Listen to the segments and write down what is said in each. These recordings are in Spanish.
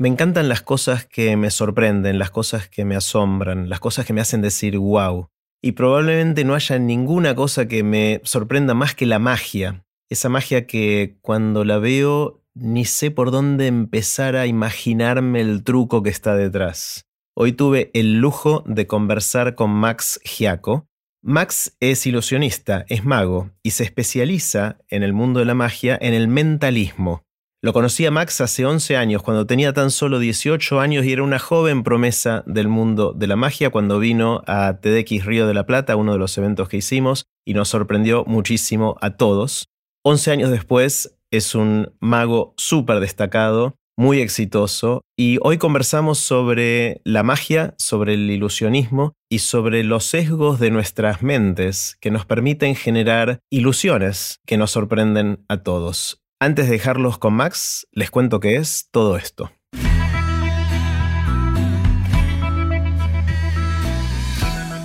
Me encantan las cosas que me sorprenden, las cosas que me asombran, las cosas que me hacen decir wow. Y probablemente no haya ninguna cosa que me sorprenda más que la magia. Esa magia que cuando la veo ni sé por dónde empezar a imaginarme el truco que está detrás. Hoy tuve el lujo de conversar con Max Giaco. Max es ilusionista, es mago y se especializa en el mundo de la magia en el mentalismo. Lo conocí a Max hace 11 años, cuando tenía tan solo 18 años y era una joven promesa del mundo de la magia cuando vino a TEDx Río de la Plata, uno de los eventos que hicimos, y nos sorprendió muchísimo a todos. 11 años después es un mago súper destacado, muy exitoso, y hoy conversamos sobre la magia, sobre el ilusionismo y sobre los sesgos de nuestras mentes que nos permiten generar ilusiones que nos sorprenden a todos. Antes de dejarlos con Max, les cuento qué es todo esto.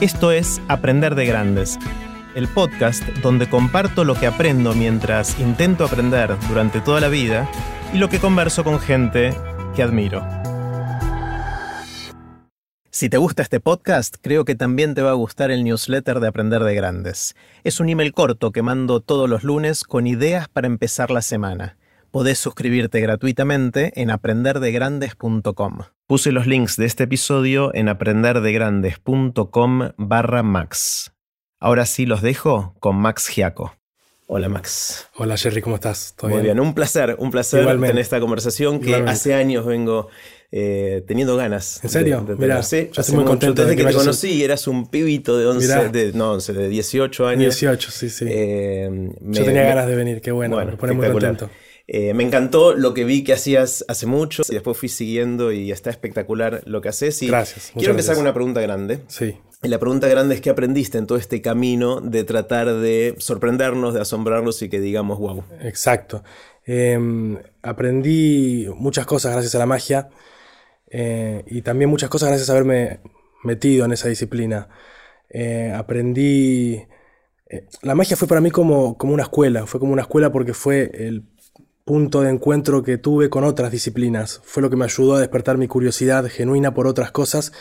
Esto es Aprender de Grandes, el podcast donde comparto lo que aprendo mientras intento aprender durante toda la vida y lo que converso con gente que admiro. Si te gusta este podcast, creo que también te va a gustar el newsletter de Aprender de Grandes. Es un email corto que mando todos los lunes con ideas para empezar la semana. Podés suscribirte gratuitamente en aprenderdegrandes.com. Puse los links de este episodio en aprenderdegrandes.com barra max. Ahora sí los dejo con Max Giaco. Hola Max. Hola Jerry, ¿cómo estás? Muy bien? un placer, un placer tener esta conversación que hace años vengo eh, teniendo ganas. ¿En serio? De, Mira, sí, yo estoy muy contento. Desde que, te conocí, eras un pibito de 11, de, no, 11, de 18 años. 18, sí, sí. Eh, yo tenía ganas de venir, qué bueno, me pone muy contento. Eh, me encantó lo que vi que hacías hace mucho y después fui siguiendo y está espectacular lo que haces. Y gracias. Quiero empezar con una pregunta grande. Sí. Y la pregunta grande es qué aprendiste en todo este camino de tratar de sorprendernos, de asombrarnos y que digamos wow. Exacto. Em, aprendí muchas cosas gracias a la magia. Eh, y también muchas cosas gracias a haberme metido en esa disciplina. Eh, aprendí... Eh, la magia fue para mí como, como una escuela, fue como una escuela porque fue el punto de encuentro que tuve con otras disciplinas. Fue lo que me ayudó a despertar mi curiosidad genuina por otras cosas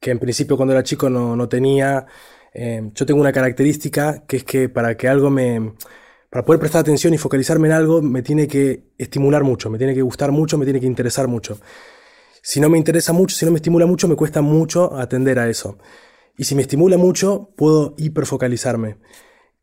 que en principio cuando era chico no, no tenía. yo tengo una característica que es que para que algo me... Para poder prestar atención y focalizarme en algo me tiene que estimular mucho, me tiene que gustar mucho, me tiene que interesar mucho. Si no me interesa mucho, si no me estimula mucho, me cuesta mucho atender a eso. Y si me estimula mucho, puedo hiperfocalizarme.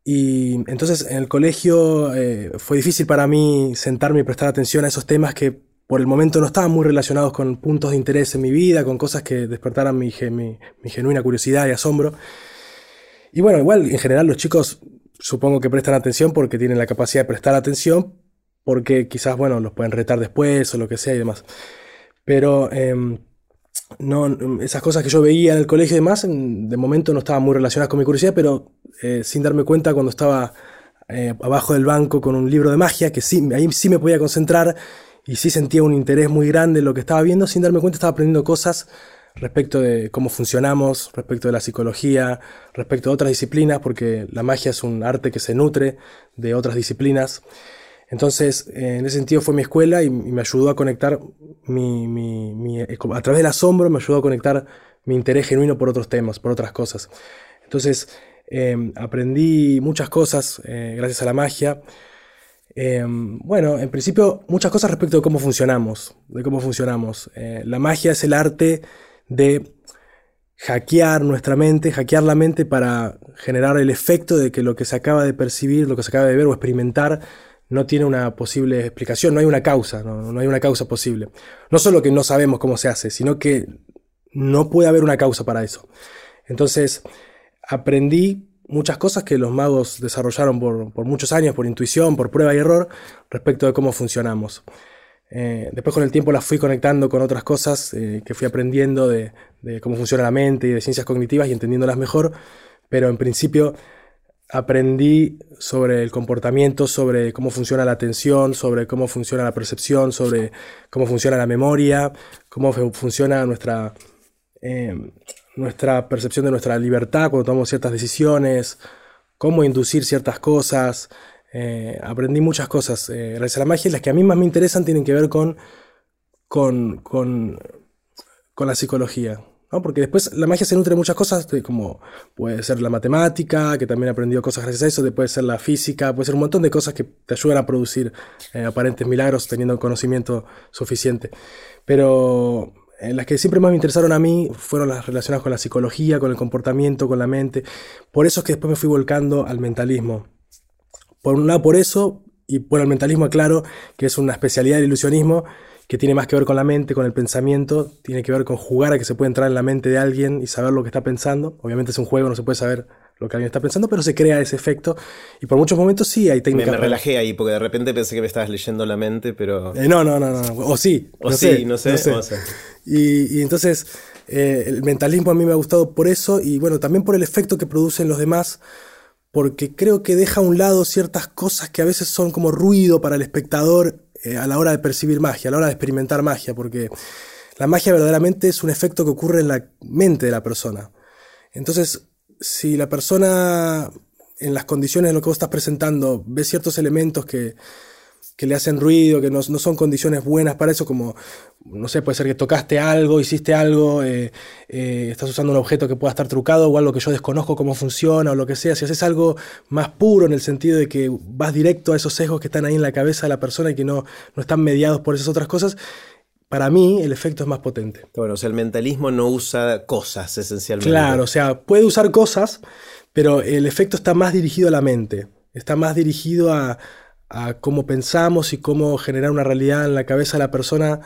Y entonces en el colegio eh, fue difícil para mí sentarme y prestar atención a esos temas que por el momento no estaban muy relacionados con puntos de interés en mi vida, con cosas que despertaran mi, mi, genuina curiosidad y asombro. Y bueno, igual en general los chicos supongo que prestan atención porque tienen la capacidad de prestar atención, porque quizás, bueno, los pueden retar después o lo que sea y demás. Pero em, no, esas cosas que yo veía en el colegio y demás, de momento no estaban muy relacionadas con mi curiosidad, pero eh, sin darme cuenta cuando estaba eh, abajo del banco con un libro de magia, que sí, ahí sí me podía concentrar y sí sentía un interés muy grande en lo que estaba viendo, sin darme cuenta estaba aprendiendo cosas respecto de cómo funcionamos, respecto de la psicología, respecto de otras disciplinas, porque la magia es un arte que se nutre de otras disciplinas. Entonces, eh, en ese sentido fue mi escuela y, me ayudó a conectar mi, a través del asombro me ayudó a conectar mi interés genuino por otros temas, por otras cosas. Entonces, em, aprendí muchas cosas eh, gracias a la magia. Em, bueno, en principio, muchas cosas respecto de cómo funcionamos, de cómo funcionamos. Eh, la magia es el arte de hackear nuestra mente, hackear la mente para generar el efecto de que lo que se acaba de percibir, lo que se acaba de ver o experimentar, no tiene una posible explicación, no hay una causa, no, hay una causa posible. No solo que no sabemos cómo se hace, sino que no puede haber una causa para eso. Entonces, aprendí muchas cosas que los magos desarrollaron por, muchos años, por intuición, por prueba y error, respecto de cómo funcionamos. Eh, después con el tiempo las fui conectando con otras cosas eh, que fui aprendiendo de, de, cómo funciona la mente y de ciencias cognitivas y entendiéndolas mejor, pero en principio aprendí sobre el comportamiento, sobre cómo funciona la atención, sobre cómo funciona la percepción, sobre cómo funciona la memoria, cómo funciona nuestra, em, nuestra percepción de nuestra libertad cuando tomamos ciertas decisiones, cómo inducir ciertas cosas. Eh, aprendí muchas cosas eh, gracias a la magia las que a mí más me interesan tienen que ver con con, con, con la psicología. Porque después la magia se nutre de muchas cosas, como puede ser la matemática, que también he aprendido cosas gracias a eso, puede ser la física, puede ser un montón de cosas que te ayudan a producir eh, aparentes milagros teniendo conocimiento suficiente. Pero eh, las que siempre más me interesaron a mí fueron las relacionadas con la psicología, con el comportamiento, con la mente. Por eso es que después me fui volcando al mentalismo. Por un lado por eso, y por el mentalismo, claro, que es una especialidad del ilusionismo, que tiene más que ver con la mente, con el pensamiento, tiene que ver con jugar a que se puede entrar en la mente de alguien y saber lo que está pensando. Obviamente es un juego, no se puede saber lo que alguien está pensando, pero se crea ese efecto y por muchos momentos sí hay técnicas. Me, me relajé ahí porque de repente pensé que me estabas leyendo la mente, pero... Eh, no, no, no, no, o sí. O sí, no sé. No sé. Y, entonces eh, el mentalismo a mí me ha gustado por eso y bueno, también por el efecto que producen los demás porque creo que deja a un lado ciertas cosas que a veces son como ruido para el espectador eh, a la hora de percibir magia, a la hora de experimentar magia, porque la magia verdaderamente es un efecto que ocurre en la mente de la persona. Entonces, si la persona en las condiciones de lo que vos estás presentando ve ciertos elementos que, que le hacen ruido, que no, son condiciones buenas para eso, como, no sé, puede ser que tocaste algo, hiciste algo, eh, eh, estás usando un objeto que pueda estar trucado o algo que yo desconozco cómo funciona o lo que sea, si haces algo más puro en el sentido de que vas directo a esos sesgos que están ahí en la cabeza de la persona y que no, no están mediados por esas otras cosas, para mí el efecto es más potente. Bueno, o sea, el mentalismo no usa cosas esencialmente. Claro, o sea, puede usar cosas, pero el efecto está más dirigido a la mente, está más dirigido a a cómo pensamos y cómo generar una realidad en la cabeza de la persona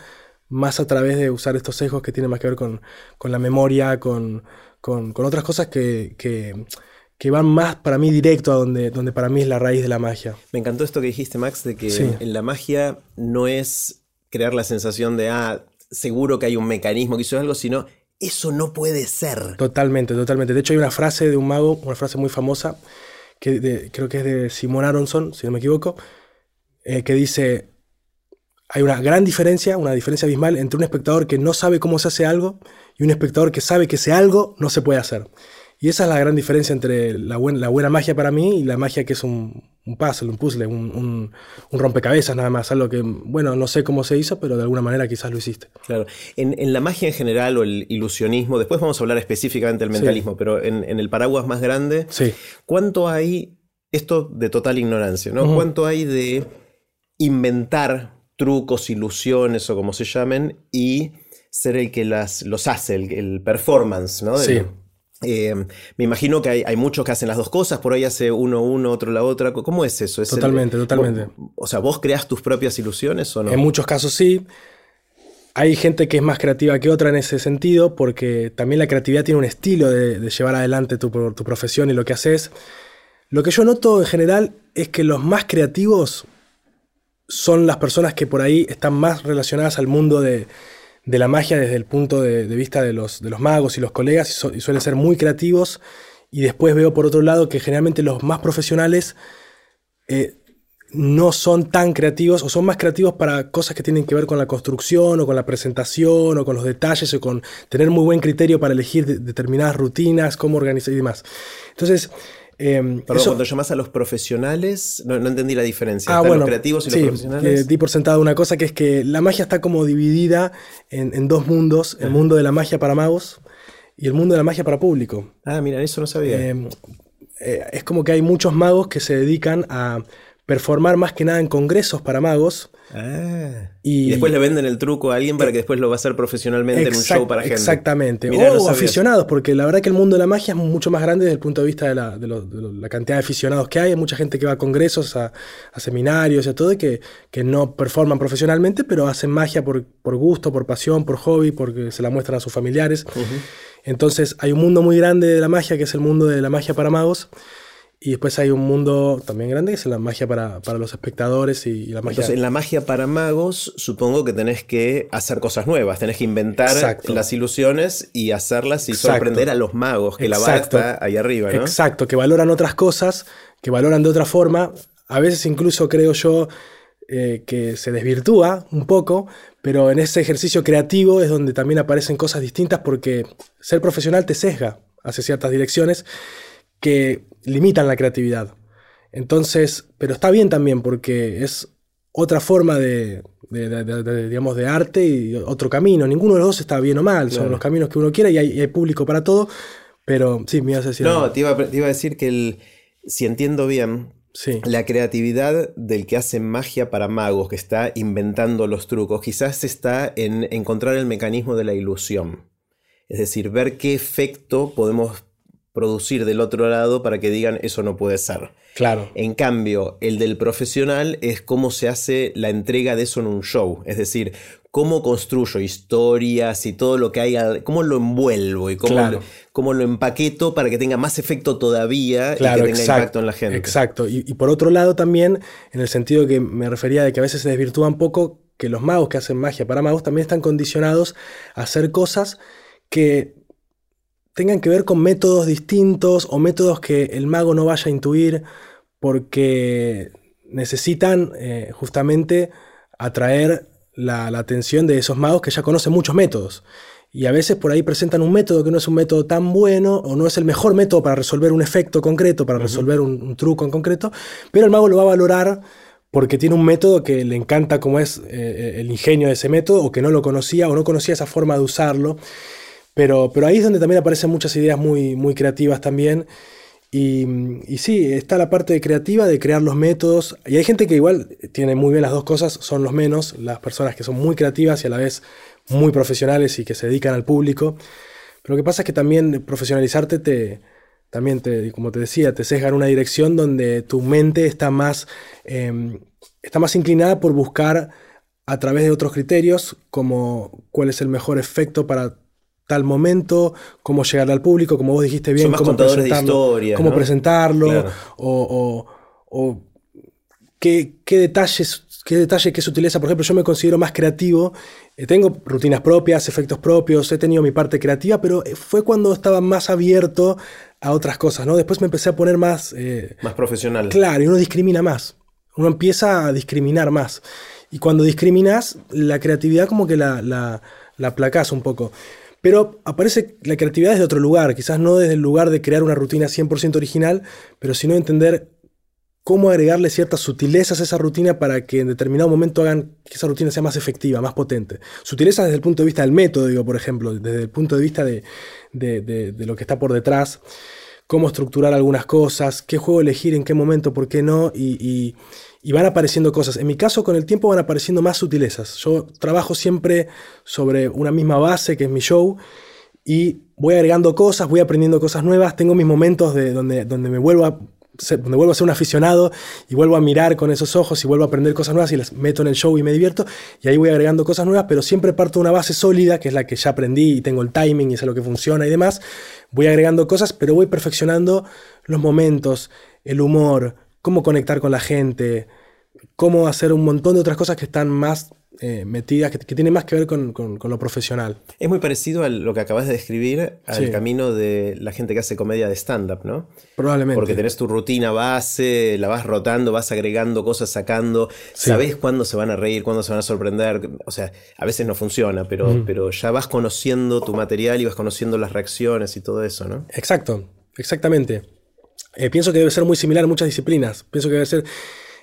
más a través de usar estos sesgos que tienen más que ver con, la memoria, con, otras cosas que, que, van más para mí directo a donde, donde para mí es la raíz de la magia. Me encantó esto que dijiste, Max, de que en la magia no es crear la sensación de, ah, seguro que hay un mecanismo que hizo algo, sino eso no puede ser. Totalmente, totalmente. De hecho, hay una frase de un mago, una frase muy famosa, que creo que es de Simon Aronson, si no me equivoco, eh, que dice, hay una gran diferencia, una diferencia abismal entre un espectador que no sabe cómo se hace algo y un espectador que sabe que ese algo no se puede hacer. Y esa es la gran diferencia entre la, buena, la buena magia para mí y la magia que es un, un puzzle, un puzzle, un, rompecabezas nada más, algo que, bueno, no sé cómo se hizo, pero de alguna manera quizás lo hiciste. Claro, en, la magia en general o el ilusionismo, después vamos a hablar específicamente del mentalismo, pero en, el paraguas más grande, sí. ¿cuánto hay, esto de total ignorancia, ¿no? ¿Cuánto hay de inventar trucos, ilusiones o como se llamen, y ser el que las, los hace, el, performance, ¿no? Sí. Eh, me imagino que hay, muchos que hacen las dos cosas, por ahí hace uno uno, otro la otra. ¿Cómo es eso? totalmente, totalmente. o sea, ¿vos creas tus propias ilusiones o no? En muchos casos sí. Hay gente que es más creativa que otra en ese sentido, porque también la creatividad tiene un estilo de, llevar adelante tu, tu profesión y lo que haces. Lo que yo noto en general es que los más creativos son las personas que por ahí están más relacionadas al mundo de, la magia desde el punto de, vista de los, de los, magos y los colegas y, suelen ser muy creativos. Y después veo por otro lado que generalmente los más profesionales eh, no son tan creativos o son más creativos para cosas que tienen que ver con la construcción o con la presentación o con los detalles o con tener muy buen criterio para elegir determinadas rutinas, cómo organizar y demás. Entonces, Em, Perdón, cuando llamas a los profesionales, no, entendí la diferencia. Ah, los creativos y los profesionales. di por sentado una cosa que es que la magia está como dividida en, dos mundos: el mundo de la magia para magos y el mundo de la magia para público. Ah, mira, eso no sabía. Em, eh, es como que hay muchos magos que se dedican a performar más que nada en congresos para magos Ah. y, después le venden el truco a alguien para que después lo va a hacer profesionalmente en un show para gente. Exactamente. o aficionados, porque la verdad que el mundo de la magia es mucho más grande desde el punto de vista de la, cantidad de aficionados que hay. Hay mucha gente que va a congresos, a, seminarios y a todo, y que, que, no performan profesionalmente, pero hacen magia por, gusto, por pasión, por hobby, porque se la muestran a sus familiares. Entonces hay un mundo muy grande de la magia, que es el mundo de la magia para magos. Y después hay un mundo también grande que es la magia para, los espectadores y, la magia. Entonces, en la magia para magos, supongo que tenés que hacer cosas nuevas, tenés que inventar las ilusiones y hacerlas y sorprender a los magos, que la vara está ahí arriba, ¿no? Exacto, que valoran otras cosas, que valoran de otra forma. A veces, incluso creo yo eh, que se desvirtúa un poco, pero en ese ejercicio creativo es donde también aparecen cosas distintas porque ser profesional te sesga hacia ciertas direcciones que limitan la creatividad. Entonces, pero está bien también porque es otra forma de, de, digamos, de arte y otro camino. Ninguno de los dos está bien o mal, son los caminos que uno quiera y hay, público para todo. Pero sí, me ibas a decir. No, te iba, te iba, a decir que el, si entiendo bien, la creatividad del que hace magia para magos, que está inventando los trucos, quizás está en encontrar el mecanismo de la ilusión. Es decir, ver qué efecto podemos producir del otro lado para que digan eso no puede ser. Claro. En cambio, el del profesional es cómo se hace la entrega de eso en un show. Es decir, cómo construyo historias y todo lo que hay, cómo lo envuelvo y cómo, lo, cómo lo empaqueto para que tenga más efecto todavía y que tenga impacto en la gente. Exacto. Y, y, por otro lado también, en el sentido que me refería de que a veces se desvirtúa un poco, que los magos que hacen magia para magos también están condicionados a hacer cosas que tengan que ver con métodos distintos o métodos que el mago no vaya a intuir porque necesitan eh, justamente atraer la, atención de esos magos que ya conocen muchos métodos. Y a veces por ahí presentan un método que no es un método tan bueno o no es el mejor método para resolver un efecto concreto, para resolver un, truco en concreto, pero el mago lo va a valorar porque tiene un método que le encanta como es eh, el ingenio de ese método o que no lo conocía o no conocía esa forma de usarlo. Pero, pero ahí es donde también aparecen muchas ideas muy, muy creativas también. Y, y, sí, está la parte creativa de crear los métodos. Y hay gente que igual tiene muy bien las dos cosas, son los menos, las personas que son muy creativas y a la vez muy profesionales y que se dedican al público. Pero lo que pasa es que también profesionalizarte te, también te, como te decía, te sesga en una dirección donde tu mente está más, em, está más inclinada por buscar a través de otros criterios como cuál es el mejor efecto para tal momento, cómo llegar al público, como vos dijiste bien, cómo presentarlo, cómo presentarlo o, qué, detalles, qué detalle, qué sutileza. Por ejemplo, yo me considero más creativo, eh, tengo rutinas propias, efectos propios, he tenido mi parte creativa, pero eh, fue cuando estaba más abierto a otras cosas, ¿no? Después me empecé a poner más... Eh, más profesional. Claro, y uno discrimina más, uno empieza a discriminar más. Y cuando discriminas, la creatividad como que la, la, la aplacás un poco. Pero aparece la creatividad desde otro lugar, quizás no desde el lugar de crear una rutina 100% original, pero sino entender cómo agregarle ciertas sutilezas a esa rutina para que en determinado momento hagan que esa rutina sea más efectiva, más potente. Sutilezas desde el punto de vista del método, digo, por ejemplo, desde el punto de vista de, lo que está por detrás, cómo estructurar algunas cosas, qué juego elegir, en qué momento, por qué no, y van apareciendo cosas. En mi caso, con el tiempo van apareciendo más sutilezas. Yo trabajo siempre sobre una misma base, que es mi show, y voy agregando cosas, voy aprendiendo cosas nuevas. Tengo mis momentos de donde, donde me vuelvo a donde vuelvo a ser un aficionado y vuelvo a mirar con esos ojos y vuelvo a aprender cosas nuevas y las meto en el show y me divierto y ahí voy agregando cosas nuevas, pero siempre parto de una base sólida, que es la que ya aprendí y tengo el timing y sé lo que funciona y demás. Voy agregando cosas, pero voy perfeccionando los momentos, el humor, cómo conectar con la gente, cómo hacer un montón de otras cosas que están más eh, metidas, que, tienen más que ver con, lo profesional. Es muy parecido a lo que acabas de describir, al camino de la gente que hace comedia de stand-up, ¿no? Probablemente. Porque tenés tu rutina base, la vas rotando, vas agregando cosas, sacando, sabés cuándo se van a reír, cuándo se van a sorprender. O sea, a veces no funciona, pero, pero ya vas conociendo tu material y vas conociendo las reacciones y todo eso, ¿no? Exacto, exactamente. Eh, pienso que debe ser muy similar en muchas disciplinas. Pienso que debe ser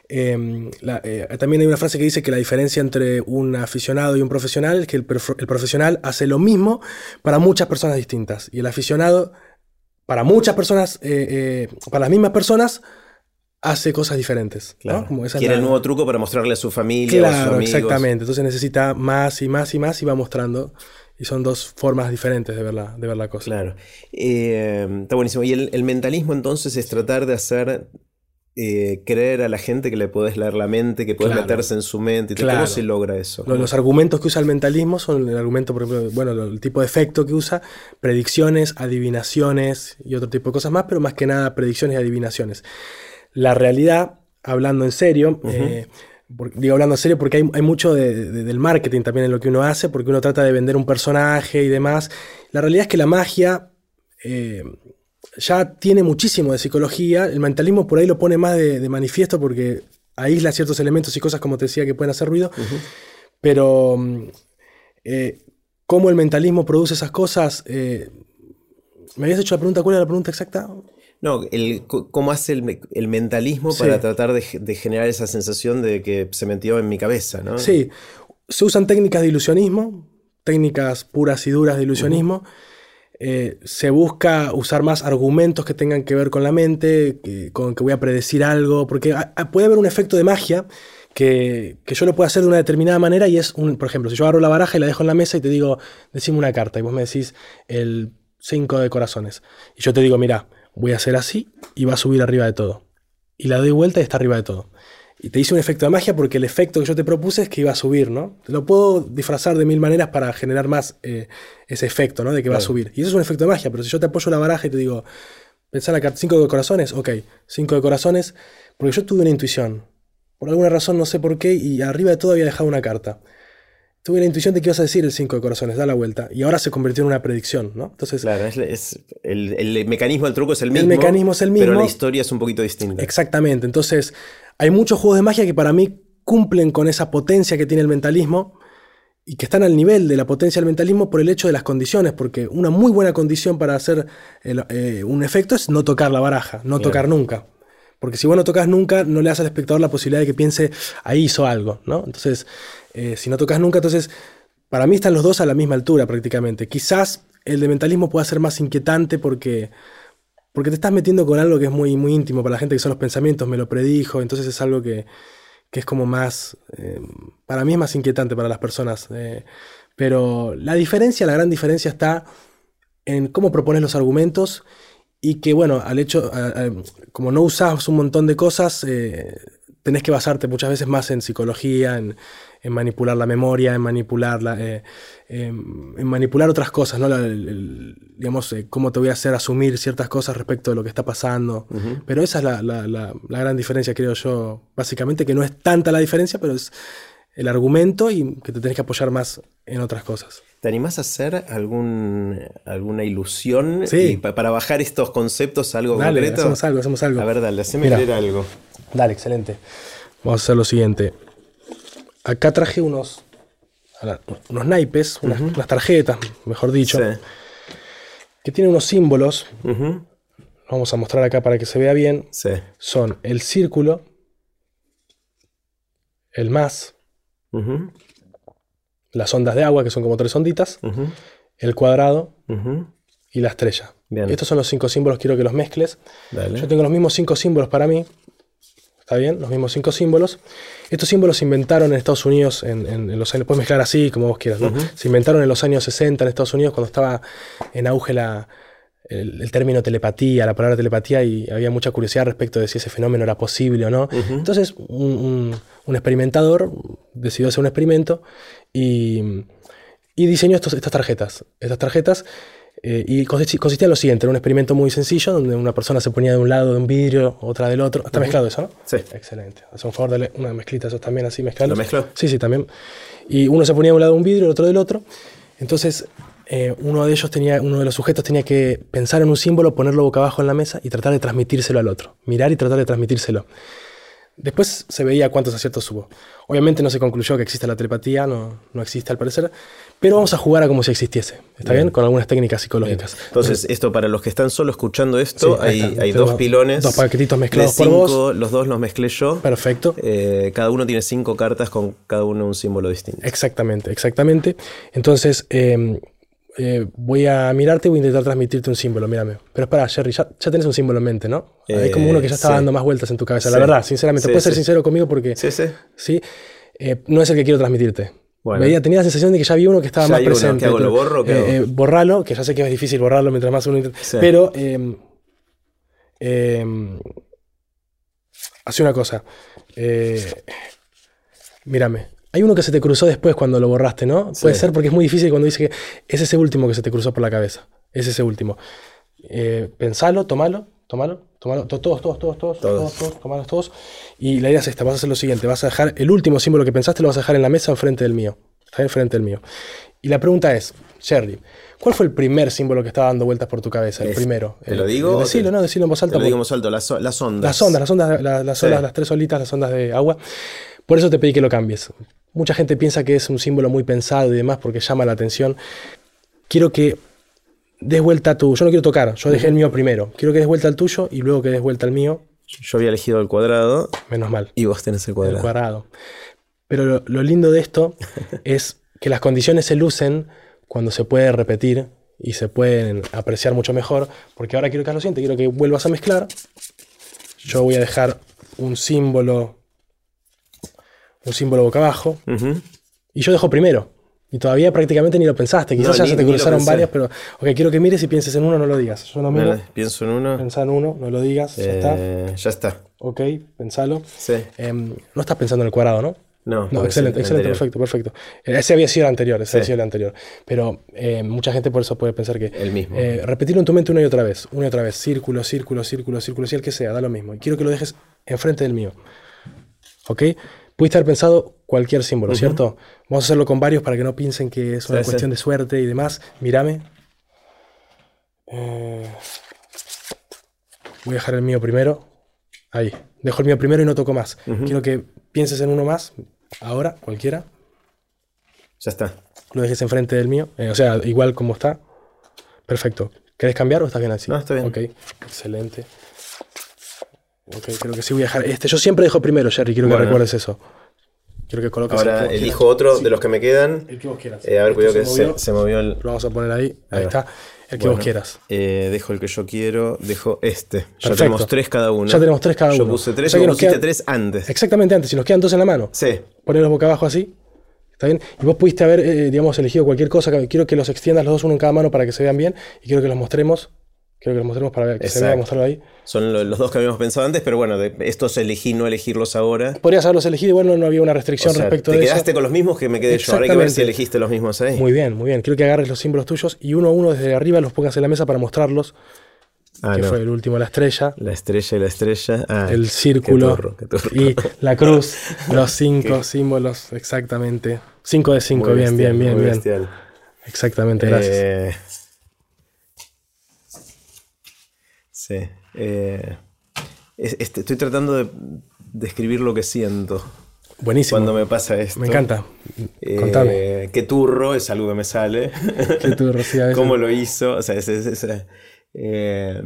Em, eh, también hay una frase que dice que la diferencia entre un aficionado y un profesional es que el, profesional hace lo mismo para muchas personas distintas y el aficionado para muchas personas, eh, eh, para las mismas personas, hace cosas diferentes. Quiere el nuevo truco para mostrarle a su familia. Claro, a sus amigos. exactamente. Entonces necesita más y más y más y va mostrando. Y son dos formas diferentes de ver la, de ver la cosa. Claro. está buenísimo. Y el, mentalismo entonces es tratar de hacer eh, creer a la gente que le puedes leer la mente, que puedes meterse en su mente. ¿Cómo se logra eso? Los, argumentos que usa el mentalismo son el argumento, por ejemplo, bueno, el tipo de efecto que usa, predicciones, adivinaciones y otro tipo de cosas más, pero más que nada predicciones y adivinaciones. La realidad, hablando en serio, eh, digo hablando en serio porque hay, mucho del marketing también en lo que uno hace, porque uno trata de vender un personaje y demás. La realidad es que la magia... Eh, ya tiene muchísimo de psicología, el mentalismo por ahí lo pone más de, manifiesto porque aísla ciertos elementos y cosas, como te decía, que pueden hacer ruido, pero mm, eh, cómo el mentalismo produce esas cosas, eh, ¿me habías hecho la pregunta? ¿Cuál era la pregunta exacta? No, el, cómo hace el, mentalismo para tratar de, generar esa sensación de que se metió en mi cabeza, ¿no? Sí, se usan técnicas de ilusionismo, técnicas puras y duras de ilusionismo. Eh, se busca usar más argumentos que tengan que ver con la mente, con que voy a predecir algo, porque puede haber un efecto de magia que, yo lo puedo hacer de una determinada manera y es, un, por ejemplo, si yo agarro la baraja y la dejo en la mesa y te digo, decime una carta y vos me decís el 5 de corazones. Y yo te digo, mira, voy a hacer así y va a subir arriba de todo. Y la doy vuelta y está arriba de todo. Y te hice un efecto de magia porque el efecto que yo te propuse es que iba a subir, ¿no? Lo puedo disfrazar de mil maneras para generar más eh, ese efecto, ¿no? De que va a subir. Y eso es un efecto de magia, pero si yo te apoyo la baraja y te digo, pensá la carta 5 de corazones, ok, 5 de corazones, porque yo tuve una intuición por alguna razón, no sé por qué, y arriba de todo había dejado una carta. Tuve la intuición de que ibas a decir el 5 de corazones, da la vuelta. Y ahora se convirtió en una predicción, ¿no? Entonces, claro, es, el, mecanismo del truco es el mismo. El mecanismo es el mismo. Pero la historia es un poquito distinta. Exactamente. Entonces, hay muchos juegos de magia que para mí cumplen con esa potencia que tiene el mentalismo y que están al nivel de la potencia del mentalismo por el hecho de las condiciones, porque una muy buena condición para hacer eh, un efecto es no tocar la baraja, no tocar nunca. Porque si vos no tocas nunca, no le das al espectador la posibilidad de que piense, ahí hizo algo, ¿no? Entonces, eh, si no tocas nunca, entonces, para mí están los dos a la misma altura prácticamente. Quizás el de mentalismo pueda ser más inquietante porque, porque te estás metiendo con algo que es muy, muy íntimo para la gente, que son los pensamientos, me lo predijo, entonces es algo que, es como más, eh, para mí es más inquietante para las personas. Eh, pero la diferencia, la gran diferencia está en cómo propones los argumentos y que bueno, al hecho, como no usas un montón de cosas, eh, tenés que basarte muchas veces más en psicología, en, manipular la memoria, en manipular, eh, en manipular otras cosas, ¿no? digamos, eh, cómo te voy a hacer asumir ciertas cosas respecto de lo que está pasando. Pero esa es la, la, gran diferencia, creo yo. Básicamente que no es tanta la diferencia, pero es el argumento y que te tenés que apoyar más en otras cosas. ¿Te animás a hacer algún, alguna ilusión sí. para bajar estos conceptos a algo dale, concreto? Hacemos algo, hacemos algo. A ver, dale, haceme leer algo. Dale, excelente. Vamos a hacer lo siguiente. Acá traje unos, unos naipes, unas, tarjetas, mejor dicho, que tienen unos símbolos. Vamos a mostrar acá para que se vea bien. Sí. Son el círculo, el más, las ondas de agua, que son como tres onditas, el cuadrado y la estrella. Estos son los cinco símbolos, quiero que los mezcles. Yo tengo los mismos cinco símbolos para mí. ¿Está bien? Los mismos cinco símbolos. Estos símbolos se inventaron en Estados Unidos en, los años. Puedes mezclar así, como vos quieras. Se inventaron en los años 60 en Estados Unidos, cuando estaba en auge la, el, término telepatía, la palabra telepatía, y había mucha curiosidad respecto de si ese fenómeno era posible o no. Entonces, un, experimentador decidió hacer un experimento y, diseñó estas tarjetas. Estas tarjetas eh, y consistía en lo siguiente, era un experimento muy sencillo donde una persona se ponía de un lado de un vidrio, otra del otro. Está mezclado eso, ¿no? Sí. Excelente. Hace un favor, dale una mezclita, eso también así mezclado. ¿Lo mezclo? Sí, sí, también. Y uno se ponía de un lado de un vidrio, el otro del otro. Entonces, eh, uno de ellos tenía, uno de los sujetos tenía que pensar en un símbolo, ponerlo boca abajo en la mesa y tratar de transmitírselo al otro. Mirar y tratar de transmitírselo. Después se veía cuántos aciertos hubo. Obviamente no se concluyó que exista la telepatía, no, no existe al parecer, pero vamos a jugar a como si existiese, ¿está bien? Con algunas técnicas psicológicas. Entonces, esto para los que están solo escuchando esto, hay, dos pilones. Dos paquetitos mezclados por vos. Los dos los mezclé yo. Perfecto. Eh, cada uno tiene cinco cartas con cada uno un símbolo distinto. Exactamente, exactamente. Entonces, em, eh, voy a mirarte y voy a intentar transmitirte un símbolo, mírame. Pero espera, Jerry, ya, ya tenés un símbolo en mente, ¿no? Hay como uno que ya está dando más vueltas en tu cabeza. La verdad, sinceramente, puedes ser sincero conmigo porque. Sí, sí. Sí. Eh, no es el que quiero transmitirte. Veía, tenía la sensación de que ya vi uno que estaba más presente. Uno, ¿Lo borro? Eh, borralo, que ya sé que es difícil borrarlo mientras más uno intenta. Pero. Em, em, hace una cosa. mírame. Hay uno que se te cruzó después cuando lo borraste, ¿no? Puede ser porque es muy difícil cuando dice que es ese último que se te cruzó por la cabeza. Es ese último. Eh, pensalo, tomalo, tomalo, tomalo, todos, todos, todos, todos, todos, todos, tomalos todos. Y la idea es esta, vas a hacer lo siguiente, vas a dejar el último símbolo que pensaste, lo vas a dejar en la mesa enfrente del mío. Está enfrente del mío. Y la pregunta es, Sherry, ¿cuál fue el primer símbolo que estaba dando vueltas por tu cabeza? El primero. ¿Te lo digo? Decilo, no, decilo en voz alta. Te lo digo en voz alta, las, ondas. Las ondas, las ondas, las, las tres olitas, las ondas de agua. Por eso te pedí que lo cambies. Mucha gente piensa que es un símbolo muy pensado y demás porque llama la atención. Quiero que des vuelta tu. Yo no quiero tocar, yo dejé el mío primero. Quiero que des vuelta al tuyo y luego que des vuelta al mío. Yo había elegido el cuadrado Menos mal. y vos tenés el cuadrado. El cuadrado. Pero lo, lo lindo de esto es que las condiciones se lucen cuando se puede repetir y se pueden apreciar mucho mejor. Porque ahora quiero que hagas lo siguiente, quiero que vuelvas a mezclar. Yo voy a dejar un símbolo. Un símbolo boca abajo. Ujú. Y yo dejo primero. Y todavía prácticamente ni lo pensaste. Quizás No, ya ni- se te cruzaron varias, pero. Ok, quiero que mires y pienses en uno, no lo digas. Yo no miro. Vale, pienso en uno. Pensá en uno, no lo digas. Ya está. Eh, ya está. Ok, pensalo. Sí. Em, no estás pensando en el cuadrado, ¿no? No, No, excelente, excelente, perfecto, perfecto. Eh, Ese había sido el anterior, ese Sí. había sido el anterior. Pero eh, mucha gente por eso puede pensar que... El mismo. Eh, repetirlo en tu mente una y otra vez, una y otra vez, círculo, círculo, círculo, círculo, si el que sea, da lo mismo. Y quiero que lo dejes enfrente del mío. ¿Ok? Pudiste haber pensado cualquier símbolo, ¿cierto? Vamos a hacerlo con varios para que no piensen que es una Sí, sí. cuestión de suerte y demás. Mírame. Eh, voy a dejar el mío primero. Ahí. Dejo el mío primero y no toco más. Quiero que pienses en uno más. Ahora, cualquiera. Ya está. Lo dejes enfrente del mío. Eh, o sea, igual como está. Perfecto. ¿Querés cambiar o estás bien así? No, está bien. Ok, excelente. Ok, creo que sí voy a dejar este. Yo siempre dejo primero, Jerry. Quiero que Bueno. recuerdes eso. Quiero que coloques el que Ahora vos elijo quieras. otro Sí, de los que me quedan. El que vos quieras. Eh, a ver, Esto cuidado que movió. se, se movió el. Lo vamos a poner ahí. Ahí, está. El que Bueno, vos quieras. eh, dejo el que yo quiero, dejo este. Ya Perfecto. tenemos tres cada uno. Ya tenemos tres cada Yo uno. puse O tres sea y que vos nos quedan- tres antes. Exactamente antes. Si nos quedan dos en la mano. Sí. Ponerlos boca abajo así. ¿Está bien? Y vos pudiste haber, eh, digamos, elegido cualquier cosa. que- Quiero que los extiendas los dos uno en cada mano para que se vean bien. Y quiero que los mostremos. Quiero que los mostremos para que se vea, mostrarlo ahí. Son lo- los dos que habíamos pensado antes, pero bueno, de estos elegí no elegirlos ahora. Podrías haberlos elegido, igual no, no había una restricción O sea, respecto te de quedaste eso. con los mismos que me quedé yo. Ahora hay que ver si elegiste los mismos ahí. Muy bien, muy bien. Quiero que agarres los símbolos tuyos y uno a uno desde arriba los pongas en la mesa para mostrarlos. ah, que no. fue el último, la estrella, La estrella y la estrella. Ah, el qué círculo turro, qué turro. y la cruz. los cinco símbolos, exactamente. Cinco de cinco, Muy bien, bestial, bien, bien, muy bien. Exactamente, gracias. Eh, sí. eh, es- este, estoy tratando de describir lo que siento Buenísimo. cuando me pasa esto. Me encanta. Eh, Contame. Qué turro es algo que me sale. Qué turro, sí, a veces- ¿Cómo lo hizo? O sea, es- es- eh,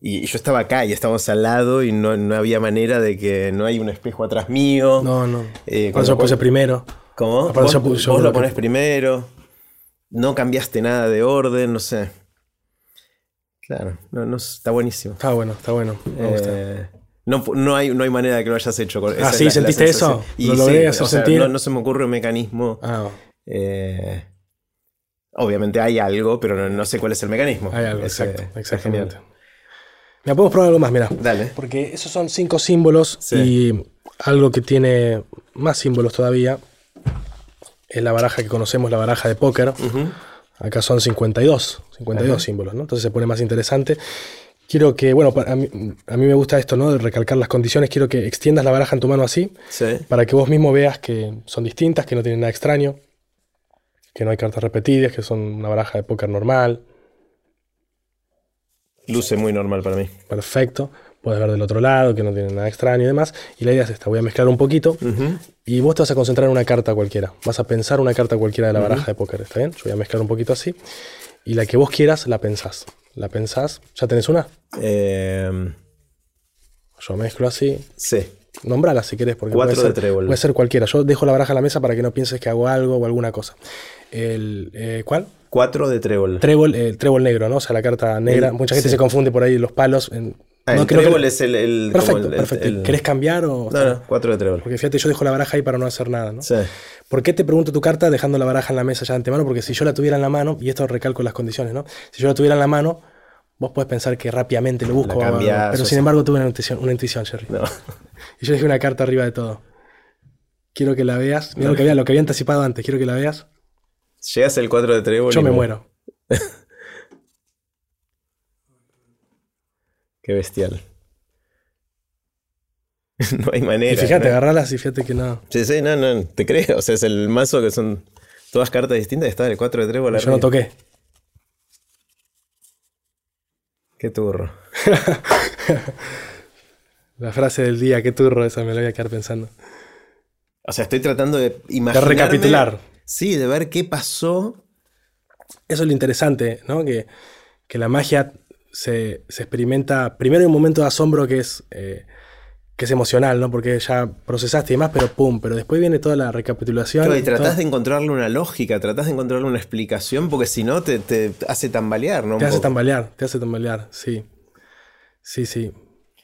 y, yo estaba acá y estábamos al lado y no, no había manera de que no hay un espejo atrás mío. No, no. Eh, puse cual- primero. ¿Cómo? Vos, yo yo vos lo pones primero. No cambiaste nada de orden, no sé. Claro, no, no, está buenísimo. Está bueno, está bueno. Me gusta. Eh, no, no, hay, no hay manera de que lo hayas hecho. Con, es sí? la- la ¿Sentiste sensación. eso? Y ¿Lo sí, logré hacer o sea, sentir? No, no se me ocurre un mecanismo. Ah, eh, obviamente hay algo, pero no, no sé cuál es el mecanismo. hay algo, exacto. Exactamente. genial. Mira, podemos probar algo más, mira. Dale. Porque esos son cinco símbolos Sí. y algo que tiene más símbolos todavía es la baraja que conocemos, la baraja de póker. Ujú. Acá son 52, 52 Ajá. símbolos, ¿no? Entonces se pone más interesante. Quiero que, bueno, a mí, a mí me gusta esto, ¿no? De recalcar las condiciones. Quiero que extiendas la baraja en tu mano así, Sí. para que vos mismo veas que son distintas, que no tienen nada extraño, que no hay cartas repetidas, que son una baraja de póker normal. Luce muy normal para mí. Perfecto. Puedes ver del otro lado, que no tiene nada extraño y demás. Y la idea es esta, voy a mezclar un poquito y vos te vas a concentrar en una carta cualquiera. Vas a pensar una carta cualquiera de la baraja de póker, ¿está bien? Yo voy a mezclar un poquito así. Y la que vos quieras, la pensás. La pensás. ¿Ya tenés una? Eh, Yo mezclo así. sí. Nombrala si querés, porque Cuatro puede de ser, trébol. puede ser cualquiera. Yo dejo la baraja en la mesa para que no pienses que hago algo o alguna cosa. El, eh, ¿Cuál? Cuatro de trébol. Trébol, el trébol negro, ¿no? O sea, la carta negra. El- Mucha gente sí. se confunde por ahí los palos. en- Ah, no el creo que- trébol es el. el- Perfecto, el- perfecto. el- ¿Querés cambiar o.? No, no, cuatro de trébol. Porque fíjate, yo dejo la baraja ahí para no hacer nada, ¿no? Sí. ¿Por qué te pregunto tu carta dejando la baraja en la mesa ya de antemano? Porque si yo la tuviera en la mano, y esto recalco las condiciones, ¿no? Si yo la tuviera en la mano, vos podés pensar que rápidamente lo busco. Cambiás, pero sin sea. embargo tuve una intuición, una intuición, Jerry. No. Y yo dejé una carta arriba de todo. Quiero que la veas. Mira lo que había, lo que había anticipado antes. Quiero que la veas. Llegas el cuatro de trébol. Yo me muero. Qué bestial. no hay manera. Y fíjate, ¿no? agarralas y fíjate que no. Sí, sí, no, no, te creo. O sea, es el mazo que son todas cartas distintas y está el 4 de trébol Yo arriba. no toqué. Qué turro. La frase del día, qué turro esa, me la voy a quedar pensando. O sea, estoy tratando de De imaginar. recapitular. Sí, de ver qué pasó eso es lo interesante, ¿no? Que, la magia se, experimenta, primero hay un momento de asombro que es, eh, que es emocional, ¿no? Porque ya procesaste y demás, pero pum, pero después viene toda la recapitulación. y tratás de encontrarle una lógica, tratás de encontrarle una explicación, porque si no te, te hace tambalear, ¿no? Te hace tambalear, te hace tambalear, sí. Sí, sí.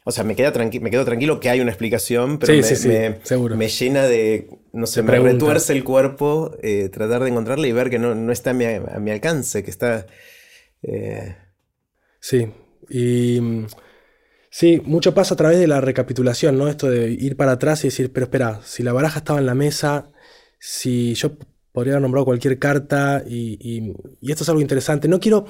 O sea, me, queda me quedo tranquilo que hay una explicación, pero me, me, llena de, no sé, me retuerce el cuerpo eh, tratar de encontrarla y ver que no, está a mi, alcance, que está... Eh, sí, y... Sí, mucho pasa a través de la recapitulación, ¿no? Esto de ir para atrás y decir, pero espera, si la baraja estaba en la mesa, si yo podría haber nombrado cualquier carta, y, esto es algo interesante. No quiero,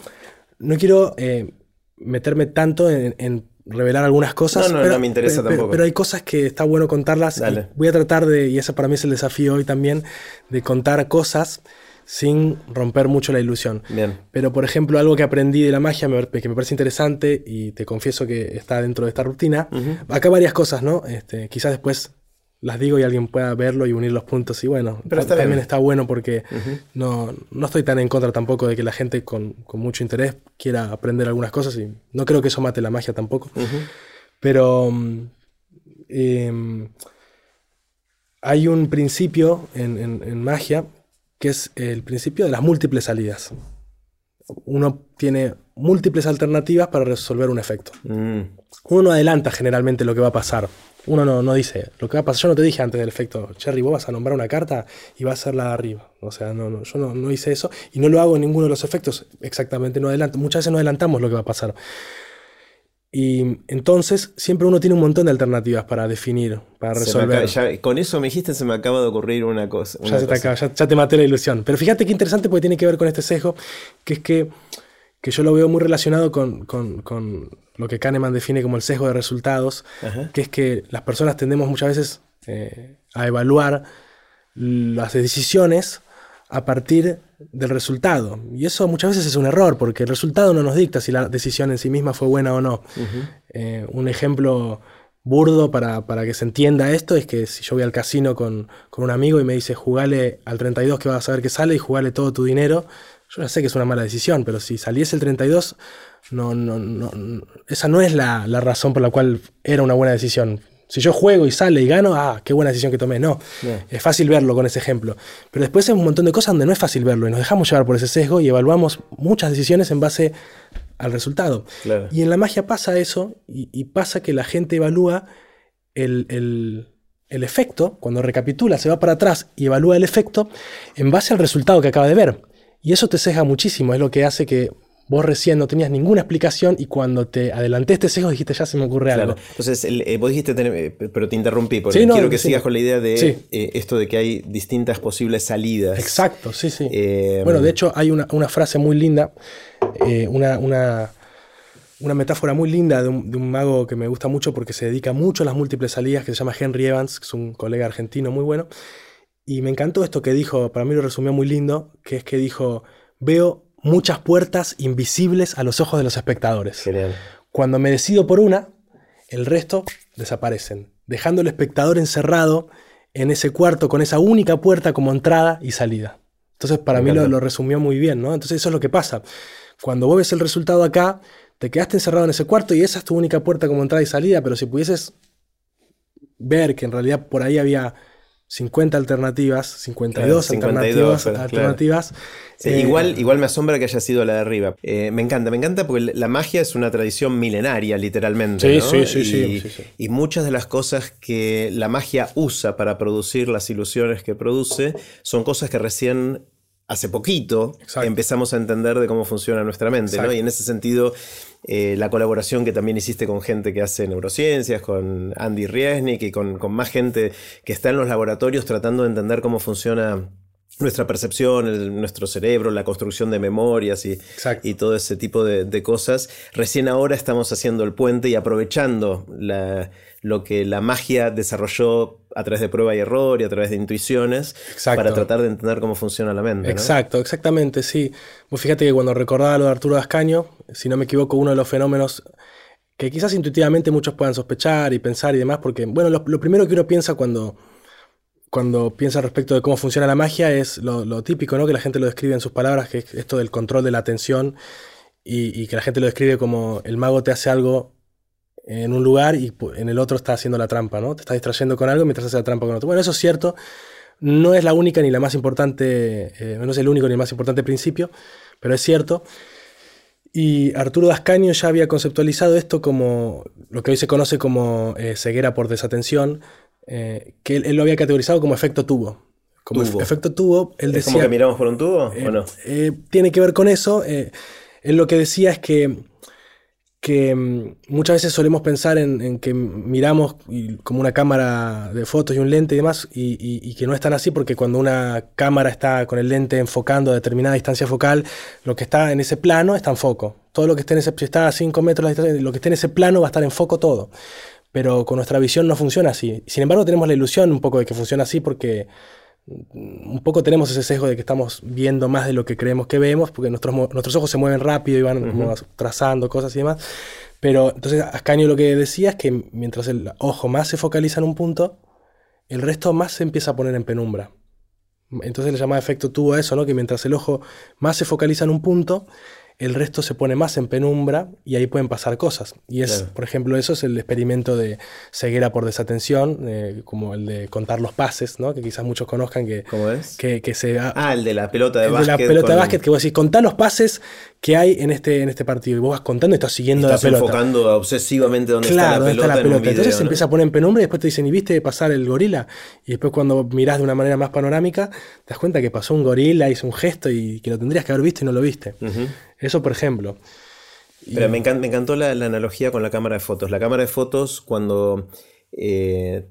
no quiero eh, meterme tanto en revelar algunas cosas. No, no, pero, no me interesa tampoco. Pero hay cosas que está bueno contarlas. Voy a tratar de, y ese para mí es el desafío hoy también, de contar cosas sin romper mucho la ilusión. Bien. Pero, por ejemplo, algo que aprendí de la magia que me parece interesante y te confieso que está dentro de esta rutina. Acá varias cosas, ¿no? Este, quizás después las digo y alguien pueda verlo y unir los puntos. Y bueno, también está bueno porque no, no, estoy tan en contra tampoco de que la gente con, con, mucho interés quiera aprender algunas cosas y no creo que eso mate la magia tampoco. Pero mm, em, hay un principio en, en, magia que es el principio de las múltiples salidas. Uno tiene múltiples alternativas para resolver un efecto. Mm. Uno no adelanta generalmente lo que va a pasar uno no, no, dice, lo que va a pasar, yo no te dije antes del efecto, Cherry, vos vas a nombrar una carta y va a ser la de arriba. O sea, no, no, yo no, no, hice eso y no lo hago en ninguno de los efectos, exactamente, no adelanto. Muchas veces no adelantamos lo que va a pasar. Y entonces siempre uno tiene un montón de alternativas para definir, para resolver. con eso me dijiste, se me acaba de ocurrir una cosa. ya, Te ya, te maté la ilusión. Pero fíjate qué interesante porque tiene que ver con este sesgo, que es que, que yo lo veo muy relacionado con, con, con lo que Kahneman define como el sesgo de resultados, que es que las personas tendemos muchas veces eh, a evaluar las decisiones a partir del resultado. Y eso muchas veces es un error, porque el resultado no nos dicta si la decisión en sí misma fue buena o no. Eh, un ejemplo burdo para, que se entienda esto es que si yo voy al casino con, con, un amigo y me dice jugale al 32 que vas a ver que sale y jugale todo tu dinero, yo ya sé que es una mala decisión, pero si saliese el 32 no, no, no, esa no es la, razón por la cual era una buena decisión. Si yo juego y sale y gano, ah, qué buena decisión que tomé. No, es fácil verlo con ese ejemplo. Pero después hay un montón de cosas donde no es fácil verlo y nos dejamos llevar por ese sesgo y evaluamos muchas decisiones en base al resultado. Y en la magia pasa eso y, pasa que la gente evalúa el, el efecto, cuando recapitula, se va para atrás y evalúa el efecto en base al resultado que acaba de ver. Y eso te ceja muchísimo, es lo que hace que vos recién no tenías ninguna explicación y cuando te adelanté este sesgo dijiste ya se me ocurre algo. Entonces, eh, vos dijiste, eh, pero te interrumpí, porque quiero que sigas con la idea de eh, esto de que hay distintas posibles salidas. Exacto, sí, sí. bueno, de hecho hay una, frase muy linda, una, una, metáfora muy linda de un, de un, mago que me gusta mucho porque se dedica mucho a las múltiples salidas, que se llama Henry Evans, que es un colega argentino muy bueno. Y me encantó esto que dijo, para mí lo resumió muy lindo, que es que dijo, veo muchas puertas invisibles a los ojos de los espectadores. Cuando me decido por una, el resto desaparecen, dejando al espectador encerrado en ese cuarto con esa única puerta como entrada y salida. Entonces, para mí lo, resumió muy bien, ¿no? Entonces, eso es lo que pasa. Cuando vos ves el resultado acá, te quedaste encerrado en ese cuarto y esa es tu única puerta como entrada y salida, pero si pudieses ver que en realidad por ahí había 50 alternativas, 52, alternativas. alternativas eh, igual, igual me asombra que haya sido la de arriba. Eh, me encanta, me encanta porque la magia es una tradición milenaria, literalmente. Sí, sí, sí, Y muchas de las cosas que la magia usa para producir las ilusiones que produce son cosas que recién hace poquito empezamos a entender de cómo funciona nuestra mente, ¿no? Y en ese sentido, eh, la colaboración que también hiciste con gente que hace neurociencias, con Andy Riesnik y con, más gente que está en los laboratorios tratando de entender cómo funciona nuestra percepción, nuestro cerebro, la construcción de memorias y, y todo ese tipo de, cosas. Recién ahora estamos haciendo el puente y aprovechando lo que la magia desarrolló a través de prueba y error y a través de intuiciones para tratar de entender cómo funciona la mente. Exacto, exactamente, sí. Vos fíjate que cuando recordaba lo de Arturo Ascaño, si no me equivoco, uno de los fenómenos que quizás intuitivamente muchos puedan sospechar y pensar y demás, porque, bueno, lo, lo primero que uno piensa cuando cuando piensa respecto de cómo funciona la magia es lo, típico, ¿no? Que la gente lo describe en sus palabras, que es esto del control de la atención y, que la gente lo describe como el mago te hace algo en un lugar y en el otro está haciendo la trampa, ¿no? Te está distrayendo con algo mientras hace la trampa con otro. Bueno, eso es cierto. No es la única ni la más importante, eh, no es el único ni el más importante principio, pero es cierto. Y Arturo Dascaño ya había conceptualizado esto como lo que hoy se conoce como eh, ceguera por desatención, eh, que él, lo había categorizado como efecto tubo. Como efecto tubo, él ¿Es como que miramos por un tubo o no? tiene que ver con eso. él lo que decía es que que mm, muchas veces solemos pensar en, que miramos como una cámara de fotos y un lente y demás, y, que no es tan así porque cuando una cámara está con el lente enfocando a determinada distancia focal, lo que está en ese plano está en foco. Todo lo que esté en ese, si está a 5 metros, lo que esté en ese plano va a estar en foco todo. Pero con nuestra visión no funciona así. Sin embargo, tenemos la ilusión un poco de que funciona así porque un poco tenemos ese sesgo de que estamos viendo más de lo que creemos que vemos, porque nuestros, nuestros ojos se mueven rápido y van trazando cosas y demás. Pero entonces Ascanio lo que decía es que mientras el ojo más se focaliza en un punto, el resto más se empieza a poner en penumbra. Entonces le llama efecto tubo a eso, ¿no? Que mientras el ojo más se focaliza en un punto, el resto se pone más en penumbra y ahí pueden pasar cosas. Y es, por ejemplo, eso es el experimento de ceguera por desatención, eh, como el de contar los pases, ¿no? que quizás muchos conozcan que, ¿Cómo es? que, que se... Ah, el de la pelota de básquet. De la pelota de básquet, que vos decís, contá los pases que hay en este, en este partido. Y vos vas contando y estás siguiendo la pelota. enfocando obsesivamente dónde está la pelota. Entonces se empieza a poner en penumbra y después te dicen, ¿y viste pasar el gorila? Y después cuando mirás de una manera más panorámica, te das cuenta que pasó un gorila, hizo un gesto y que lo tendrías que haber visto y no lo viste. Eso, por ejemplo. Pero me, encantó, la, analogía con la cámara de fotos. La cámara de fotos, cuando eh,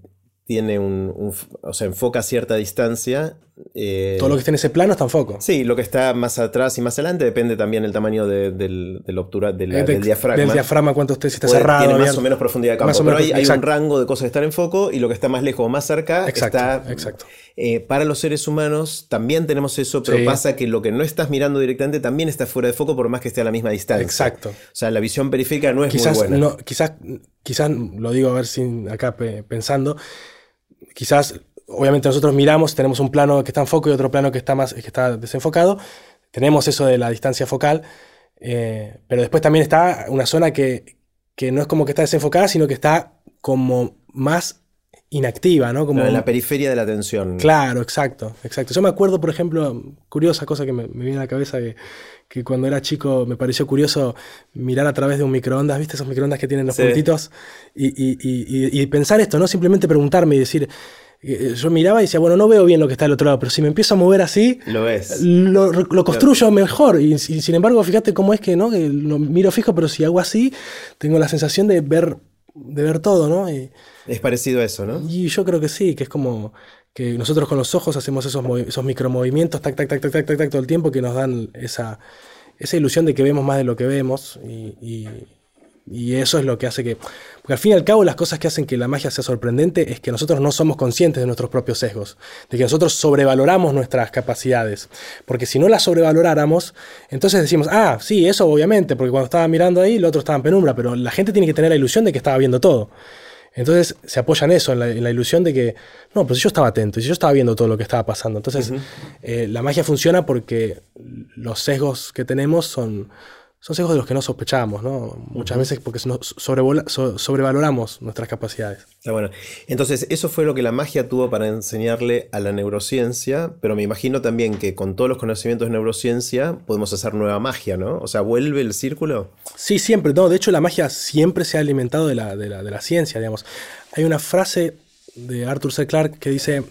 tiene un, o sea, enfoca a cierta distancia. Eh, Todo lo que está en ese plano está en foco. Sí, lo que está más atrás y más adelante depende también del tamaño del, del, obtura, del, diafragma. Del diafragma, cuánto esté, si está cerrado. Tiene más o menos profundidad de campo. pero hay, un rango de cosas que están en foco y lo que está más lejos o más cerca está. Exacto. Eh, para los seres humanos también tenemos eso, pero pasa que lo que no estás mirando directamente también está fuera de foco por más que esté a la misma distancia. Exacto. O sea, la visión periférica no es muy buena. No, quizás, quizás, lo digo a ver si acá pensando, quizás, obviamente nosotros miramos, tenemos un plano que está en foco y otro plano que está, más, que está desenfocado, tenemos eso de la distancia focal, eh, pero después también está una zona que, que, no es como que está desenfocada, sino que está como más inactiva, ¿no? Como en la periferia de la atención. Claro, exacto, exacto. Yo me acuerdo, por ejemplo, curiosa cosa que me, viene a la cabeza, que, que, cuando era chico me pareció curioso mirar a través de un microondas, ¿viste? Esos microondas que tienen los puntitos, y, y, y, y, pensar esto, ¿no? Simplemente preguntarme y decir, eh, yo miraba y decía, bueno, no veo bien lo que está al otro lado, pero si me empiezo a mover así, lo ves. Lo, lo construyo mejor. Y, sin embargo, fíjate cómo es que, ¿no? Que lo miro fijo, pero si hago así, tengo la sensación de ver, de ver todo, ¿no? Es parecido a eso, ¿no? Y yo creo que sí, que es como que nosotros con los ojos hacemos esos, esos micromovimientos, tac, tac, tac, tac, tac, tac, todo el tiempo que nos dan esa, esa ilusión de que vemos más de lo que vemos y, y, eso es lo que hace que... Porque al fin y al cabo las cosas que hacen que la magia sea sorprendente es que nosotros no somos conscientes de nuestros propios sesgos, de que nosotros sobrevaloramos nuestras capacidades. Porque si no las sobrevaloráramos, entonces decimos, ah, sí, eso obviamente, porque cuando estaba mirando ahí, el otro estaba en penumbra, pero la gente tiene que tener la ilusión de que estaba viendo todo. Entonces se apoyan en eso, en la, ilusión de que, no, pues yo estaba atento, y yo estaba viendo todo lo que estaba pasando. Entonces eh, la magia funciona porque los sesgos que tenemos son, son sesgos de los que no sospechábamos, ¿no? Muchas veces porque sobrevaloramos nuestras capacidades. bueno. Entonces, eso fue lo que la magia tuvo para enseñarle a la neurociencia, pero me imagino también que con todos los conocimientos de neurociencia podemos hacer nueva magia, ¿no? O sea, ¿vuelve el círculo? Sí, siempre. No, de hecho, la magia siempre se ha alimentado de la, de la, de la ciencia, digamos. Hay una frase de Arthur C. Clarke que dice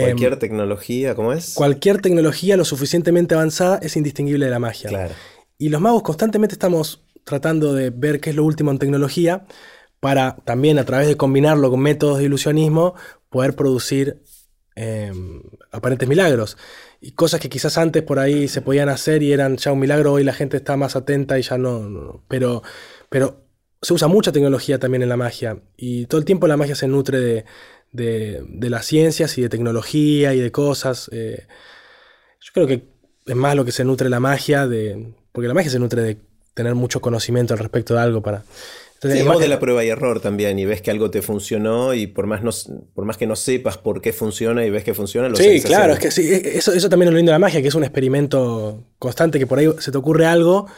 Cualquier em, tecnología, ¿cómo es? Cualquier tecnología lo suficientemente avanzada es indistinguible de la magia. Claro. Y los magos constantemente estamos tratando de ver qué es lo último en tecnología para también a través de combinarlo con métodos de ilusionismo poder producir em, aparentes milagros. Y cosas que quizás antes por ahí se podían hacer y eran ya un milagro, hoy la gente está más atenta y ya no. pero, pero se usa mucha tecnología también en la magia. Y todo el tiempo la magia se nutre de, de, las ciencias y de tecnología y de cosas. Eh, yo creo que es más lo que se nutre la magia, de, porque la magia se nutre de tener mucho conocimiento al respecto de algo para... Sí, o de la prueba y error también, y ves que algo te funcionó y por más, no, por más que no sepas por qué funciona y ves que funciona, lo Sí, claro, es que sí, e, eso, eso también es lo lindo de la magia, que es un experimento constante, que por ahí se te ocurre algo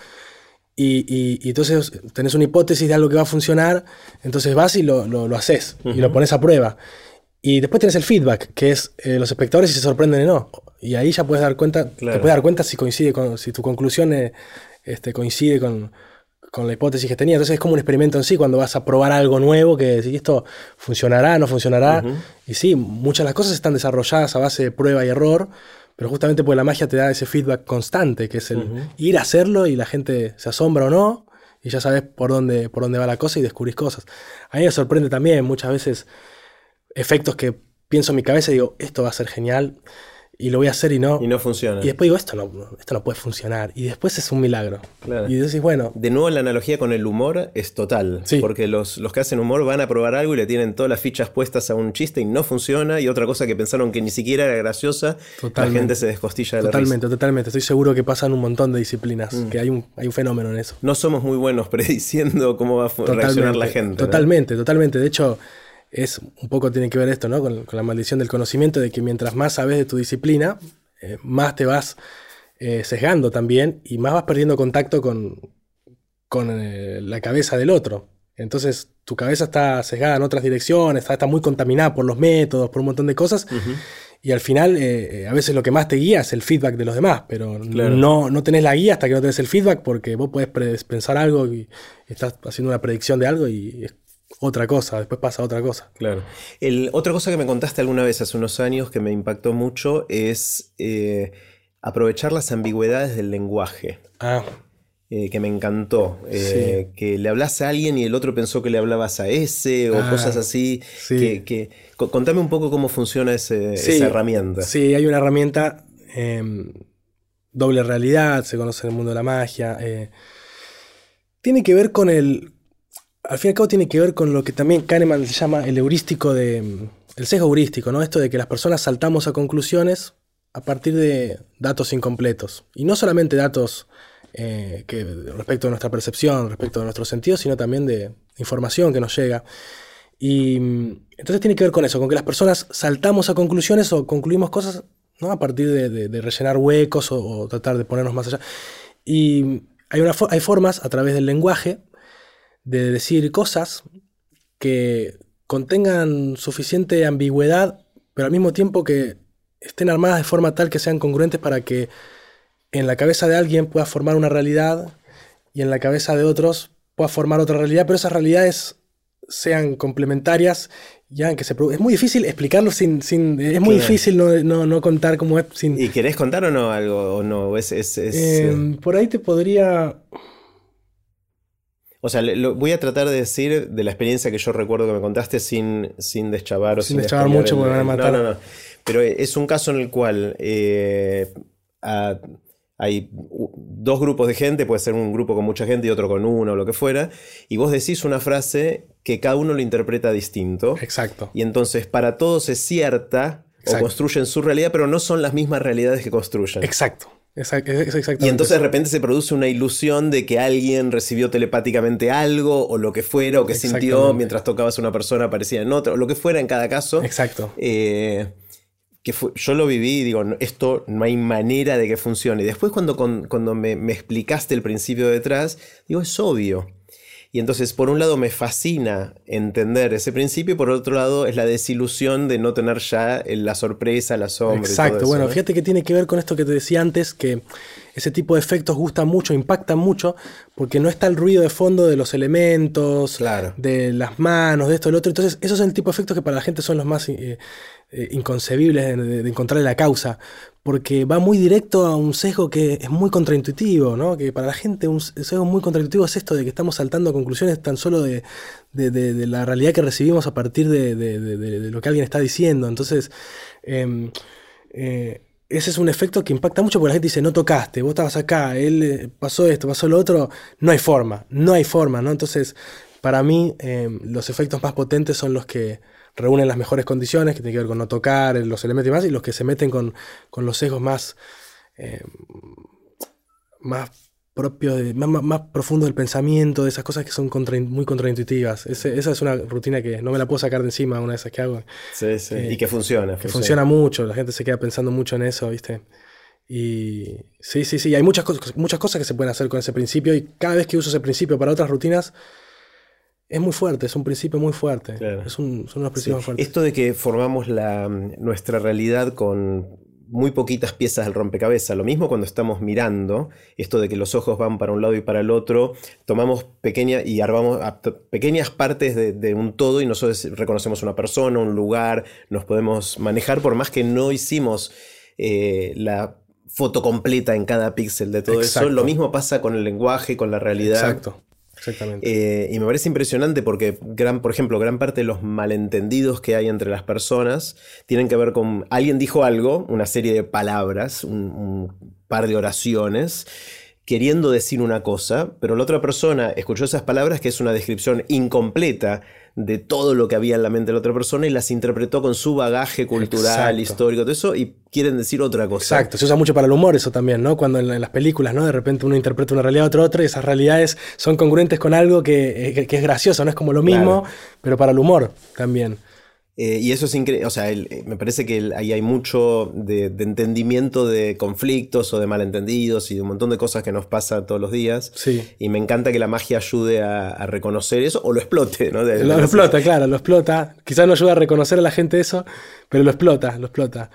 y, y, entonces tenés una hipótesis de algo que va a funcionar, entonces vas y lo, lo, haces y lo pones a prueba. Y después tienes el feedback, que es eh, los espectadores si se sorprenden o no. Y ahí ya puedes dar cuenta, te puedes dar cuenta si coincide con, si tu conclusión eh, este, coincide con, con la hipótesis que tenía. Entonces es como un experimento en sí cuando vas a probar algo nuevo que si esto funcionará, no funcionará. Y sí, muchas de las cosas están desarrolladas a base de prueba y error, pero justamente porque la magia te da ese feedback constante, que es el ir a hacerlo y la gente se asombra o no, y ya sabes por dónde, por dónde va la cosa y descubrís cosas. A mí me sorprende también muchas veces efectos que pienso en mi cabeza y digo, esto va a ser genial y lo voy a hacer y no. Y no funciona. Y después digo, esto no, esto no puede funcionar. Y después es un milagro. Claro. Y decís, bueno. De nuevo, la analogía con el humor es total. Sí. Porque los, los, que hacen humor van a probar algo y le tienen todas las fichas puestas a un chiste y no funciona. Y otra cosa que pensaron que ni siquiera era graciosa, la gente se descostilla de Totalmente, totalmente. Estoy seguro que pasan un montón de disciplinas, mm. que hay un, hay un fenómeno en eso. No somos muy buenos prediciendo cómo va a reaccionar la gente. Totalmente, totalmente. De hecho es un poco tiene que ver esto, ¿no? Con, con, la maldición del conocimiento, de que mientras más sabes de tu disciplina, eh, más te vas eh, sesgando también y más vas perdiendo contacto con, con eh, la cabeza del otro. Entonces tu cabeza está sesgada en otras direcciones, está, está muy contaminada por los métodos, por un montón de cosas. Y al final, a veces lo que más te guía es el feedback de los demás, pero no, no tenés la guía hasta que no tenés el feedback porque vos podés pensar algo y estás haciendo una predicción de algo y es otra cosa, después pasa otra cosa. Claro. El, otra cosa que me contaste alguna vez hace unos años que me impactó mucho es eh, aprovechar las ambigüedades del lenguaje. Ah. Eh, que me encantó. Eh, que le hablas a alguien y el otro pensó que le hablabas a ese o ah, cosas así. Que, contame un poco cómo funciona ese, esa herramienta. Sí, hay una herramienta em, doble realidad, se conoce en el mundo de la magia. tiene que ver con el, al fin y al cabo tiene que ver con lo que también Kahneman llama el heurístico de. el sesgo heurístico, ¿no? Esto de que las personas saltamos a conclusiones a partir de datos incompletos. Y no solamente datos eh, que, respecto de nuestra percepción, respecto de nuestros sentidos, sino también de información que nos llega. Y entonces tiene que ver con eso, con que las personas saltamos a conclusiones o concluimos cosas ¿no? a partir de, rellenar huecos o, tratar de ponernos más allá. Y hay, una, hay formas a través del lenguaje de decir cosas que contengan suficiente ambigüedad, pero al mismo tiempo que estén armadas de forma tal que sean congruentes para que en la cabeza de alguien pueda formar una realidad y en la cabeza de otros pueda formar otra realidad, pero esas realidades sean complementarias ya que se es muy difícil explicarlo sin, sin es muy difícil no, contar cómo es sin y querés contar o no algo o no es, es, em, por ahí te podría o sea, lo, voy a tratar de decir de la experiencia que yo recuerdo que me contaste sin, sin deschavar o sin, sin deschavar mucho porque van a matar. No, no, no. Pero es un caso en el cual eh, hay dos grupos de gente, puede ser un grupo con mucha gente y otro con uno o lo que fuera, y vos decís una frase que cada uno lo interpreta distinto. Exacto. Y entonces para todos es cierta o construyen su realidad, pero no son las mismas realidades que construyen. Exacto. Y entonces de repente se produce una ilusión de que alguien recibió telepáticamente algo o lo que fuera o que sintió mientras tocabas a una persona aparecía en otra o lo que fuera en cada caso. Exacto. Eh, que yo lo viví y digo, esto no hay manera de que funcione. Y después cuando, cuando me, me explicaste el principio detrás, digo, es obvio. Y entonces, por un lado, me fascina entender ese principio y por otro lado, es la desilusión de no tener ya la sorpresa, la sombra. Exacto, bueno, fíjate que tiene que ver con esto que te decía antes, que ese tipo de efectos gustan mucho, impactan mucho, porque no está el ruido de fondo de los elementos, de las manos, de esto, del otro. Entonces, esos son el tipo de efectos que para la gente son los más eh, eh, inconcebibles de, de, encontrarle la causa porque va muy directo a un sesgo que es muy contraintuitivo, ¿no? Que para la gente un sesgo muy contraintuitivo es esto de que estamos saltando conclusiones tan solo de, la realidad que recibimos a partir de, lo que alguien está diciendo. Entonces, em, eh, ese es un efecto que impacta mucho porque la gente dice, no tocaste, vos estabas acá, él eh, pasó esto, pasó lo otro, no hay forma, no hay forma, ¿no? Entonces, para mí, em, los efectos más potentes son los que reúnen las mejores condiciones, que tienen que ver con no tocar los elementos y más, y los que se meten con, los sesgos más, eh, más propios, de, más, más, profundos del pensamiento, de esas cosas que son muy contraintuitivas. esa es una rutina que no me la puedo sacar de encima, una de esas que hago. Sí, sí. y que funciona. Que funciona. mucho, la gente se queda pensando mucho en eso, ¿viste? Y sí, sí, sí, hay muchas, cosas, muchas cosas que se pueden hacer con ese principio y cada vez que uso ese principio para otras rutinas, es muy fuerte, es un principio muy fuerte. Es un, son unos principios fuertes. Esto de que formamos la, nuestra realidad con muy poquitas piezas del rompecabezas. Lo mismo cuando estamos mirando, esto de que los ojos van para un lado y para el otro, tomamos pequeñas y armamos pequeñas partes de, un todo y nosotros reconocemos una persona, un lugar, nos podemos manejar por más que no hicimos eh, la foto completa en cada píxel de todo eso. Lo mismo pasa con el lenguaje, con la realidad. Exacto. Exactamente. Eh, y me parece impresionante porque, gran, por ejemplo, gran parte de los malentendidos que hay entre las personas tienen que ver con. Alguien dijo algo, una serie de palabras, un par de oraciones, queriendo decir una cosa, pero la otra persona escuchó esas palabras, que es una descripción incompleta de todo lo que había en la mente de la otra persona y las interpretó con su bagaje cultural, histórico, todo eso, y quieren decir otra cosa. Exacto, se usa mucho para el humor eso también, ¿no? Cuando en, las películas, ¿no? De repente uno interpreta una realidad otra otra y esas realidades son congruentes con algo que, eh, es gracioso, no es como lo mismo, pero para el humor también. Eh, y eso es increíble, o sea, eh, me parece que ahí hay mucho de, entendimiento de conflictos o de malentendidos y de un montón de cosas que nos pasa todos los días. Sí. Y me encanta que la magia ayude a, reconocer eso o lo explote, ¿no? lo, explota, claro, lo explota. Quizás no ayuda a reconocer a la gente eso, pero lo explota, lo explota.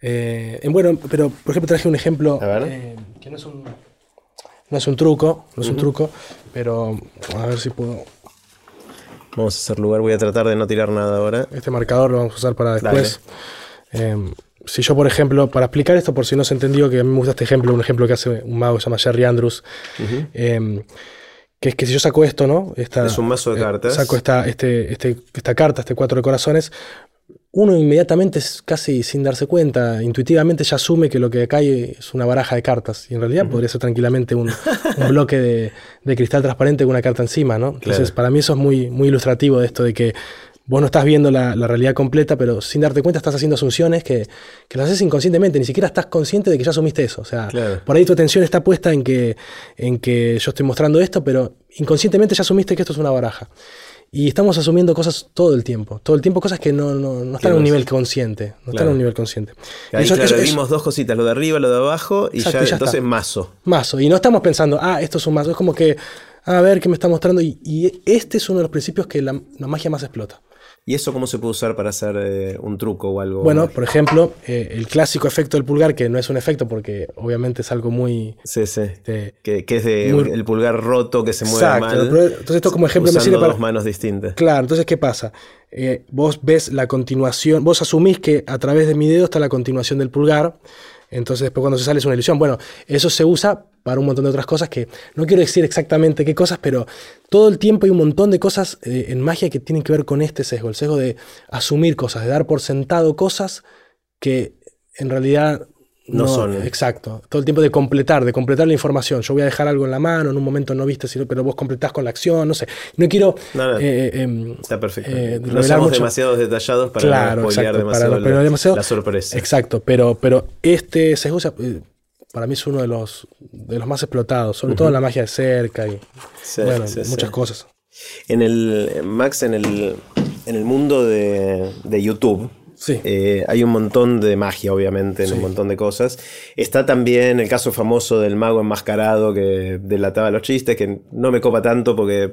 Eh, bueno, pero por ejemplo traje un ejemplo que no es un, no es un truco, no es un truco, pero a ver si puedo Vamos a hacer lugar, voy a tratar de no tirar nada ahora. Este marcador lo vamos a usar para después. Em, si yo, por ejemplo, para explicar esto, por si no se entendió, que a mí me gusta este ejemplo, un ejemplo que hace un mago que se llama Jerry Andrews, em, que es que si yo saco esto, ¿no? Esta, es un mazo de eh, cartas. saco esta, este, este, esta carta, este cuatro de corazones, uno inmediatamente, casi sin darse cuenta, intuitivamente ya asume que lo que cae es una baraja de cartas. Y en realidad podría ser tranquilamente un, bloque de, cristal transparente con una carta encima, ¿no? Entonces, para mí eso es muy, muy ilustrativo de esto de que vos no estás viendo la, realidad completa, pero sin darte cuenta estás haciendo asunciones que, que las haces inconscientemente, ni siquiera estás consciente de que ya asumiste eso. O sea, por ahí tu atención está puesta en que, en que yo estoy mostrando esto, pero inconscientemente ya asumiste que esto es una baraja. Y estamos asumiendo cosas todo el tiempo, todo el tiempo cosas que no, no, están a un nivel consciente, no están a un nivel consciente. Ahí eso, vimos dos cositas, lo de arriba, lo de abajo, y ya, entonces mazo. Mazo, y no estamos pensando, ah, esto es un mazo, es como que, a ver qué me está mostrando, y, este es uno de los principios que la magia más explota. ¿Y eso cómo se puede usar para hacer eh, un truco o algo? Bueno, por ejemplo, eh, el clásico efecto del pulgar, que no es un efecto porque obviamente es algo muy... Sí, sí. Este, que, es de el pulgar roto que se mueve mal. Entonces esto como ejemplo me sirve para... dos manos distintas. Claro, entonces ¿qué pasa? Eh, vos ves la continuación, vos asumís que a través de mi dedo está la continuación del pulgar, entonces después cuando se sale es una ilusión. Bueno, eso se usa para un montón de otras cosas que no quiero decir exactamente qué cosas, pero todo el tiempo hay un montón de cosas eh, en magia que tienen que ver con este sesgo, el sesgo de asumir cosas, de dar por sentado cosas que en realidad no, son. Exacto. Todo el tiempo de completar, de completar la información. Yo voy a dejar algo en la mano, en un momento no viste, pero vos completás con la acción, no sé. No quiero. Eh, eh, em, Está perfecto. no somos demasiado detallados para claro, no demasiado, la, sorpresa. Exacto, pero, pero este sesgo para mí es uno de los, de los más explotados, sobre todo en la magia de cerca y bueno, muchas cosas. En el, Max, en el, en el mundo de, de YouTube, eh, hay un montón de magia, obviamente, en un montón de cosas. Está también el caso famoso del mago enmascarado que delataba los chistes, que no me copa tanto porque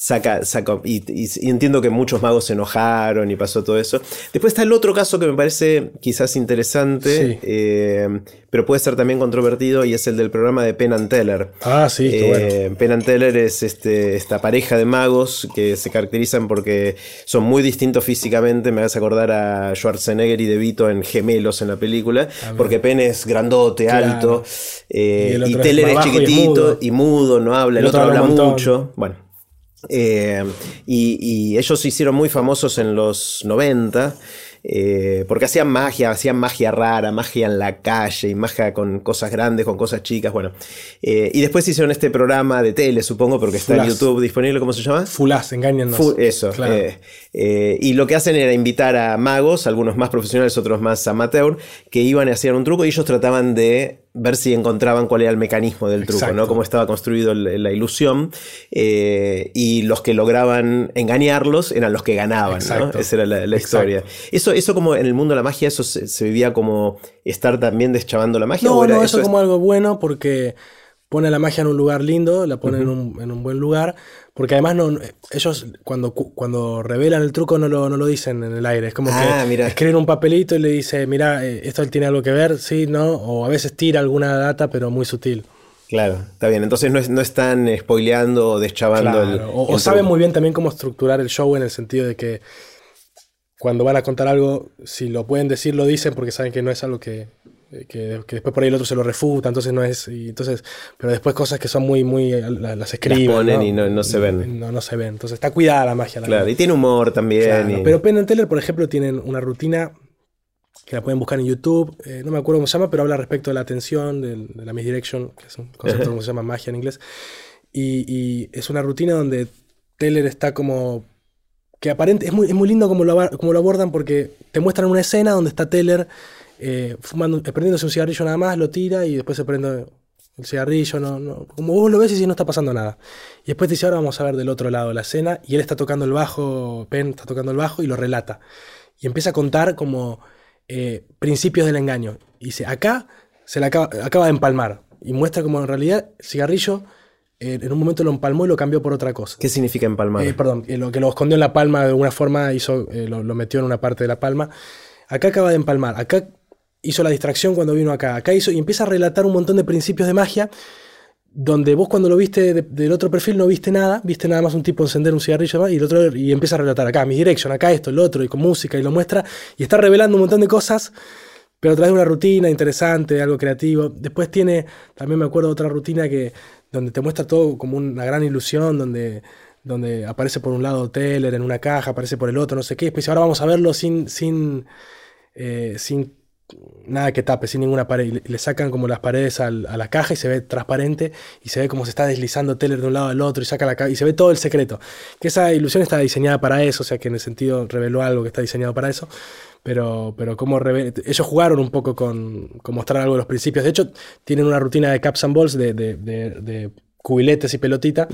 saca, saca y, entiendo que muchos magos se enojaron y pasó todo eso. Después está el otro caso que me parece quizás interesante, eh, pero puede ser también controvertido y es el del programa de Penn and Teller. Ah, sí, eh, Penn and Teller es este, esta pareja de magos que se caracterizan porque son muy distintos físicamente. Me vas a acordar a Schwarzenegger y De Vito en Gemelos en la película, ah, porque Penn es grandote, alto, y, eh, Teller es, chiquitito y mudo. no habla, el, otro, habla mucho. Bueno. Eh, y, ellos se hicieron muy famosos en los 90. Eh, porque hacían magia, hacían magia rara, magia en la calle, y magia con cosas grandes, con cosas chicas, bueno. Eh, y después hicieron este programa de tele, supongo, porque está en YouTube disponible, ¿cómo se llama? Fulas, engáñanos. eso. y lo que hacen era invitar a magos, algunos más profesionales, otros más amateur, que iban y hacían un truco y ellos trataban de ver si encontraban cuál era el mecanismo del truco, ¿no? Cómo estaba construido la ilusión. Eh, y los que lograban engañarlos eran los que ganaban, ¿no? Esa era la, historia. Eso, eso como en el mundo de la magia, eso se, vivía como estar también deschavando la magia. No, no, eso, como algo bueno porque pone la magia en un lugar lindo, la pone en, un, buen lugar, porque además no, ellos cuando, cuando revelan el truco no lo, no lo dicen en el aire, es como que ah, escriben un papelito y le dice, mira, eh, esto tiene algo que ver, sí, no, o a veces tira alguna data, pero muy sutil. Claro, está bien. Entonces no, no están spoileando o deschavando el. O, saben muy bien también cómo estructurar el show en el sentido de que cuando van a contar algo, si lo pueden decir, lo dicen porque saben que no es algo que, eh, que, después por ahí el otro se lo refuta, entonces no es. Y entonces, pero después cosas que son muy, muy. las, escriben. Las ponen y no, se ven. No, no se ven. Entonces está cuidada la magia. claro, y tiene humor también. Pero Penn Teller, por ejemplo, tienen una rutina que la pueden buscar en YouTube. Eh, no me acuerdo cómo se llama, pero habla respecto de la atención, de, la misdirection, que es un concepto que se llama magia en inglés. Y, es una rutina donde Teller está como. que aparente. Es muy, es muy lindo como lo, como lo abordan porque te muestran una escena donde está Teller eh, fumando, eh, prendiéndose un cigarrillo nada más, lo tira y después se prende el cigarrillo, no, como vos lo ves y si no está pasando nada. Y después dice, ahora vamos a ver del otro lado la escena, y él está tocando el bajo, Penn está tocando el bajo y lo relata. Y empieza a contar como eh, principios del engaño. Y dice, acá se le acaba, acaba, de empalmar. Y muestra como en realidad el cigarrillo en un momento lo empalmó y lo cambió por otra cosa. ¿Qué significa empalmar? perdón, lo, que lo escondió en la palma de alguna forma, hizo, lo, lo, metió en una parte de la palma. Acá acaba de empalmar. Acá hizo la distracción cuando vino acá. Acá hizo y empieza a relatar un montón de principios de magia donde vos cuando lo viste del otro perfil no viste nada, viste nada más un tipo encender un cigarrillo y el otro y empieza a relatar acá, mi direction, acá esto, el otro, y con música y lo muestra y está revelando un montón de cosas, pero a través de una rutina interesante, algo creativo. Después tiene, también me acuerdo de otra rutina que donde te muestra todo como una gran ilusión, donde donde aparece por un lado Teller en una caja, aparece por el otro, no sé qué, después ahora vamos a verlo sin, sin, eh, sin nada que tape, sin ninguna pared. Le sacan como las paredes a la caja y se ve transparente y se ve como se está deslizando Teller de un lado al otro y saca la y se ve todo el secreto. Que esa ilusión está diseñada para eso, o sea que en el sentido reveló algo que está diseñado para eso. Pero, pero como ellos jugaron un poco con, mostrar algo de los principios. De hecho, tienen una rutina de caps and balls de, cubiletes y pelotita,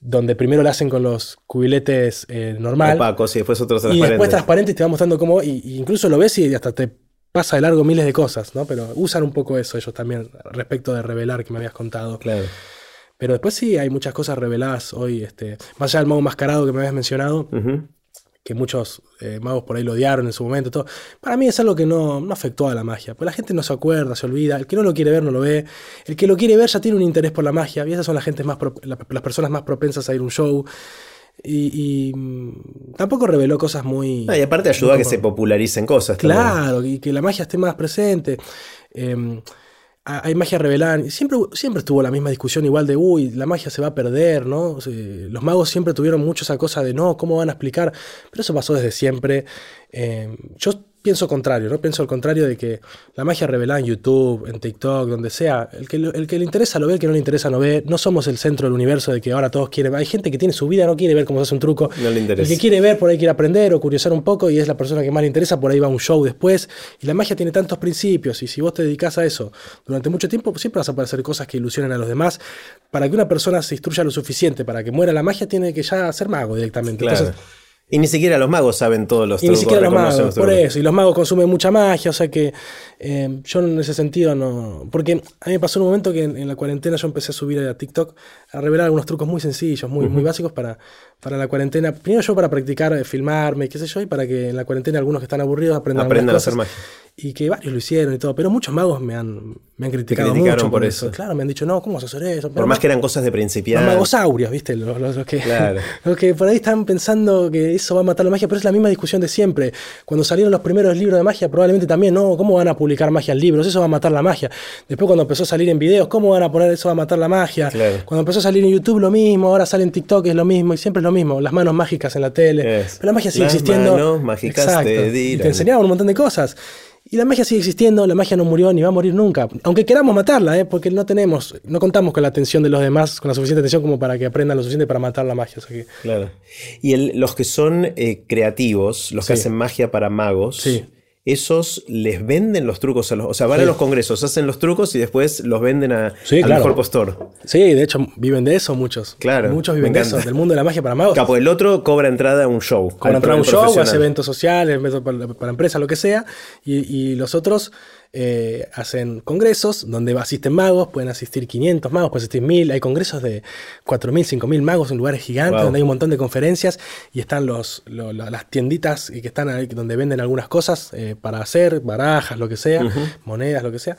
donde primero lo hacen con los cubiletes eh, normal. Opacos y después otros transparentes. Y después transparente y te va mostrando cómo, y, incluso lo ves y hasta te pasa de largo miles de cosas, ¿no? Pero usan un poco eso ellos también respecto de revelar que me habías contado. Claro. Pero después sí hay muchas cosas reveladas hoy, este, más allá del mago mascarado que me habías mencionado, que muchos eh, magos por ahí lo odiaron en su momento. Todo. Para mí es algo que no, no, afectó a la magia, pues la gente no se acuerda, se olvida, el que no lo quiere ver no lo ve, el que lo quiere ver ya tiene un interés por la magia, y esas son las, gente más las personas más propensas a ir a un show. Y, mm, tampoco reveló cosas muy. y aparte ayudó a que se popularicen cosas. Claro, y que la magia esté más presente. Em, hay magia revelada. Siempre, siempre estuvo la misma discusión, igual de, uy, la magia se va a perder, ¿no? los magos siempre tuvieron mucho esa cosa de, no, ¿cómo van a explicar? Pero eso pasó desde siempre. Em, yo pienso contrario, ¿no? Pienso al contrario de que la magia revelada en YouTube, en TikTok, donde sea, el que, el que le interesa lo ve, el que no le interesa no ve. No somos el centro del universo de que ahora todos quieren Hay gente que tiene su vida, no quiere ver cómo se hace un truco. No le interesa. El que quiere ver, por ahí quiere aprender o curiosar un poco y es la persona que más le interesa, por ahí va a un show después. Y la magia tiene tantos principios y si vos te dedicas a eso durante mucho tiempo, siempre vas a aparecer cosas que ilusionen a los demás. Para que una persona se instruya lo suficiente, para que muera la magia, tiene que ya ser mago directamente. Entonces, y ni siquiera los magos saben todos los trucos. Y ni siquiera los magos, por eso. Y los magos consumen mucha magia, o sea que eh, yo en ese sentido no... Porque a mí me pasó un momento que en, la cuarentena yo empecé a subir a TikTok a revelar algunos trucos muy sencillos, muy, muy básicos para, para la cuarentena. Primero yo para practicar, eh, filmarme, qué sé yo, y para que en la cuarentena algunos que están aburridos aprendan, aprendan a hacer magia y que varios lo hicieron y todo, pero muchos magos me han, me han criticado mucho por eso. Claro, me han dicho, no, ¿cómo vas a hacer eso? por más que eran cosas de principiante. Los magosaurios, ¿viste? Los, que, los que por ahí están pensando que eso va a matar la magia, pero es la misma discusión de siempre. Cuando salieron los primeros libros de magia, probablemente también, no, ¿cómo van a publicar magia en libros? Eso va a matar la magia. Después cuando empezó a salir en videos, ¿cómo van a poner eso va a matar la magia? Cuando empezó a salir en YouTube, lo mismo, ahora sale en TikTok, es lo mismo, y siempre es lo mismo, las manos mágicas en la tele. Pero la magia sigue existiendo. Manos mágicas te y te enseñaban un montón de cosas. Y la magia sigue existiendo, la magia no murió ni va a morir nunca. Aunque queramos matarla, ¿eh? porque no tenemos, no contamos con la atención de los demás, con la suficiente atención como para que aprendan lo suficiente para matar la magia. Claro. Y los que son eh, creativos, los que hacen magia para magos, esos les venden los trucos a los. O sea, van a los congresos, hacen los trucos y después los venden a, Sí, al claro. mejor postor. Sí, de hecho viven de eso muchos. Claro, Muchos viven de eso, del mundo de la magia para magos. Capo, el otro cobra entrada a un show. Cobran al entrar a un show, hace eventos sociales, eventos para, para empresas, lo que sea. Y, y los otros eh, hacen congresos donde asisten magos, pueden asistir 500 magos, pueden asistir 1000. Hay congresos de 4000, 5000 magos en lugares gigantes Wow. donde hay un montón de conferencias y están los, las tienditas que están ahí donde venden algunas cosas eh, para hacer, barajas, lo que sea, monedas, lo que sea.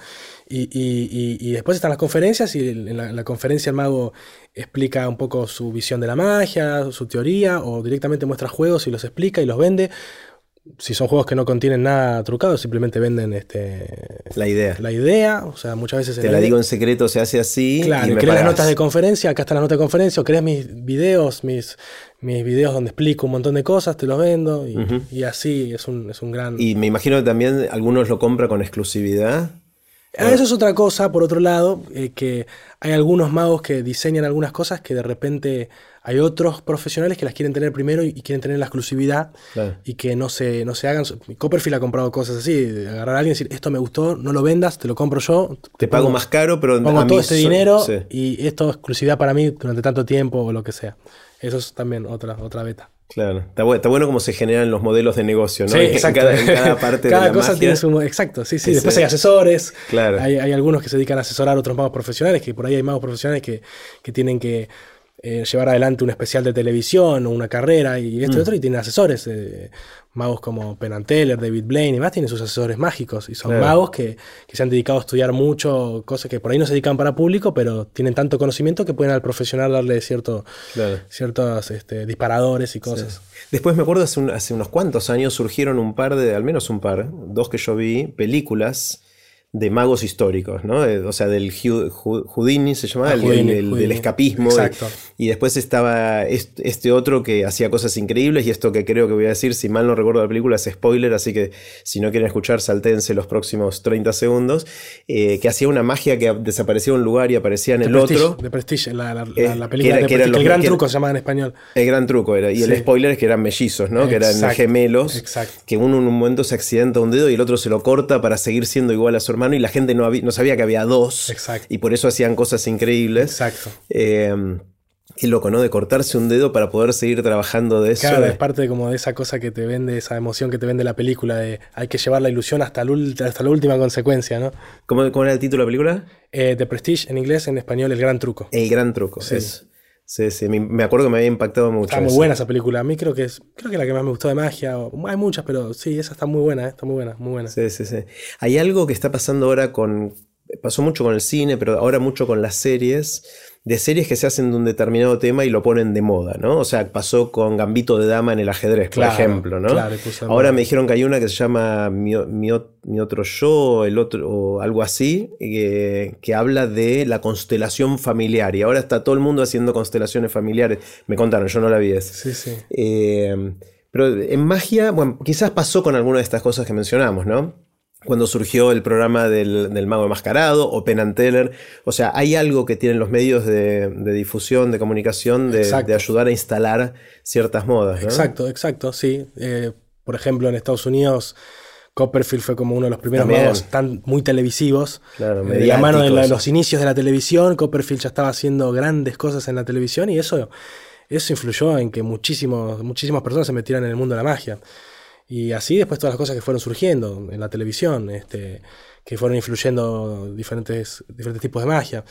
Y, y- y- y después están las conferencias y en la, en la conferencia el mago explica un poco su visión de la magia, su teoría, o directamente muestra juegos y los explica y los vende. Si son juegos que no contienen nada trucado, simplemente venden este, La idea. la idea. O sea, muchas veces Te la digo en secreto, se hace así. Claro, y me querés las notas de conferencia, acá están las notas de conferencia, o querés mis videos, mis, mis videos donde explico un montón de cosas, te los vendo, y, y así es un, es un gran... Y me imagino que también algunos lo compran con exclusividad. Ah, eso es otra cosa, por otro lado, eh, que hay algunos magos que diseñan algunas cosas que de repente hay otros profesionales que las quieren tener primero y, quieren tener la exclusividad Claro. y que no se, no se hagan. Copperfield ha comprado cosas así, de agarrar a alguien y decir, esto me gustó, no lo vendas, te lo compro yo. Te pago más caro, pero Pongo a todo mí este dinero sí. y esto es exclusividad para mí durante tanto tiempo o lo que sea. Eso es también otra, otra beta. Claro, está bueno, está bueno cómo se generan los modelos de negocio, ¿no? Sí, En exacto. cada, en cada parte Cada de la cosa magia. tiene su. Exacto, sí, sí. Ese- Después hay asesores. Claro. Hay, hay algunos que se dedican a asesorar a otros magos profesionales, que por ahí hay magos profesionales que, que tienen que eh, llevar adelante un especial de televisión o una carrera y Mm. esto y otro, y tienen asesores. eh, magos como Penn and Teller, David Blaine y más tienen sus asesores mágicos. Y son Claro. magos que, que se han dedicado a estudiar mucho, cosas que por ahí no se dedican para público, pero tienen tanto conocimiento que pueden al profesional darle cierto, Claro. ciertos este, disparadores y cosas. Después me acuerdo hace, un- hace unos cuantos años surgieron un par de, al menos un par, dos que yo vi, películas de magos históricos, ¿no? O sea, del Houdini se llamaba, Ah, el- el- Houdini, el- del escapismo. Exacto. Y, y después estaba est- este otro que hacía cosas increíbles y esto que creo que voy a decir, si mal no recuerdo la película, es spoiler, así que si no quieren escuchar, saltense los próximos 30 segundos, eh, que hacía una magia que desaparecía en un lugar y aparecía en De el Prestige, otro. De Prestige, la, la- Eh, la- la que película era- de que los- El gran que era- truco se llama en español. El gran truco era. Y el spoiler es que eran mellizos, ¿no? Que eran gemelos. exacto. Que uno en un momento se accidenta un dedo y el otro se lo corta para seguir siendo igual a su hermano. Y la gente no, había- no sabía que había dos. Exacto. Y por eso hacían cosas increíbles. Exacto. Eh, qué loco, ¿no? De cortarse un dedo para poder seguir trabajando de eso. Claro, es parte como de esa cosa que te vende, esa emoción que te vende la película de hay que llevar la ilusión hasta, el hasta la última consecuencia, ¿no? ¿Cómo, cómo era el título de la película? Eh, The Prestige en inglés, en español, El Gran Truco. El gran truco. Sí. es. Sí, sí. Me, acuerdo que me había impactado mucho. Está muy eso. buena esa película. A mí creo que es, creo que la que más me gustó de magia. o- hay muchas, pero sí, esa está muy buena, eh, está muy buena, muy buena. Sí, sí, sí. Hay algo que está pasando ahora con. Pasó mucho con el cine, pero ahora mucho con las series. De series que se hacen de un determinado tema y lo ponen de moda, ¿no? O sea, pasó con Gambito de Dama en el ajedrez, por Claro, ejemplo, ¿no? claro, ahora me dijeron que hay una que se llama Mi, Mi o- Mi otro yo, el otro, o algo así, que, que habla de la constelación familiar. Y ahora está todo el mundo haciendo constelaciones familiares. Me contaron, yo no la vi esa. Sí, sí. Eh, pero en magia, bueno, quizás pasó con alguna de estas cosas que mencionamos, ¿no? Cuando surgió el programa del, del mago enmascarado o Penn and Teller. O sea, hay algo que tienen los medios de, de difusión, de comunicación, de, ayudar a instalar ciertas modas. ¿no? Exacto, exacto, sí. Eh, por ejemplo, en Estados Unidos, Copperfield fue como uno de los primeros También. magos tan muy televisivos. Claro, Eh, de la mano de, la- los inicios de la televisión, Copperfield ya estaba haciendo grandes cosas en la televisión y eso, eso influyó en que muchísimos, muchísimas personas se metieran en el mundo de la magia. Y así después todas las cosas que fueron surgiendo en la televisión, este, que fueron influyendo diferentes, diferentes tipos de magia.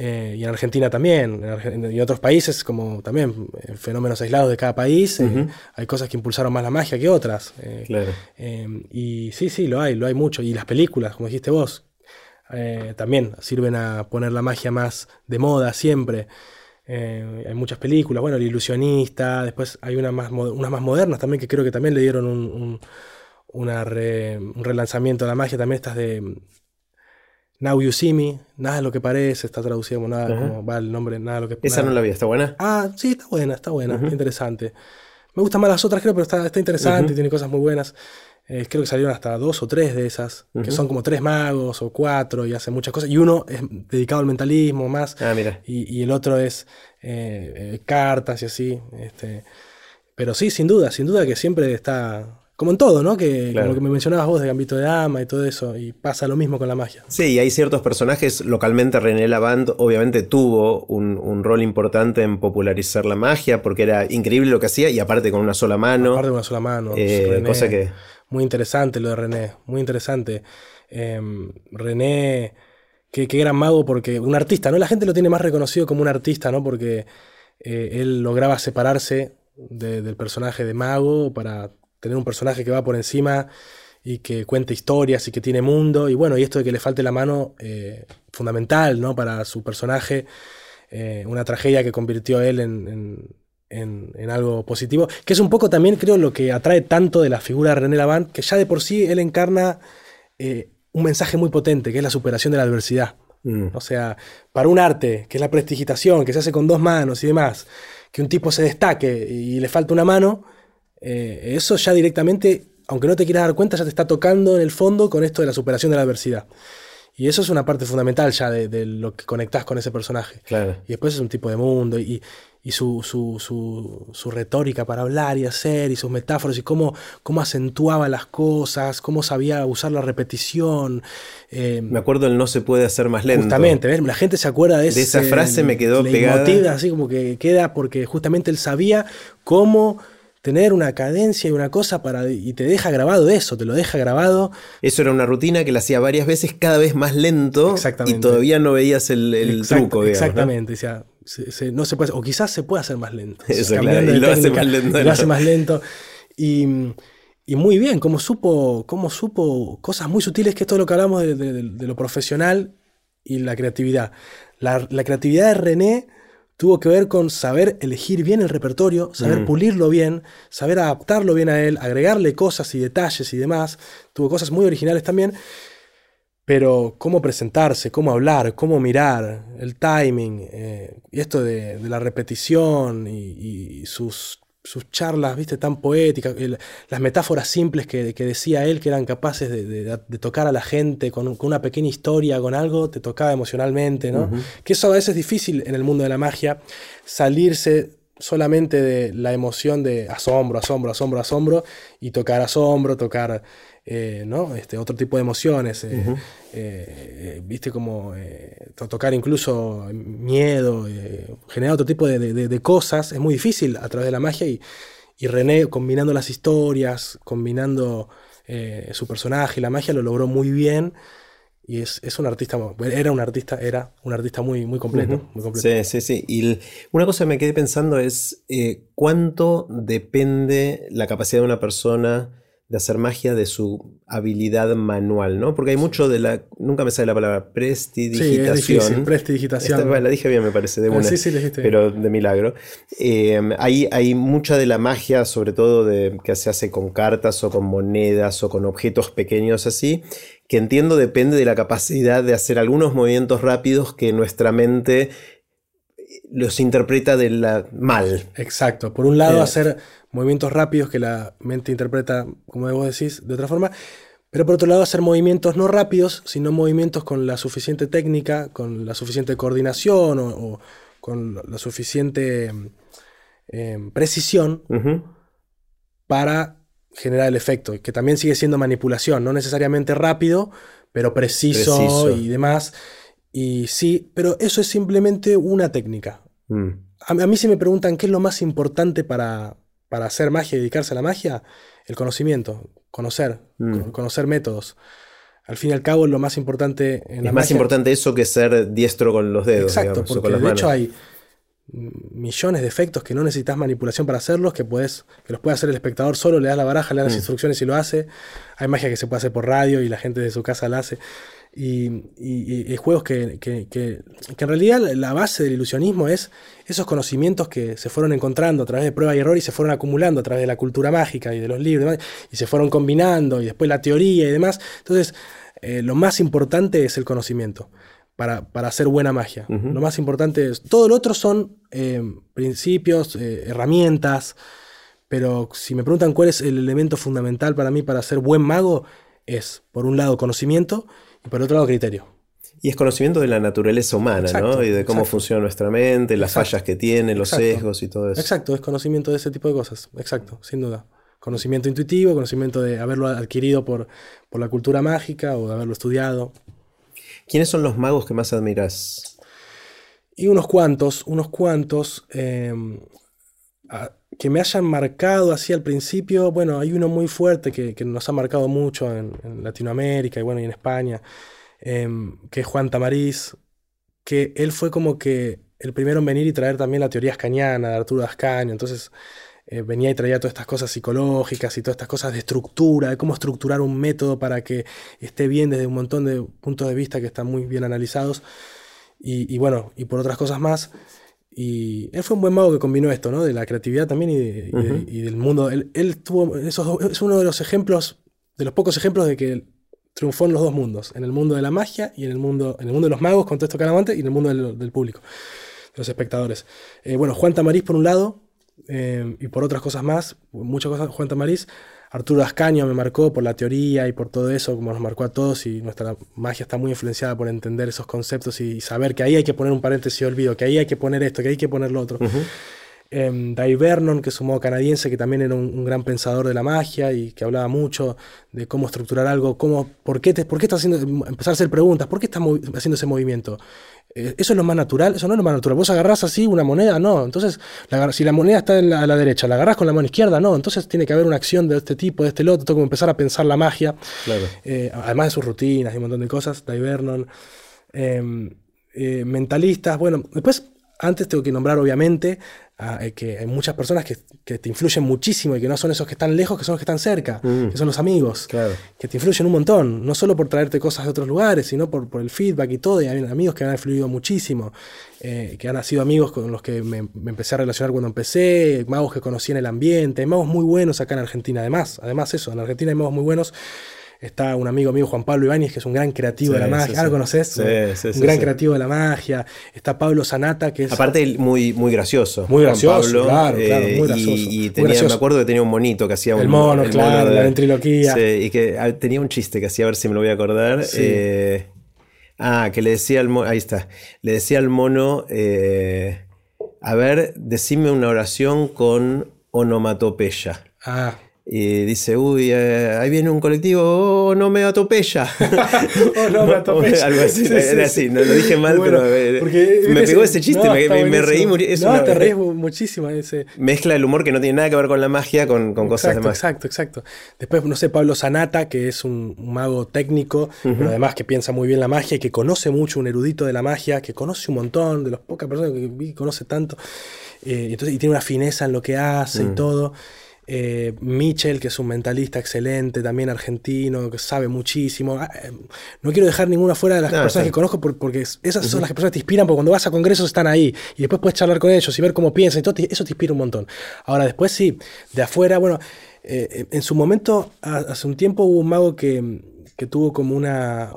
Eh, y en Argentina también, en, Arge- y en otros países, como también eh, fenómenos aislados de cada país, eh, hay cosas que impulsaron más la magia que otras. Claro. eh, y sí, sí, lo hay, lo hay mucho. Y las películas, como dijiste vos, también sirven a poner la magia más de moda siempre. Eh, hay muchas películas, bueno, El Ilusionista, después hay unas más, unas más modernas también que creo que también le dieron un, un- una re- un relanzamiento a la magia, también estas de mm, Now You See Me, nada es lo que parece, está traducido como nada, Ajá. como va el nombre, nada lo que Esa nada- no la vi, ¿está buena? Ah, sí, está buena, está buena, interesante. Me gustan más las otras, creo, pero está, está interesante y tiene cosas muy buenas. Eh, creo que salieron hasta dos o tres de esas, que son como tres magos o cuatro y hacen muchas cosas. Y uno es dedicado al mentalismo más, Ah, mira. y, y el otro es eh, eh, cartas y así. Este. Pero sí, sin duda, sin duda que siempre está. como en todo, ¿no? Que como que me mencionabas vos de Gambito de Dama y todo eso, y pasa lo mismo con la magia. Sí, y hay ciertos personajes, localmente René Lavand obviamente tuvo un, rol importante en popularizar la magia, porque era increíble lo que hacía, y aparte con una sola mano. Aparte con una sola mano. Eh, cosa que... Muy interesante lo de René, muy interesante. Em, René, qué, gran mago, porque un artista, ¿no? La gente lo tiene más reconocido como un artista, ¿no? Porque eh, él lograba separarse del personaje de mago para tener un personaje que va por encima y que cuenta historias y que tiene mundo. Y bueno, y esto de que le falte la mano, eh, fundamental, ¿no? Para su personaje, eh, una tragedia que convirtió a él en, algo positivo, que es un poco también, creo, lo que atrae tanto de la figura de René Lavant, que ya de por sí él encarna eh, un mensaje muy potente, que es la superación de la adversidad. Mm. O sea, para un arte, que es la prestigitación, que se hace con dos manos y demás, que un tipo se destaque y le falta una mano, eh, eso ya directamente, aunque no te quieras dar cuenta, ya te está tocando en el fondo con esto de la superación de la adversidad. Y eso es una parte fundamental ya de, lo que conectás con ese personaje. Y después es un tipo de mundo y, su, su, retórica para hablar y hacer y sus metáforas y cómo, cómo acentuaba las cosas, cómo sabía usar la repetición. Eh, me acuerdo el no se puede hacer más lento. Justamente, la gente se acuerda de, de esa frase, me quedó pegada. así como que queda porque justamente él sabía cómo tener una cadencia y una cosa para y te deja grabado eso, te lo deja grabado. Eso era una rutina que la hacía varias veces, cada vez más lento y todavía no veías el, truco. exactamente, o sea, no se puede, o quizás se puede hacer más lento. Eso, claro, y lo hace más lento. Lo hace más lento. Y, muy bien, como supo, como supo cosas muy sutiles, que es todo lo que hablamos de, lo profesional y la creatividad. La, la creatividad de René tuvo que ver con saber elegir bien el repertorio, saber mm. pulirlo bien, saber adaptarlo bien a él, agregarle cosas y detalles y demás. Tuvo cosas muy originales también. Pero cómo presentarse, cómo hablar, cómo mirar, el timing, eh, y esto de, la repetición y sus sus charlas, viste, tan poéticas, las metáforas simples que, decía él, que eran capaces de, tocar a la gente con, una pequeña historia, con algo, te tocaba emocionalmente, ¿no? Que eso a veces es difícil en el mundo de la magia, salirse solamente de la emoción de asombro, asombro, asombro, asombro, y tocar asombro, tocar eh, ¿no? este, otro tipo de emociones, eh, eh, viste como tocar incluso miedo, generar otro tipo de, cosas, es muy difícil a través de la magia y, René combinando las historias, combinando su personaje y la magia lo logró muy bien. Y es, un artista, era un artista, era un artista muy, muy, completo, Sí, sí, sí. Y una cosa que me quedé pensando es cuánto depende la capacidad de una persona de hacer magia de su habilidad manual, ¿no? Porque hay mucho de la. Nunca me sale la palabra prestidigitación. Sí, es difícil, prestidigitación. la dije bien, me parece, de ah, una. sí, sí, Pero de milagro. Eh, hay, hay, mucha de la magia, sobre todo de, que se hace con cartas o con monedas o con objetos pequeños así, que entiendo depende de la capacidad de hacer algunos movimientos rápidos que nuestra mente los interpreta de la mal. Exacto. Por un lado, eh, hacer movimientos rápidos que la mente interpreta, como vos decís, de otra forma. Pero por otro lado, hacer movimientos no rápidos, sino movimientos con la suficiente técnica, con la suficiente coordinación o, con la suficiente em, precisión para generar el efecto, que también sigue siendo manipulación, no necesariamente rápido, pero preciso, y demás. Y sí, pero eso es simplemente una técnica. Mm. A, a, mí si me preguntan qué es lo más importante para, para hacer magia y dedicarse a la magia, el conocimiento, conocer, mm. conocer métodos. Al fin y al cabo, lo más importante en Es más importante eso que ser diestro con los dedos. Exacto, porque de hecho hay millones de efectos que no necesitas manipulación para hacerlos, que, puedes, que los puede hacer el espectador solo, le das la baraja, le das las mm. instrucciones y lo hace. Hay magia que se puede hacer por radio y la gente de su casa la hace. Y, juegos que, en realidad la base del ilusionismo es esos conocimientos que se fueron encontrando a través de prueba y error y se fueron acumulando a través de la cultura mágica y de los libros y se fueron combinando y después la teoría y demás. Entonces, eh, lo más importante es el conocimiento para, hacer buena magia. Lo más importante es, todo lo otro son eh, principios, eh, herramientas, pero si me preguntan cuál es el elemento fundamental para mí para ser buen mago, es, por un lado, conocimiento y por otro lado criterio. Y es conocimiento de la naturaleza humana, ¿no? Y de cómo funciona nuestra mente, las fallas que tiene, los sesgos y todo eso. Exacto, es conocimiento de ese tipo de cosas. Exacto, sin duda. conocimiento intuitivo, conocimiento de haberlo adquirido por, por la cultura mágica o de haberlo estudiado. ¿Quiénes son los magos que más admiras? Y unos cuantos, unos cuantos em, que me hayan marcado así al principio. Bueno, hay uno muy fuerte que, nos ha marcado mucho en, Latinoamérica y bueno, y en España, em, que es Juan Tamariz, que él fue como que el primero en venir y traer también la teoría escañana de Arturo Ascaño. Entonces eh, venía y traía todas estas cosas psicológicas y todas estas cosas de estructura, de cómo estructurar un método para que esté bien desde un montón de puntos de vista que están muy bien analizados. Y, bueno, y por otras cosas más. Y él fue un buen mago que combinó esto, ¿no? De la creatividad también y, del mundo. Él, tuvo, esos, es uno de los ejemplos, de los pocos ejemplos de que triunfó en los dos mundos, en el mundo de la magia y en el mundo, en el mundo de los magos con todo esto calamante y en el mundo del, público, de los espectadores. Eh, bueno, Juan Tamariz por un lado, eh, y por otras cosas más, muchas cosas, Juan Tamariz. Arturo Ascaño me marcó por la teoría y por todo eso, como nos marcó a todos, y nuestra magia está muy influenciada por entender esos conceptos y saber que ahí hay que poner un paréntesis y olvido, que ahí hay que poner esto, que hay que poner lo otro. Dave Vernon, que es un modo canadiense, que también era un, gran pensador de la magia y que hablaba mucho de cómo estructurar algo, cómo, por qué, te, por qué estás haciendo, empezar a hacer preguntas, por qué estás haciendo ese movimiento. Eh, eso es lo más natural, eso no es lo más natural. Vos agarrás así una moneda, no. Entonces, si la moneda está a la derecha, la agarrás con la mano izquierda, no. Entonces tiene que haber una acción de este tipo, de este lote, tengo que empezar a pensar la magia. Eh, además de sus rutinas y un montón de cosas, Dave Vernon. Em, eh, mentalistas, bueno, después antes tengo que nombrar obviamente eh, que hay muchas personas que, te influyen muchísimo y que no son esos que están lejos, que son los que están cerca, mm. que son los amigos, que te influyen un montón, no solo por traerte cosas de otros lugares, sino por, por el feedback y todo. Y hay amigos que han influido muchísimo, eh, que han sido amigos con los que me, me, empecé a relacionar cuando empecé, magos que conocí en el ambiente, hay magos muy buenos acá en Argentina, además, además eso, en Argentina hay magos muy buenos Está un amigo mío, Juan Pablo Ibáñez, que es un gran creativo de la magia. ¿Lo conoces? Sí, sí, un gran creativo de la magia. Está Pablo Sanata, que es. Aparte, muy, muy gracioso. Muy gracioso. claro, claro, muy eh, gracioso. Y, tenía, me acuerdo que tenía un monito que hacía un. El mono, claro, la ventriloquía. Sí, y que ah, tenía un chiste que hacía, a ver si me lo voy a acordar. Eh, ah, que le decía al mono. Ahí está. Le decía al mono. Eh, a ver, decime una oración con onomatopeya. Ah. Y dice, uy, eh, ahí viene un colectivo, oh, no me atropella. oh, no me atropella. Algo así, era así, no lo dije mal, pero eh, me pegó ese chiste, me, reí muchísimo. No, te reís muchísimo. Ese. Mezcla el humor que no tiene nada que ver con la magia, con, con cosas demás. Exacto, exacto. Después, no sé, Pablo Sanata, que es un, mago técnico, pero además que piensa muy bien la magia y que conoce mucho, un erudito de la magia, que conoce un montón, de las pocas personas que vi, conoce tanto. Eh, entonces, y tiene una fineza en lo que hace y mm. todo. Eh, Mitchell, que es un mentalista excelente, también argentino, que sabe muchísimo. Ah, eh, no quiero dejar ninguna fuera de las personas que conozco porque esas son las personas que te inspiran, porque cuando vas a congresos están ahí y después puedes charlar con ellos y ver cómo piensan y todo, eso te inspira un montón. Ahora, después sí, de afuera, bueno, eh, en su momento, hace un tiempo hubo un mago que, tuvo como una...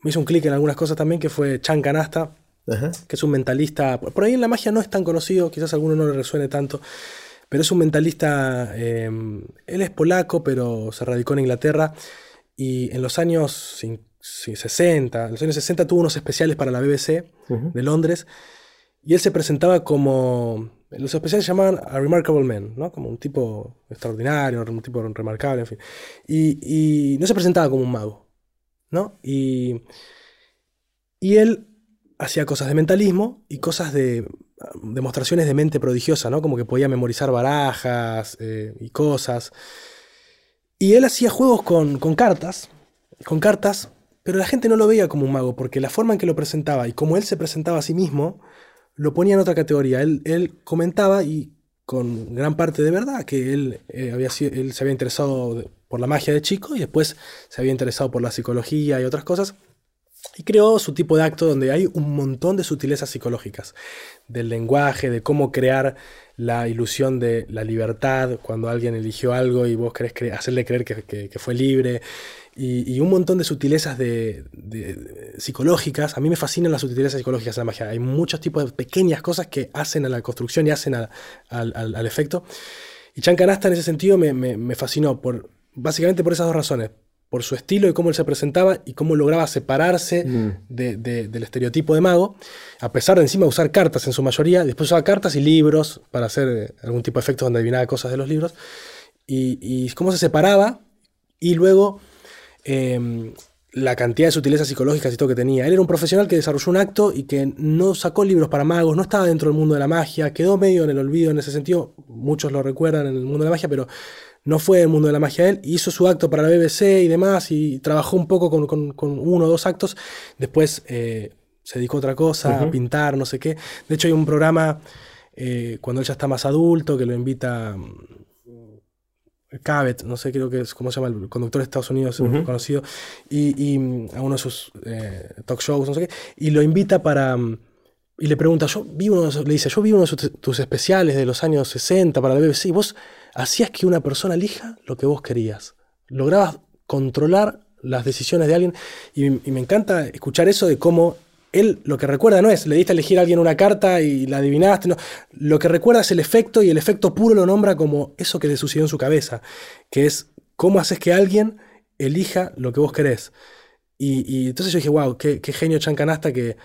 Me hizo un clic en algunas cosas también, que fue Chan Canasta, que es un mentalista. Por ahí en la magia no es tan conocido, quizás a alguno no le resuene tanto. Pero es un mentalista, em, él es polaco, pero se radicó en Inglaterra y en los años 60, en los años 60 tuvo unos especiales para la BBC de Londres y él se presentaba como, los especiales se llamaban A Remarkable Man, ¿no? como un tipo extraordinario, un tipo remarcable, en fin. Y, y no se presentaba como un mago, ¿no? Y, y él hacía cosas de mentalismo y cosas de demostraciones de mente prodigiosa, ¿no? Como que podía memorizar barajas eh, y cosas. Y él hacía juegos con, cartas, con cartas, pero la gente no lo veía como un mago, porque la forma en que lo presentaba y como él se presentaba a sí mismo, lo ponía en otra categoría. Él, él comentaba, y con gran parte de verdad, que él, eh, había él se había interesado por la magia de chico y después se había interesado por la psicología y otras cosas. Y creó su tipo de acto donde hay un montón de sutilezas psicológicas, del lenguaje, de cómo crear la ilusión de la libertad cuando alguien eligió algo y vos querés hacerle creer que, fue libre, y, un montón de sutilezas de, psicológicas. A mí me fascinan las sutilezas psicológicas de la magia. Hay muchos tipos de pequeñas cosas que hacen a la construcción y hacen al, efecto. Y Chan Canasta en ese sentido me, me fascinó, por, básicamente por esas dos razones por su estilo y cómo él se presentaba y cómo lograba separarse mm. del estereotipo de mago, a pesar de encima usar cartas en su mayoría, después usaba cartas y libros para hacer eh, algún tipo de efectos donde adivinaba cosas de los libros, y, cómo se separaba y luego em, la cantidad de sutilezas psicológicas y todo que tenía. Él era un profesional que desarrolló un acto y que no sacó libros para magos, no estaba dentro del mundo de la magia, quedó medio en el olvido en ese sentido, muchos lo recuerdan en el mundo de la magia, pero no fue el mundo de la magia él, hizo su acto para la BBC y demás y trabajó un poco con, uno o dos actos, después eh, se dedicó a otra cosa, a pintar, no sé qué. De hecho hay un programa eh, cuando él ya está más adulto que lo invita Cabot, no sé, creo que es como se llama el conductor de Estados Unidos, conocido, y, a uno de sus eh, talk shows, no sé qué, y lo invita para. Y le pregunta, yo vi uno, le dice, yo vi uno de tus especiales de los años 60 para la BBC, y vos hacías que una persona elija lo que vos querías. Lograbas controlar las decisiones de alguien, y me encanta escuchar eso de cómo él lo que recuerda no es, le diste a elegir a alguien una carta y la adivinaste, no. Lo que recuerda es el efecto y el efecto puro lo nombra como eso que le sucedió en su cabeza, que es cómo haces que alguien elija lo que vos querés. Y, entonces yo dije, wow, qué, genio Chancanasta que,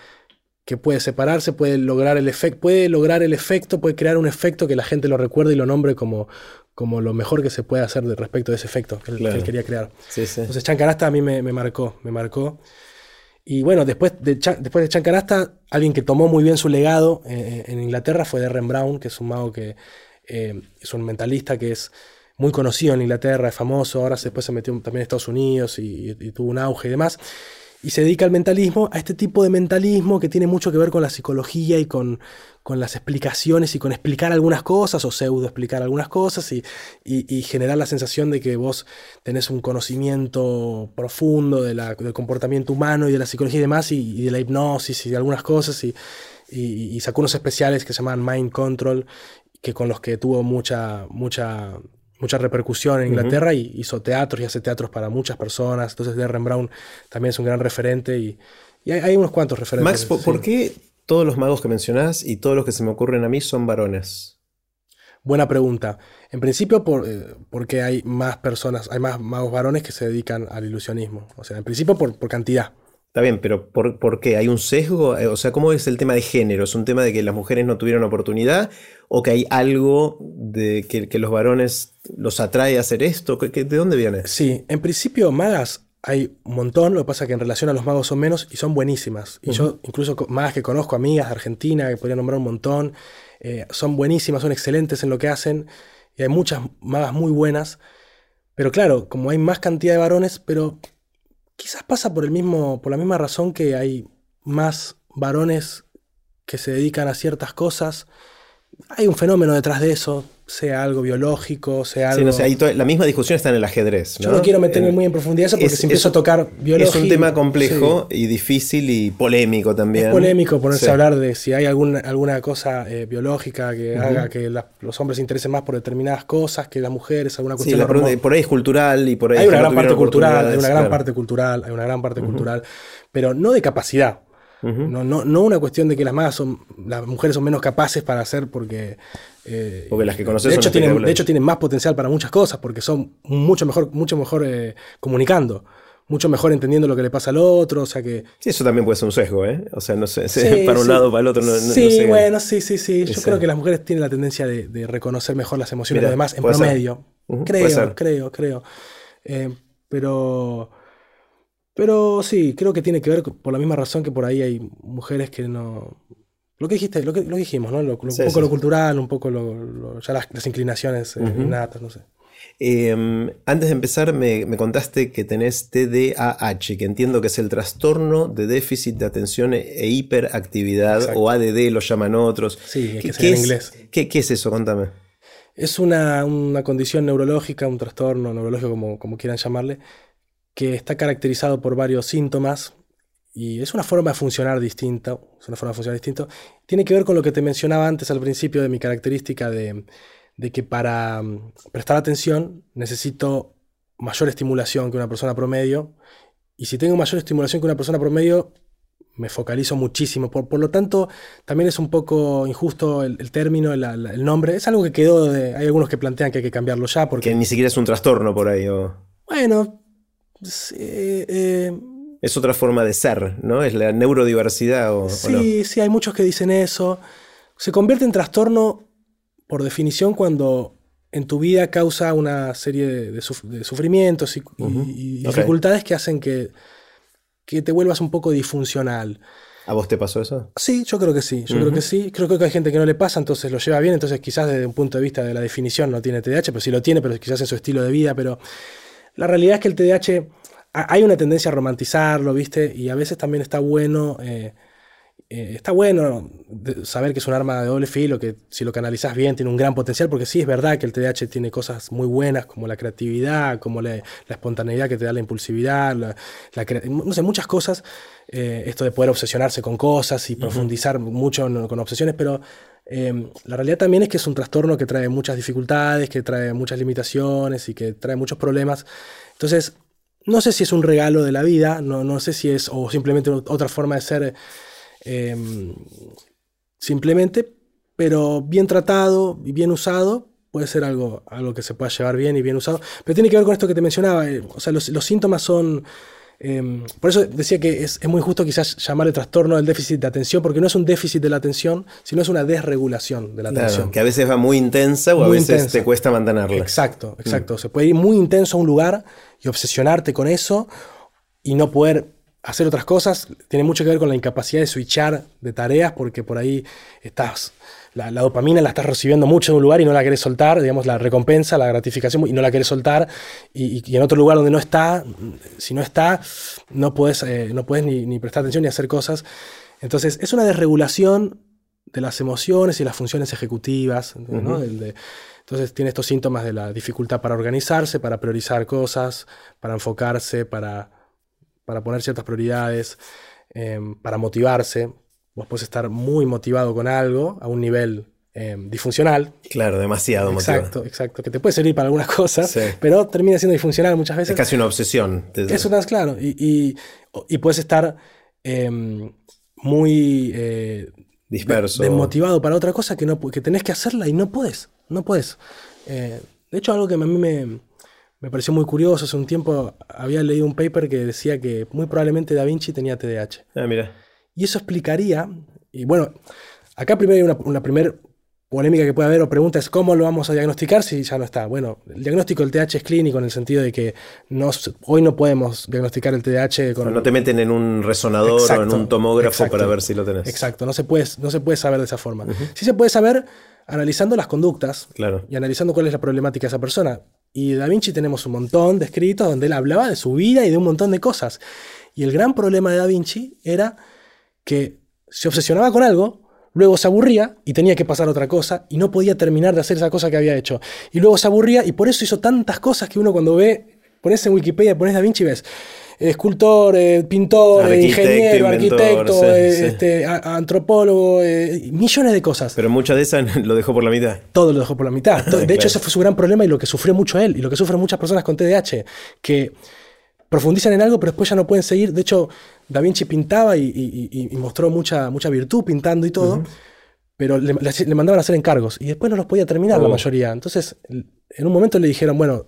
que puede separarse, puede lograr el efecto, puede lograr el efecto, puede crear un efecto que la gente lo recuerde y lo nombre como, como lo mejor que se puede hacer respecto de ese efecto que, él, quería crear. Entonces Chancanasta a mí me, me marcó, me marcó. Y bueno, después de, después de Chancanasta, alguien que tomó muy bien su legado eh, en Inglaterra fue Derren Brown, que es un mago que eh, es un mentalista que es muy conocido en Inglaterra, es famoso, ahora después se metió también en Estados Unidos y tuvo un auge y demás y se dedica al mentalismo, a este tipo de mentalismo que tiene mucho que ver con la psicología y con, las explicaciones y con explicar algunas cosas o pseudo explicar algunas cosas y, generar la sensación de que vos tenés un conocimiento profundo del comportamiento humano y de la psicología y demás y, de la hipnosis y de algunas cosas y, sacó unos especiales que se llaman Mind Control que con los que tuvo mucha, mucha mucha repercusión en Inglaterra y hizo teatros y hace teatros para muchas personas. Entonces Derren Brown también es un gran referente y, hay, unos cuantos referentes. Max, ¿por, qué todos los magos que mencionás y todos los que se me ocurren a mí son varones? Buena pregunta. En principio por, eh, porque hay más personas, hay más magos varones que se dedican al ilusionismo. O sea, en principio por, por cantidad. Está bien, pero ¿por, qué? ¿Hay un sesgo? Eh, o sea, ¿cómo es el tema de género? ¿Es un tema de que las mujeres no tuvieron oportunidad? ¿O que hay algo de que, los varones los atrae a hacer esto? ¿De dónde viene? Sí, en principio magas hay un montón, lo que pasa es que en relación a los magos son menos y son buenísimas. Y yo, incluso magas que conozco, amigas de Argentina, que podría nombrar un montón, eh, son buenísimas, son excelentes en lo que hacen. Y hay muchas magas muy buenas. Pero claro, como hay más cantidad de varones, pero quizás pasa por, el mismo, por la misma razón que hay más varones que se dedican a ciertas cosas. Hay un fenómeno detrás de eso, sea algo biológico, sea algo... Sí, no la misma discusión está en el ajedrez. Yo no quiero meterme muy en profundidad eso porque si empiezo a tocar biología... Es un tema complejo y difícil y polémico también. Es polémico ponerse a hablar de si hay alguna, alguna cosa eh, biológica que haga que los hombres se interesen más por determinadas cosas que las mujeres, alguna cuestión... Sí, por ahí es cultural y por ahí... Hay una gran parte cultural, hay una gran parte cultural, hay una gran parte cultural, pero no de capacidad no, no, no una cuestión de que las más son, las mujeres son menos capaces para hacer porque... Eh, porque las que conoces de hecho, tienen, de hecho tienen más potencial para muchas cosas porque son mucho mejor, mucho mejor eh, comunicando mucho mejor entendiendo lo que le pasa al otro, o sea que... Sí, eso también puede ser un sesgo, ¿eh? O sea, no sé, para un lado, para el otro, no, Sí, bueno, sí, sí, sí. Yo creo que las mujeres tienen la tendencia de, reconocer mejor las emociones de los demás en promedio. creo, creo, creo, eh, pero... Pero sí, creo que tiene que ver por la misma razón que por ahí hay mujeres que no. Lo que dijiste, lo que, lo dijimos, ¿no? un poco lo cultural, un poco lo, ya las, inclinaciones eh, innatas, no sé. Em, antes de empezar, me, contaste que tenés TDAH, que entiendo que es el trastorno de déficit de atención e hiperactividad, o ADD lo llaman otros. Sí, es que en inglés. ¿qué, ¿qué, es eso? Contame. Es una, una, condición neurológica, un trastorno neurológico, como, como quieran llamarle, que está caracterizado por varios síntomas y es una forma de funcionar distinta, es una forma de funcionar distinta. Tiene que ver con lo que te mencionaba antes al principio de mi característica de, que para mm, prestar atención necesito mayor estimulación que una persona promedio y si tengo mayor estimulación que una persona promedio me focalizo muchísimo. Por, por lo tanto, también es un poco injusto el, término, el, nombre. Es algo que quedó de... Hay algunos que plantean que hay que cambiarlo ya porque... Que ni siquiera es un trastorno por ahí. Bueno, eh, es otra forma de ser, ¿no? Es la neurodiversidad. O, sí, sí, hay muchos que dicen eso. Se convierte en trastorno por definición cuando en tu vida causa una serie de, sufrimientos y, dificultades que hacen que, que te vuelvas un poco disfuncional. ¿A vos te pasó eso? Sí, yo creo que sí, yo creo que sí. Creo que hay gente que no le pasa, entonces lo lleva bien, entonces quizás desde un punto de vista de la definición no tiene TDAH, pero sí lo tiene, pero quizás en su estilo de vida, pero la realidad es que el TDAH, hay una tendencia a romantizarlo, ¿viste? Y a veces también está bueno... Eh, eh, está bueno saber que es un arma de doble filo, que si lo canalizas bien tiene un gran potencial, porque sí es verdad que el TDAH tiene cosas muy buenas como la creatividad, como la, espontaneidad que te da la impulsividad, la, no sé, muchas cosas. Eh, esto de poder obsesionarse con cosas y profundizar mucho con obsesiones, pero em, la realidad también es que es un trastorno que trae muchas dificultades, que trae muchas limitaciones y que trae muchos problemas. Entonces, no sé si es un regalo de la vida, no, no sé si es, o simplemente otra forma de ser Em, simplemente, pero bien tratado y bien usado, puede ser algo, algo que se pueda llevar bien y bien usado. Pero tiene que ver con esto que te mencionaba, eh, o sea, los, síntomas son... Em, por eso decía que es, muy justo quizás llamarle trastorno del déficit de atención, porque no es un déficit de la atención, sino es una desregulación de la atención. que a veces va muy intensa o a veces te cuesta mantenerla. Exacto, exacto. Mm. Se puede ir muy intenso a un lugar y obsesionarte con eso y no poder hacer otras cosas tiene mucho que ver con la incapacidad de switchar de tareas, porque por ahí estás, la, dopamina la estás recibiendo mucho en un lugar y no la querés soltar, digamos, la recompensa, la gratificación, y no la querés soltar, y, en otro lugar donde no está, si no está, no puedes, eh, no puedes ni, prestar atención ni hacer cosas. Entonces, es una desregulación de las emociones y las funciones ejecutivas, entonces tiene estos síntomas de la dificultad para organizarse, para priorizar cosas, para enfocarse, para para poner ciertas prioridades, em, para motivarse. Vos podés estar muy motivado con algo a un nivel em, disfuncional. Claro, demasiado exacto, Exacto, que te puede servir para algunas cosas, pero termina siendo disfuncional muchas veces. Es casi una obsesión. Eso es claro. Y, y, puedes estar em, muy eh, disperso. Desmotivado para otra cosa que, no, que tenés que hacerla y no puedes. No puedes. Eh, de hecho, algo que a mí me, me pareció muy curioso. Hace un tiempo había leído un paper que decía que muy probablemente Da Vinci tenía TDAH. Ah, mira. Y eso explicaría, y bueno, acá primero hay una, una primera polémica que puede haber o pregunta es cómo lo vamos a diagnosticar si ya no está. Bueno, el diagnóstico del TDAH es clínico en el sentido de que hoy no podemos diagnosticar el TDAH con... No te meten en un resonador o en un tomógrafo para ver si lo tenés. Exacto, no se puede, no se puede saber de esa forma. Sí se puede saber analizando las conductas claro. y analizando cuál es la problemática de esa persona. Y Da Vinci tenemos un montón de escritos donde él hablaba de su vida y de un montón de cosas. Y el gran problema de Da Vinci era que se obsesionaba con algo, luego se aburría y tenía que pasar otra cosa y no podía terminar de hacer esa cosa que había hecho. Y luego se aburría y por eso hizo tantas cosas que uno cuando ve, pones en Wikipedia, pones Da Vinci y ves escultor, eh, pintor, ingeniero, arquitecto, eh, Este, antropólogo, millones de cosas. Pero muchas de esas lo dejó por la mitad. Todo lo dejó por la mitad. De hecho, ese fue su gran problema y lo que sufrió mucho él y lo que sufren muchas personas con TDAH, que profundizan en algo pero después ya no pueden seguir. De hecho, Da Vinci pintaba y, mostró mucha, mucha virtud pintando y todo. Pero le, mandaban a hacer encargos y después no los podía terminar la oh. mayoría. Entonces, en un momento le dijeron, bueno,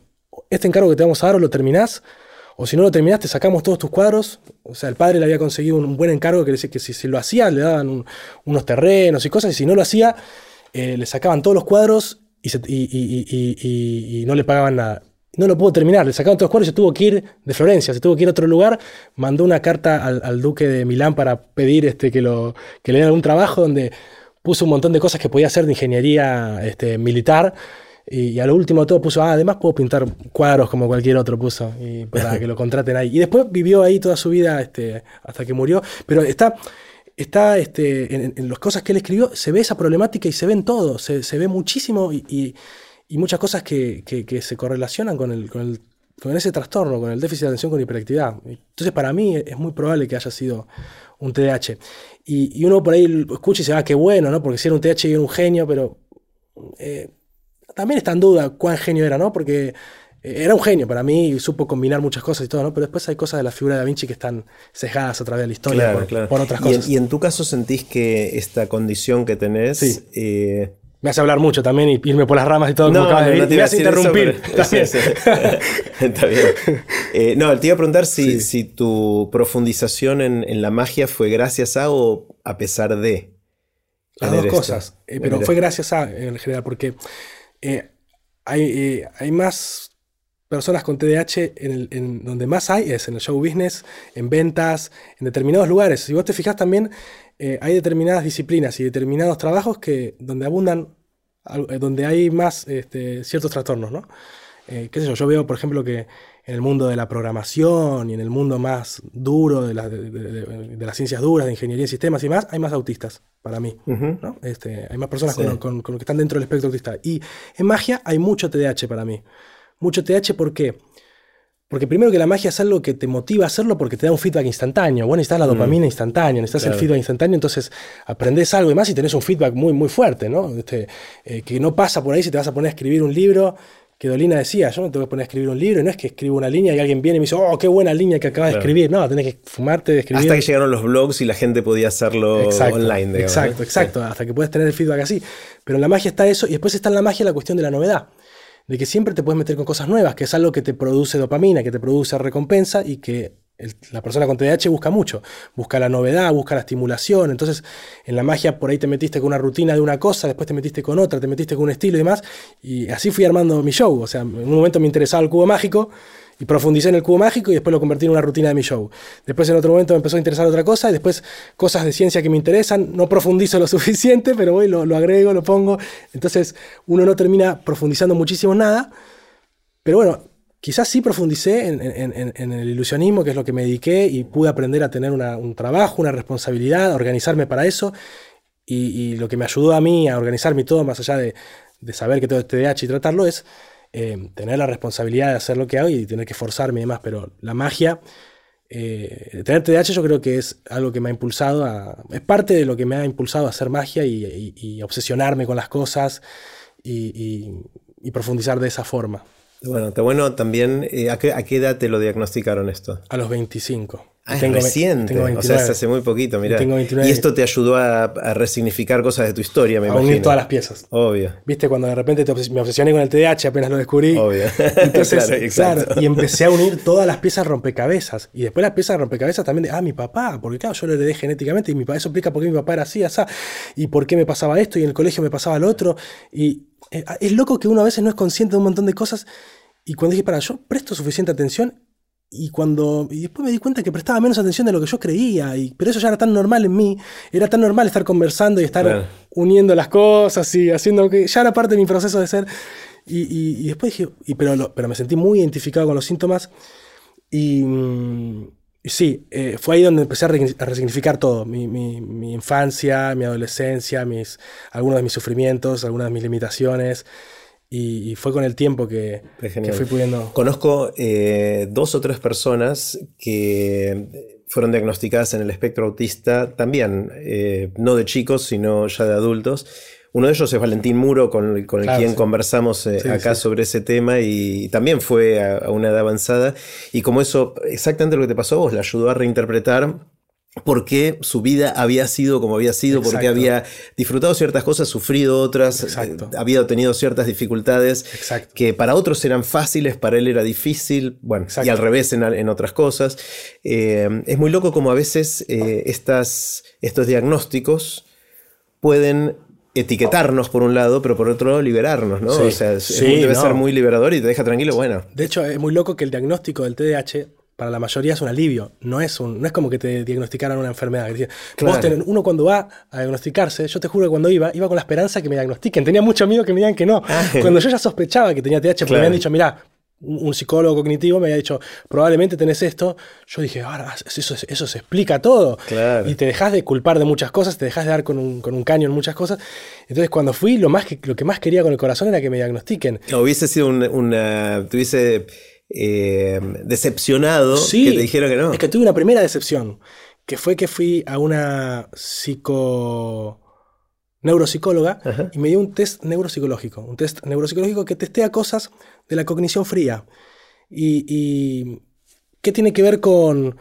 este encargo que te vamos a dar o lo terminás o si no lo terminaste, sacamos todos tus cuadros. O sea, el padre le había conseguido un buen encargo, que decir que si, lo hacía, le daban unos terrenos y cosas, y si no lo hacía, eh, le sacaban todos los cuadros y, no le pagaban nada. No lo pudo terminar, le sacaban todos los cuadros y se tuvo que ir de Florencia, se tuvo que ir a otro lugar, mandó una carta al, duque de Milán para pedir este, que, le diera algún trabajo donde puso un montón de cosas que podía hacer de ingeniería este, militar y, a lo último todo puso, ah, además puedo pintar cuadros como cualquier otro puso, y para que lo contraten ahí. Y después vivió ahí toda su vida este, hasta que murió. Pero está, está este, en, las cosas que él escribió, se ve esa problemática y se ve en todo, se, ve muchísimo y, y, muchas cosas que, que, se correlacionan con, el, con, el, con ese trastorno, con el déficit de atención con hiperactividad. Entonces para mí es muy probable que haya sido un TDAH. Y, y uno por ahí escucha y dice, ah, qué bueno, ¿no? Porque si era un TDAH y era un genio, pero... Eh, también está en duda cuán genio era, ¿no? Porque eh, era un genio para mí y supo combinar muchas cosas y todo, ¿no? Pero después hay cosas de la figura de Da Vinci que están sesgadas a través de la historia por, otras cosas. ¿Y en, tu caso sentís que esta condición que tenés... Eh, me hace hablar mucho también y irme por las ramas y todo. No, no, no te me hace interrumpir. Está bien. Eh, no, te iba a preguntar si, si tu profundización en, la magia fue gracias a o a pesar de. Las dos cosas. pero fue gracias a, en general, porque eh, hay, eh, hay más personas con TDAH en, donde más hay es en el show business, en ventas, en determinados lugares. Si vos te fijas también, eh, hay determinadas disciplinas y determinados trabajos que donde abundan, eh, donde hay más este, ciertos trastornos, ¿no? qué sé yo, yo veo, por ejemplo, que en el mundo de la programación y en el mundo más duro de, las ciencias duras, de ingeniería y sistemas y más, hay más autistas para mí. este, hay más personas con, que están dentro del espectro autista. Y en magia hay mucho TDAH para mí. Mucho TDAH, ¿por qué? Porque primero que la magia es algo que te motiva a hacerlo porque te da un feedback instantáneo. Bueno, necesitas la dopamina instantánea, necesitas el feedback instantáneo, entonces aprendes algo y más y tenés un feedback muy, muy fuerte, ¿no? Este, eh, que no pasa por ahí si te vas a poner a escribir un libro que Dolina decía, yo no te voy a poner a escribir un libro, no es que escribo una línea y alguien viene y me dice, oh, qué buena línea que acabas de escribir. No, tenés que fumarte de escribir. Hasta que llegaron los blogs y la gente podía hacerlo online. exacto, exacto, hasta que puedes tener el feedback así. Pero en la magia está eso y después está en la magia la cuestión de la novedad. De que siempre te puedes meter con cosas nuevas, que es algo que te produce dopamina, que te produce recompensa y que la persona con TDAH busca mucho, busca la novedad, busca la estimulación. Entonces, en la magia por ahí te metiste con una rutina de una cosa, después te metiste con otra, te metiste con un estilo y demás. Y así fui armando mi show. O sea, en un momento me interesaba el cubo mágico y profundicé en el cubo mágico y después lo convertí en una rutina de mi show. Después en otro momento me empezó a interesar otra cosa y después cosas de ciencia que me interesan. No profundizo lo suficiente, pero voy, lo, lo agrego, lo pongo. Entonces, uno no termina profundizando muchísimo nada. Pero bueno, quizás sí profundicé en, el ilusionismo, que es lo que me dediqué, y pude aprender a tener un trabajo, una responsabilidad, a organizarme para eso. Y, lo que me ayudó a mí a organizarme todo, más allá de, saber que todo es TDAH y tratarlo, es eh, tener la responsabilidad de hacer lo que hago y tener que forzarme y demás. Pero la magia, eh, tener TDAH yo creo que es algo que me ha impulsado a... Es parte de lo que me ha impulsado a hacer magia y, obsesionarme con las cosas y profundizar de esa forma. Bueno, está bueno también. Eh, ¿a, qué, edad te lo diagnosticaron esto? A los 25. Ah, tengo, reciente. o sea, hace muy poquito, mira. Y esto te ayudó a, resignificar cosas de tu historia, me a unir todas las piezas. Obvio. Viste, cuando de repente me obsesioné con el TDAH, apenas lo descubrí. Obvio. Entonces, claro, y empecé a unir todas las piezas rompecabezas. Y después las piezas rompecabezas también de, ah, mi papá, porque claro, yo lo heredé genéticamente y mi, eso explica por qué mi papá era así, así, y por qué me pasaba esto y en el colegio me pasaba lo otro. Y eh, es loco que uno a veces no es consciente de un montón de cosas. Y cuando dije, para, yo presto suficiente atención y cuando y después me di cuenta que prestaba menos atención de lo que yo creía y pero eso ya era tan normal en mí era tan normal estar conversando y estar uniendo las cosas y haciendo que ya era parte de mi proceso de ser. Y, después dije y, pero pero me sentí muy identificado con los síntomas y, sí eh, fue ahí donde empecé a, resignificar todo mi, mi, infancia mi adolescencia mis algunos de mis sufrimientos algunas de mis limitaciones y, fue con el tiempo que, fui pudiendo. Conozco eh, dos o tres personas que fueron diagnosticadas en el espectro autista también, eh, no de chicos, sino ya de adultos. Uno de ellos es Valentín Muro, con, el, quien conversamos eh, acá sobre ese tema y también fue a, a, una edad avanzada. Y como eso, exactamente lo que te pasó a vos, le ayudó a reinterpretar por qué su vida había sido como había sido, por qué había disfrutado ciertas cosas, sufrido otras, eh, había tenido ciertas dificultades que para otros eran fáciles, para él era difícil, bueno, y al revés en, otras cosas. Eh, es muy loco como a veces eh, estas, estos diagnósticos pueden etiquetarnos por un lado, pero por otro lado liberarnos, ¿no? o sea, debe ser muy liberador y te deja tranquilo, bueno. De hecho, es muy loco que el diagnóstico del TDAH para la mayoría es un alivio, no es, un, no es como que te diagnosticaran una enfermedad. uno cuando va a diagnosticarse, yo te juro que cuando iba, iba con la esperanza que me diagnostiquen. Tenía mucho miedo que me digan que no. Ah. Cuando yo ya sospechaba que tenía TH, porque me habían dicho, mira, un psicólogo cognitivo me había dicho, probablemente tenés esto. Yo dije, ahora, eso, eso se explica todo. Y te dejas de culpar de muchas cosas, te dejas de dar con un, con un caño en muchas cosas. Entonces, cuando fui, lo, más que, lo que más quería con el corazón era que me diagnostiquen. hubiese sido una. Tuviese eh, decepcionado que te dijeron que no. Es que tuve una primera decepción, que fue que fui a una psico neuropsicóloga y me dio un test neuropsicológico, un test neuropsicológico que testea cosas de la cognición fría. Y, y ¿qué tiene que ver con,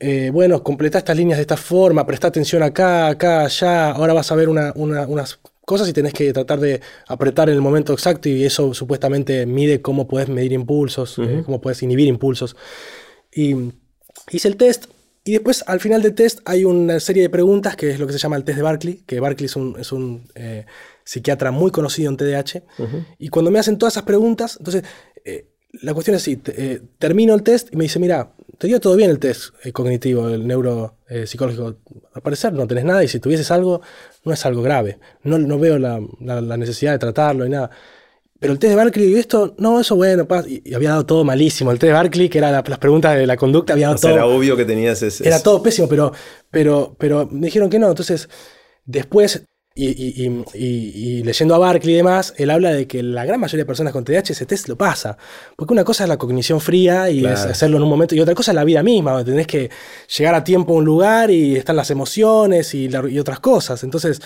eh, bueno, completar estas líneas de esta forma, prestar atención acá, acá, allá, ahora vas a ver una, unas cosas y tenés que tratar de apretar en el momento exacto y eso supuestamente mide cómo puedes medir impulsos, eh, cómo puedes inhibir impulsos. Y hice el test y después, al final del test, hay una serie de preguntas que es lo que se llama el test de Barkley, que Barkley es un, es un eh, psiquiatra muy conocido en TDAH. Y cuando me hacen todas esas preguntas, entonces, la cuestión es así, eh, termino el test y me dice, mira, te dio todo bien el test cognitivo, el neuropsicológico. Al parecer no tenés nada y si tuvieses algo, no es algo grave. No, no veo la, la necesidad de tratarlo y nada. Pero el test de Barkley y esto, no, eso bueno, y, había dado todo malísimo. El test de Barkley, que era las preguntas de la conducta, había dado todo. Era obvio que tenías ese. Era todo pésimo, pero, pero, pero me dijeron que no. Entonces, después, y, leyendo a Barkley y demás, él habla de que la gran mayoría de personas con TDAH ese test lo pasa. Porque una cosa es la cognición fría y es hacerlo en un momento, y otra cosa es la vida misma. Tenés que llegar a tiempo a un lugar y están las emociones y, y otras cosas. Entonces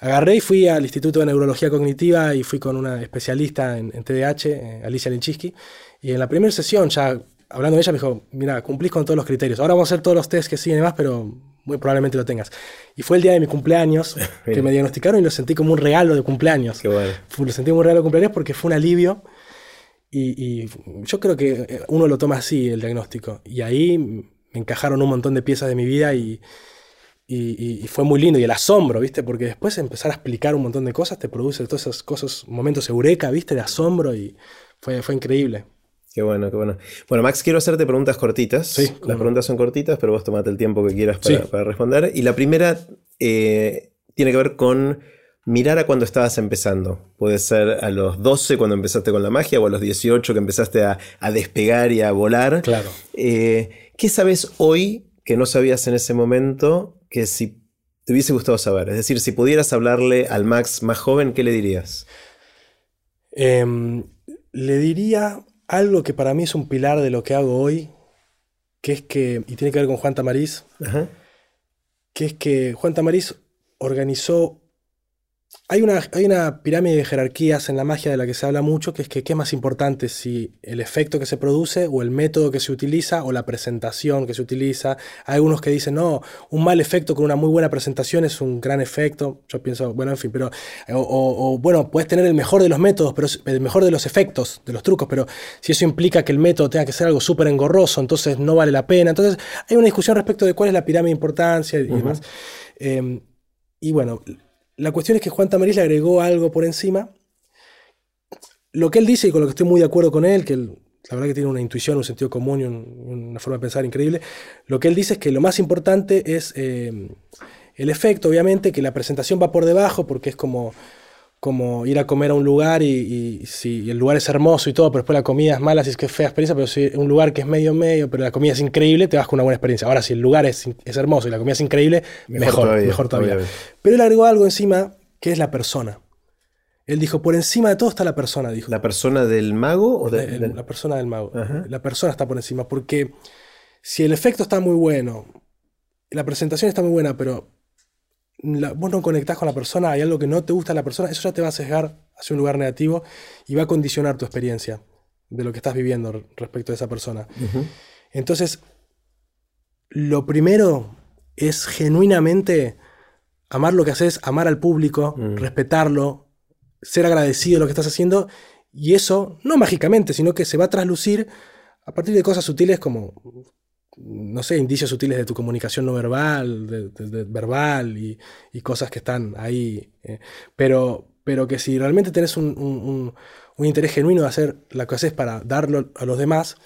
agarré y fui al Instituto de Neurología Cognitiva y fui con una especialista en, TDAH, eh, Alicia Linchisky, y en la primera sesión, ya hablando de ella, me dijo, mira, cumplís con todos los criterios. Ahora vamos a hacer todos los tests que siguen y demás, pero muy probablemente lo tengas. Y fue el día de mi cumpleaños que me diagnosticaron y lo sentí como un regalo de cumpleaños. Qué bueno. lo sentí como un regalo de cumpleaños porque fue un alivio. Y, y, yo creo que eh, uno lo toma así, el diagnóstico. Y ahí me encajaron un montón de piezas de mi vida y, y, fue muy lindo. Y el asombro, ¿viste? Porque después empezar a explicar un montón de cosas te produce todas esas cosas, momentos eureka, ¿viste? De asombro y fue, fue increíble. Qué bueno, qué bueno. Bueno, Max, quiero hacerte preguntas cortitas. Sí, Las preguntas son cortitas, pero vos tomate el tiempo que quieras para, responder. Y la primera eh, tiene que ver con mirar a cuando estabas empezando. Puede ser a los 12 cuando empezaste con la magia o a los 18 que empezaste a, despegar y a volar. Claro. Eh, ¿Qué sabes hoy que no sabías en ese momento que si te hubiese gustado saber? Es decir, si pudieras hablarle al Max más joven, ¿qué le dirías? Em, le diría algo que para mí es un pilar de lo que hago hoy, que es que, y tiene que ver con Juan Tamariz, que es que Juan Tamariz organizó hay una, hay una, pirámide de jerarquías en la magia de la que se habla mucho, que es que qué es más importante, si el efecto que se produce o el método que se utiliza o la presentación que se utiliza. Hay algunos que dicen, no, un mal efecto con una muy buena presentación es un gran efecto. Yo pienso, bueno, en fin, pero, o, bueno, puedes tener el mejor de los métodos, pero el mejor de los efectos, de los trucos, pero si eso implica que el método tenga que ser algo súper engorroso, entonces no vale la pena. Entonces hay una discusión respecto de cuál es la pirámide de importancia y demás. Em, y bueno, la cuestión es que Juan Tamariz le agregó algo por encima. Lo que él dice, y con lo que estoy muy de acuerdo con él, que la verdad que tiene una intuición, un sentido común y una forma de pensar increíble, lo que él dice es que lo más importante es eh, el efecto, obviamente, que la presentación va por debajo, porque es como como ir a comer a un lugar y, si el lugar es hermoso y todo, pero después la comida es mala, si es que es fea experiencia, pero si un lugar que es medio medio, pero la comida es increíble, te vas con una buena experiencia. Ahora, si el lugar es, hermoso y la comida es increíble, mejor, mejor todavía. Pero él agregó algo encima que es la persona. Él dijo, por encima de todo está la persona, dijo. ¿La persona del mago o de, La persona del mago. La persona está por encima, porque si el efecto está muy bueno, la presentación está muy buena, pero vos no conectás con la persona, hay algo que no te gusta de la persona, eso ya te va a sesgar hacia un lugar negativo y va a condicionar tu experiencia de lo que estás viviendo respecto a esa persona. Entonces, lo primero es genuinamente amar lo que haces, amar al público, mm. respetarlo, ser agradecido de lo que estás haciendo y eso, no mágicamente, sino que se va a traslucir a partir de cosas sutiles como no sé, indicios sutiles de tu comunicación no verbal, de, verbal y, cosas que están ahí. Eh, pero, pero que si realmente tenés un, interés genuino de hacer lo que haces para darlo a los demás,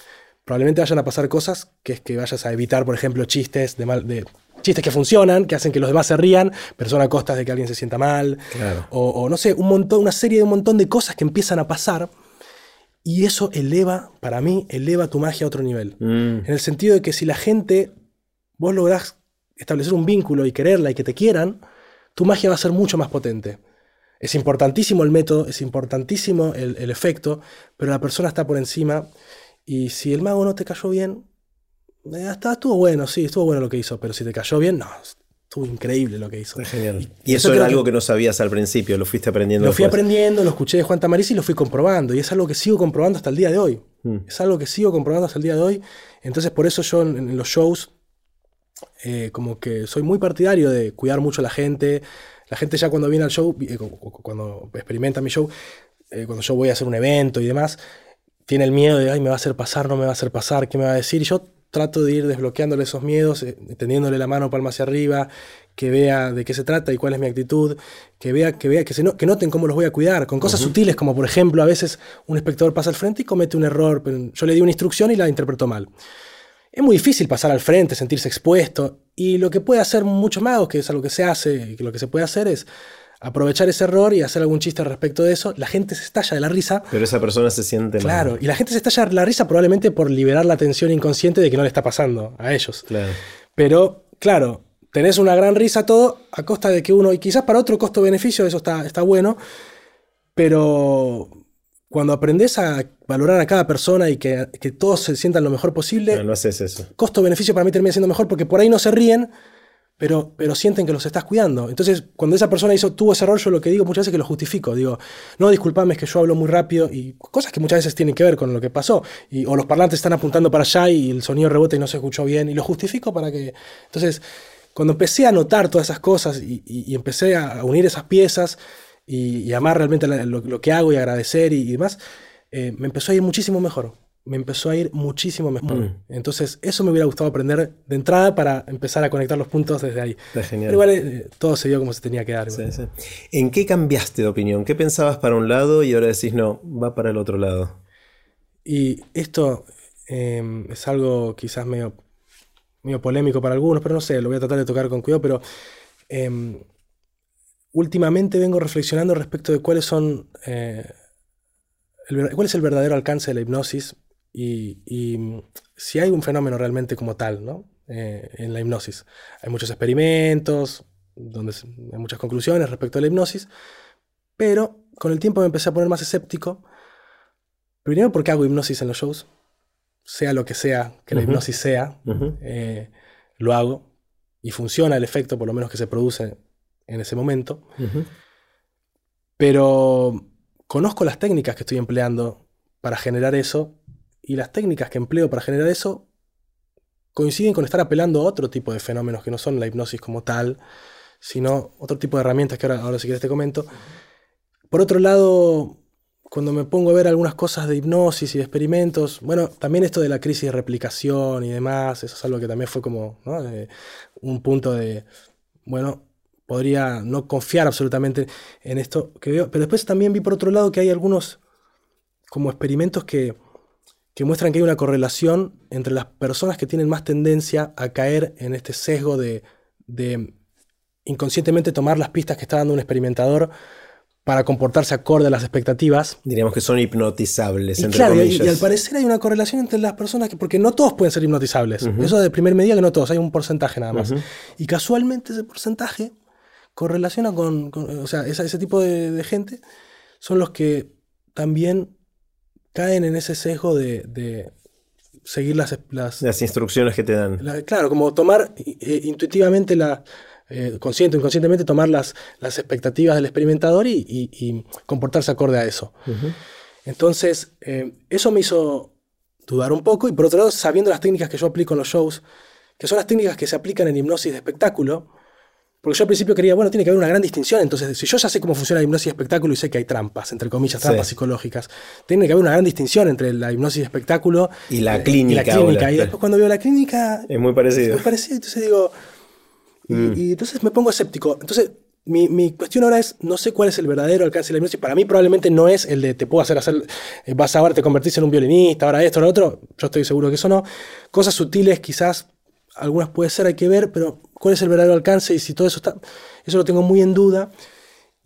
probablemente vayan a pasar cosas que es que vayas a evitar, por ejemplo, chistes de, mal, de chistes que funcionan, que hacen que los demás se rían, pero son a costas de que alguien se sienta mal. O, o, no sé, un montón, una serie de un montón de cosas que empiezan a pasar y eso eleva, para mí, eleva tu magia a otro nivel. Mm. En el sentido de que si la gente, vos lográs establecer un vínculo y quererla y que te quieran, tu magia va a ser mucho más potente. Es importantísimo el método, es importantísimo el, efecto, pero la persona está por encima. Y si el mago no te cayó bien, eh, hasta estuvo bueno, sí, estuvo bueno lo que hizo, pero si te cayó bien, no, Estuvo increíble lo que hizo. genial. Y, eso, era algo que, no sabías al principio, lo fuiste aprendiendo. Lo fui aprendiendo, lo escuché de Juan Tamariz y lo fui comprobando. Y es algo que sigo comprobando hasta el día de hoy. Mm. Es algo que sigo comprobando hasta el día de hoy. Entonces, por eso yo en, los shows, eh, como que soy muy partidario de cuidar mucho a la gente. La gente ya cuando viene al show, eh, cuando experimenta mi show, eh, cuando yo voy a hacer un evento y demás, tiene el miedo de, ay, me va a hacer pasar, no me va a hacer pasar, ¿qué me va a decir? Y yo trato de ir desbloqueándole esos miedos, eh, tendiéndole la mano palma hacia arriba, que vea de qué se trata y cuál es mi actitud, que vea, que vea, que, se no, que noten cómo los voy a cuidar, con cosas sutiles, como por ejemplo, a veces un espectador pasa al frente y comete un error, pero yo le di una instrucción y la interpretó mal. Es muy difícil pasar al frente, sentirse expuesto, y lo que puede hacer muchos magos, que es algo que se hace, que lo que se puede hacer es aprovechar ese error y hacer algún chiste respecto de eso, la gente se estalla de la risa. Pero esa persona se siente Claro, y la gente se estalla de la risa probablemente por liberar la tensión inconsciente de que no le está pasando a ellos. Claro. Pero, claro, tenés una gran risa todo a costa de que uno, y quizás para otro costo-beneficio eso está, está bueno, pero cuando aprendes a valorar a cada persona y que, que todos se sientan lo mejor posible, No, no haces eso. costo-beneficio para mí termina siendo mejor porque por ahí no se ríen, pero, pero sienten que los estás cuidando. Entonces, cuando esa persona hizo, tuvo ese error, yo lo que digo muchas veces es que lo justifico. Digo, no, disculpame, es que yo hablo muy rápido y cosas que muchas veces tienen que ver con lo que pasó. Y, o los parlantes están apuntando para allá y el sonido rebota y no se escuchó bien y lo justifico para que... Entonces, cuando empecé a notar todas esas cosas y, empecé a unir esas piezas y, y amar realmente lo, que hago y agradecer y, y demás, eh, me empezó a ir muchísimo mejor. Me empezó a ir muchísimo mejor. Mm. Entonces, eso me hubiera gustado aprender de entrada para empezar a conectar los puntos desde ahí. Está genial. Pero igual eh, todo se dio como se tenía que dar. Sí, sí. ¿En qué cambiaste de opinión? ¿Qué pensabas para un lado y ahora decís no, va para el otro lado? Y esto eh, es algo quizás medio, medio polémico para algunos, pero no sé, lo voy a tratar de tocar con cuidado, pero eh, últimamente vengo reflexionando respecto de cuáles son, eh, el cuál es el verdadero alcance de la hipnosis y, y, mm, si hay un fenómeno realmente como tal, ¿no? Eh, en la hipnosis. Hay muchos experimentos, donde hay muchas conclusiones respecto a la hipnosis, pero con el tiempo me empecé a poner más escéptico. Primero porque hago hipnosis en los shows, sea lo que sea que la hipnosis sea, eh, lo hago y funciona el efecto, por lo menos que se produce en ese momento. Pero conozco las técnicas que estoy empleando para generar eso y las técnicas que empleo para generar eso coinciden con estar apelando a otro tipo de fenómenos que no son la hipnosis como tal, sino otro tipo de herramientas que ahora, ahora si quieres te comento. Por otro lado, cuando me pongo a ver algunas cosas de hipnosis y de experimentos, bueno, también esto de la crisis de replicación y demás, eso es algo que también fue como. Eh, un punto de, bueno, podría no confiar absolutamente en esto que veo, pero después también vi por otro lado que hay algunos como experimentos que, que muestran que hay una correlación entre las personas que tienen más tendencia a caer en este sesgo de, de inconscientemente tomar las pistas que está dando un experimentador para comportarse acorde a las expectativas. Diríamos que son hipnotizables, Y entre claro, y, comillas. y al parecer hay una correlación entre las personas, que, porque no todos pueden ser hipnotizables. Eso de primer medida que no todos, hay un porcentaje nada más. Y casualmente ese porcentaje correlaciona con, con- o sea, esa- ese tipo de, de gente son los que también caen en ese sesgo de, de seguir las, las, Las instrucciones que te dan. la- claro, como tomar eh, intuitivamente la, eh, consciente o inconscientemente tomar las, las expectativas del experimentador y, y- y comportarse acorde a eso. Entonces, eh, eso me hizo dudar un poco y por otro lado, sabiendo las técnicas que yo aplico en los shows, que son las técnicas que se aplican en hipnosis de espectáculo, porque yo al principio quería, bueno, tiene que haber una gran distinción, entonces si yo ya sé cómo funciona la hipnosis de espectáculo y sé que hay trampas, entre comillas, trampas Sí. psicológicas, tiene que haber una gran distinción entre la hipnosis de espectáculo Y la eh, clínica Y, la clínica. y después cuando veo la clínica, Es muy parecido. me parecía, entonces digo, y, Mm. y entonces me pongo escéptico. Entonces, mi, mi cuestión ahora es, no sé cuál es el verdadero alcance de la hipnosis. Para mí probablemente no es el de te puedo hacer hacer, eh, vas ahora te convertís en un violinista, ahora esto, ahora otro. Yo estoy seguro que eso no. Cosas sutiles quizás, algunas puede ser, hay que ver, pero cuál es el verdadero alcance y si todo eso está, eso lo tengo muy en duda.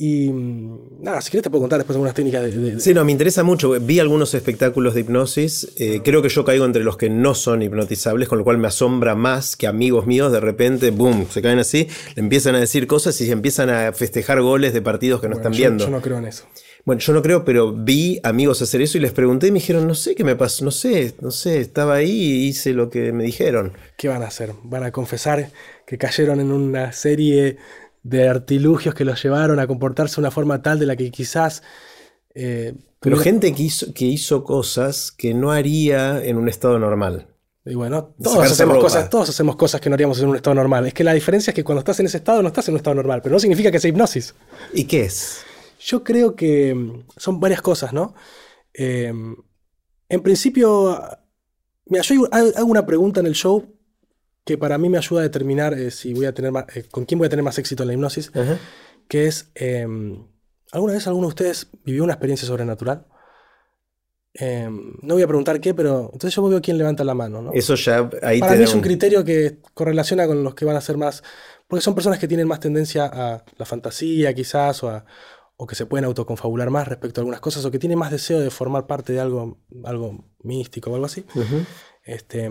Y mm, nada, si quieres te puedo contar después algunas técnicas de... de- Sí, no, me interesa mucho. Vi algunos espectáculos de hipnosis. eh, creo que yo caigo entre los que no son hipnotizables, con lo cual me asombra más que amigos míos de repente, boom, se caen así, le empiezan a decir cosas y se empiezan a festejar goles de partidos que no Bueno, están yo- viendo. Yo no creo en eso. Bueno, yo no creo, pero vi amigos hacer eso y les pregunté y me dijeron, no sé qué me pasó, no sé, no sé, estaba ahí y hice lo que me dijeron. ¿Qué van a hacer? ¿Van a confesar que cayeron en una serie de artilugios que los llevaron a comportarse de una forma tal de la que quizás... eh, Pero gente que hizo, que hizo cosas que no haría en un estado normal. Y bueno, todos hacemos, ropa. cosas, todos hacemos cosas que no haríamos en un estado normal. Es que la diferencia es que cuando estás en ese estado no estás en un estado normal, pero no significa que sea hipnosis. ¿Y qué es? Yo creo que mm, son varias cosas, ¿no? Eh, en principio, Mira, yo hago una pregunta en el show que para mí me ayuda a determinar eh, si voy a tener eh, con quién voy a tener más éxito en la hipnosis, que es, em, ¿alguna vez alguno de ustedes vivió una experiencia sobrenatural? Em, no voy a preguntar qué, pero entonces yo veo quién levanta la mano. ¿no? Eso ya ahí Para mí es un criterio que correlaciona con los que van a ser más. Porque son personas que tienen más tendencia a la fantasía, quizás, o, o que se pueden autoconfabular más respecto a algunas cosas, o que tienen más deseo de formar parte de algo, algo místico o algo así. este,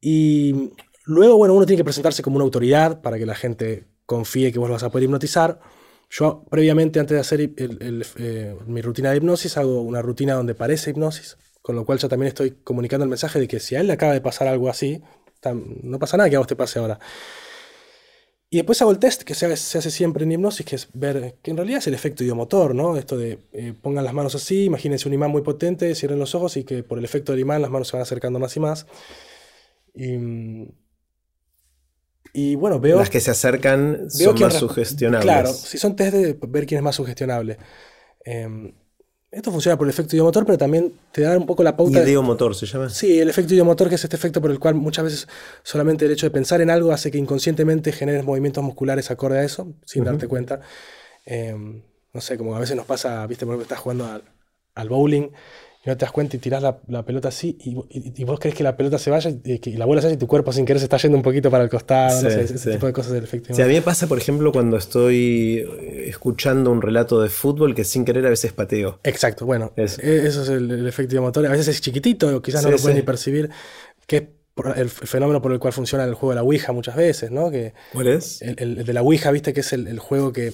y luego, bueno, uno tiene que presentarse como una autoridad para que la gente confíe que vos lo vas a poder hipnotizar. Yo previamente, antes de hacer eh, mi rutina de hipnosis, hago una rutina donde parece hipnosis, con lo cual ya también estoy comunicando el mensaje de que si a él le acaba de pasar algo así, no pasa nada que a vos te pase ahora. Y después hago el test que se hace, siempre en hipnosis, que es ver que en realidad es el efecto idiomotor, ¿no? Esto de eh, pongan las manos así, imagínense un imán muy potente, cierren los ojos y que por el efecto del imán las manos se van acercando más y más. Y, y bueno, veo. Las que se acercan son más sugestionables. Claro, si son test de ver quién es más sugestionable. Em, esto funciona por el efecto idiomotor, pero también te da un poco la pauta. Idiomotor se llama. Sí, el efecto idiomotor, que es este efecto por el cual muchas veces solamente el hecho de pensar en algo hace que inconscientemente generes movimientos musculares acorde a eso, sin darte cuenta. Em, no sé, como a veces nos pasa, viste, por ejemplo, estás jugando al, al bowling no te das cuenta y tiras la, pelota así y, vos crees que la pelota se vaya y que la bola se y tu cuerpo sin querer se está yendo un poquito para el costado, no sé, ese tipo de cosas del efecto. Sí, a mí me pasa, por ejemplo, cuando estoy eh, escuchando un relato de fútbol que sin querer a veces pateo. Exacto, bueno, e, eso, es el, efecto motor. A veces es chiquitito, quizás no lo pueden ni percibir, que es el fenómeno por el cual funciona el juego de la Ouija muchas veces, ¿no? Que ¿Cuál es? El, de la Ouija, viste, que es el juego que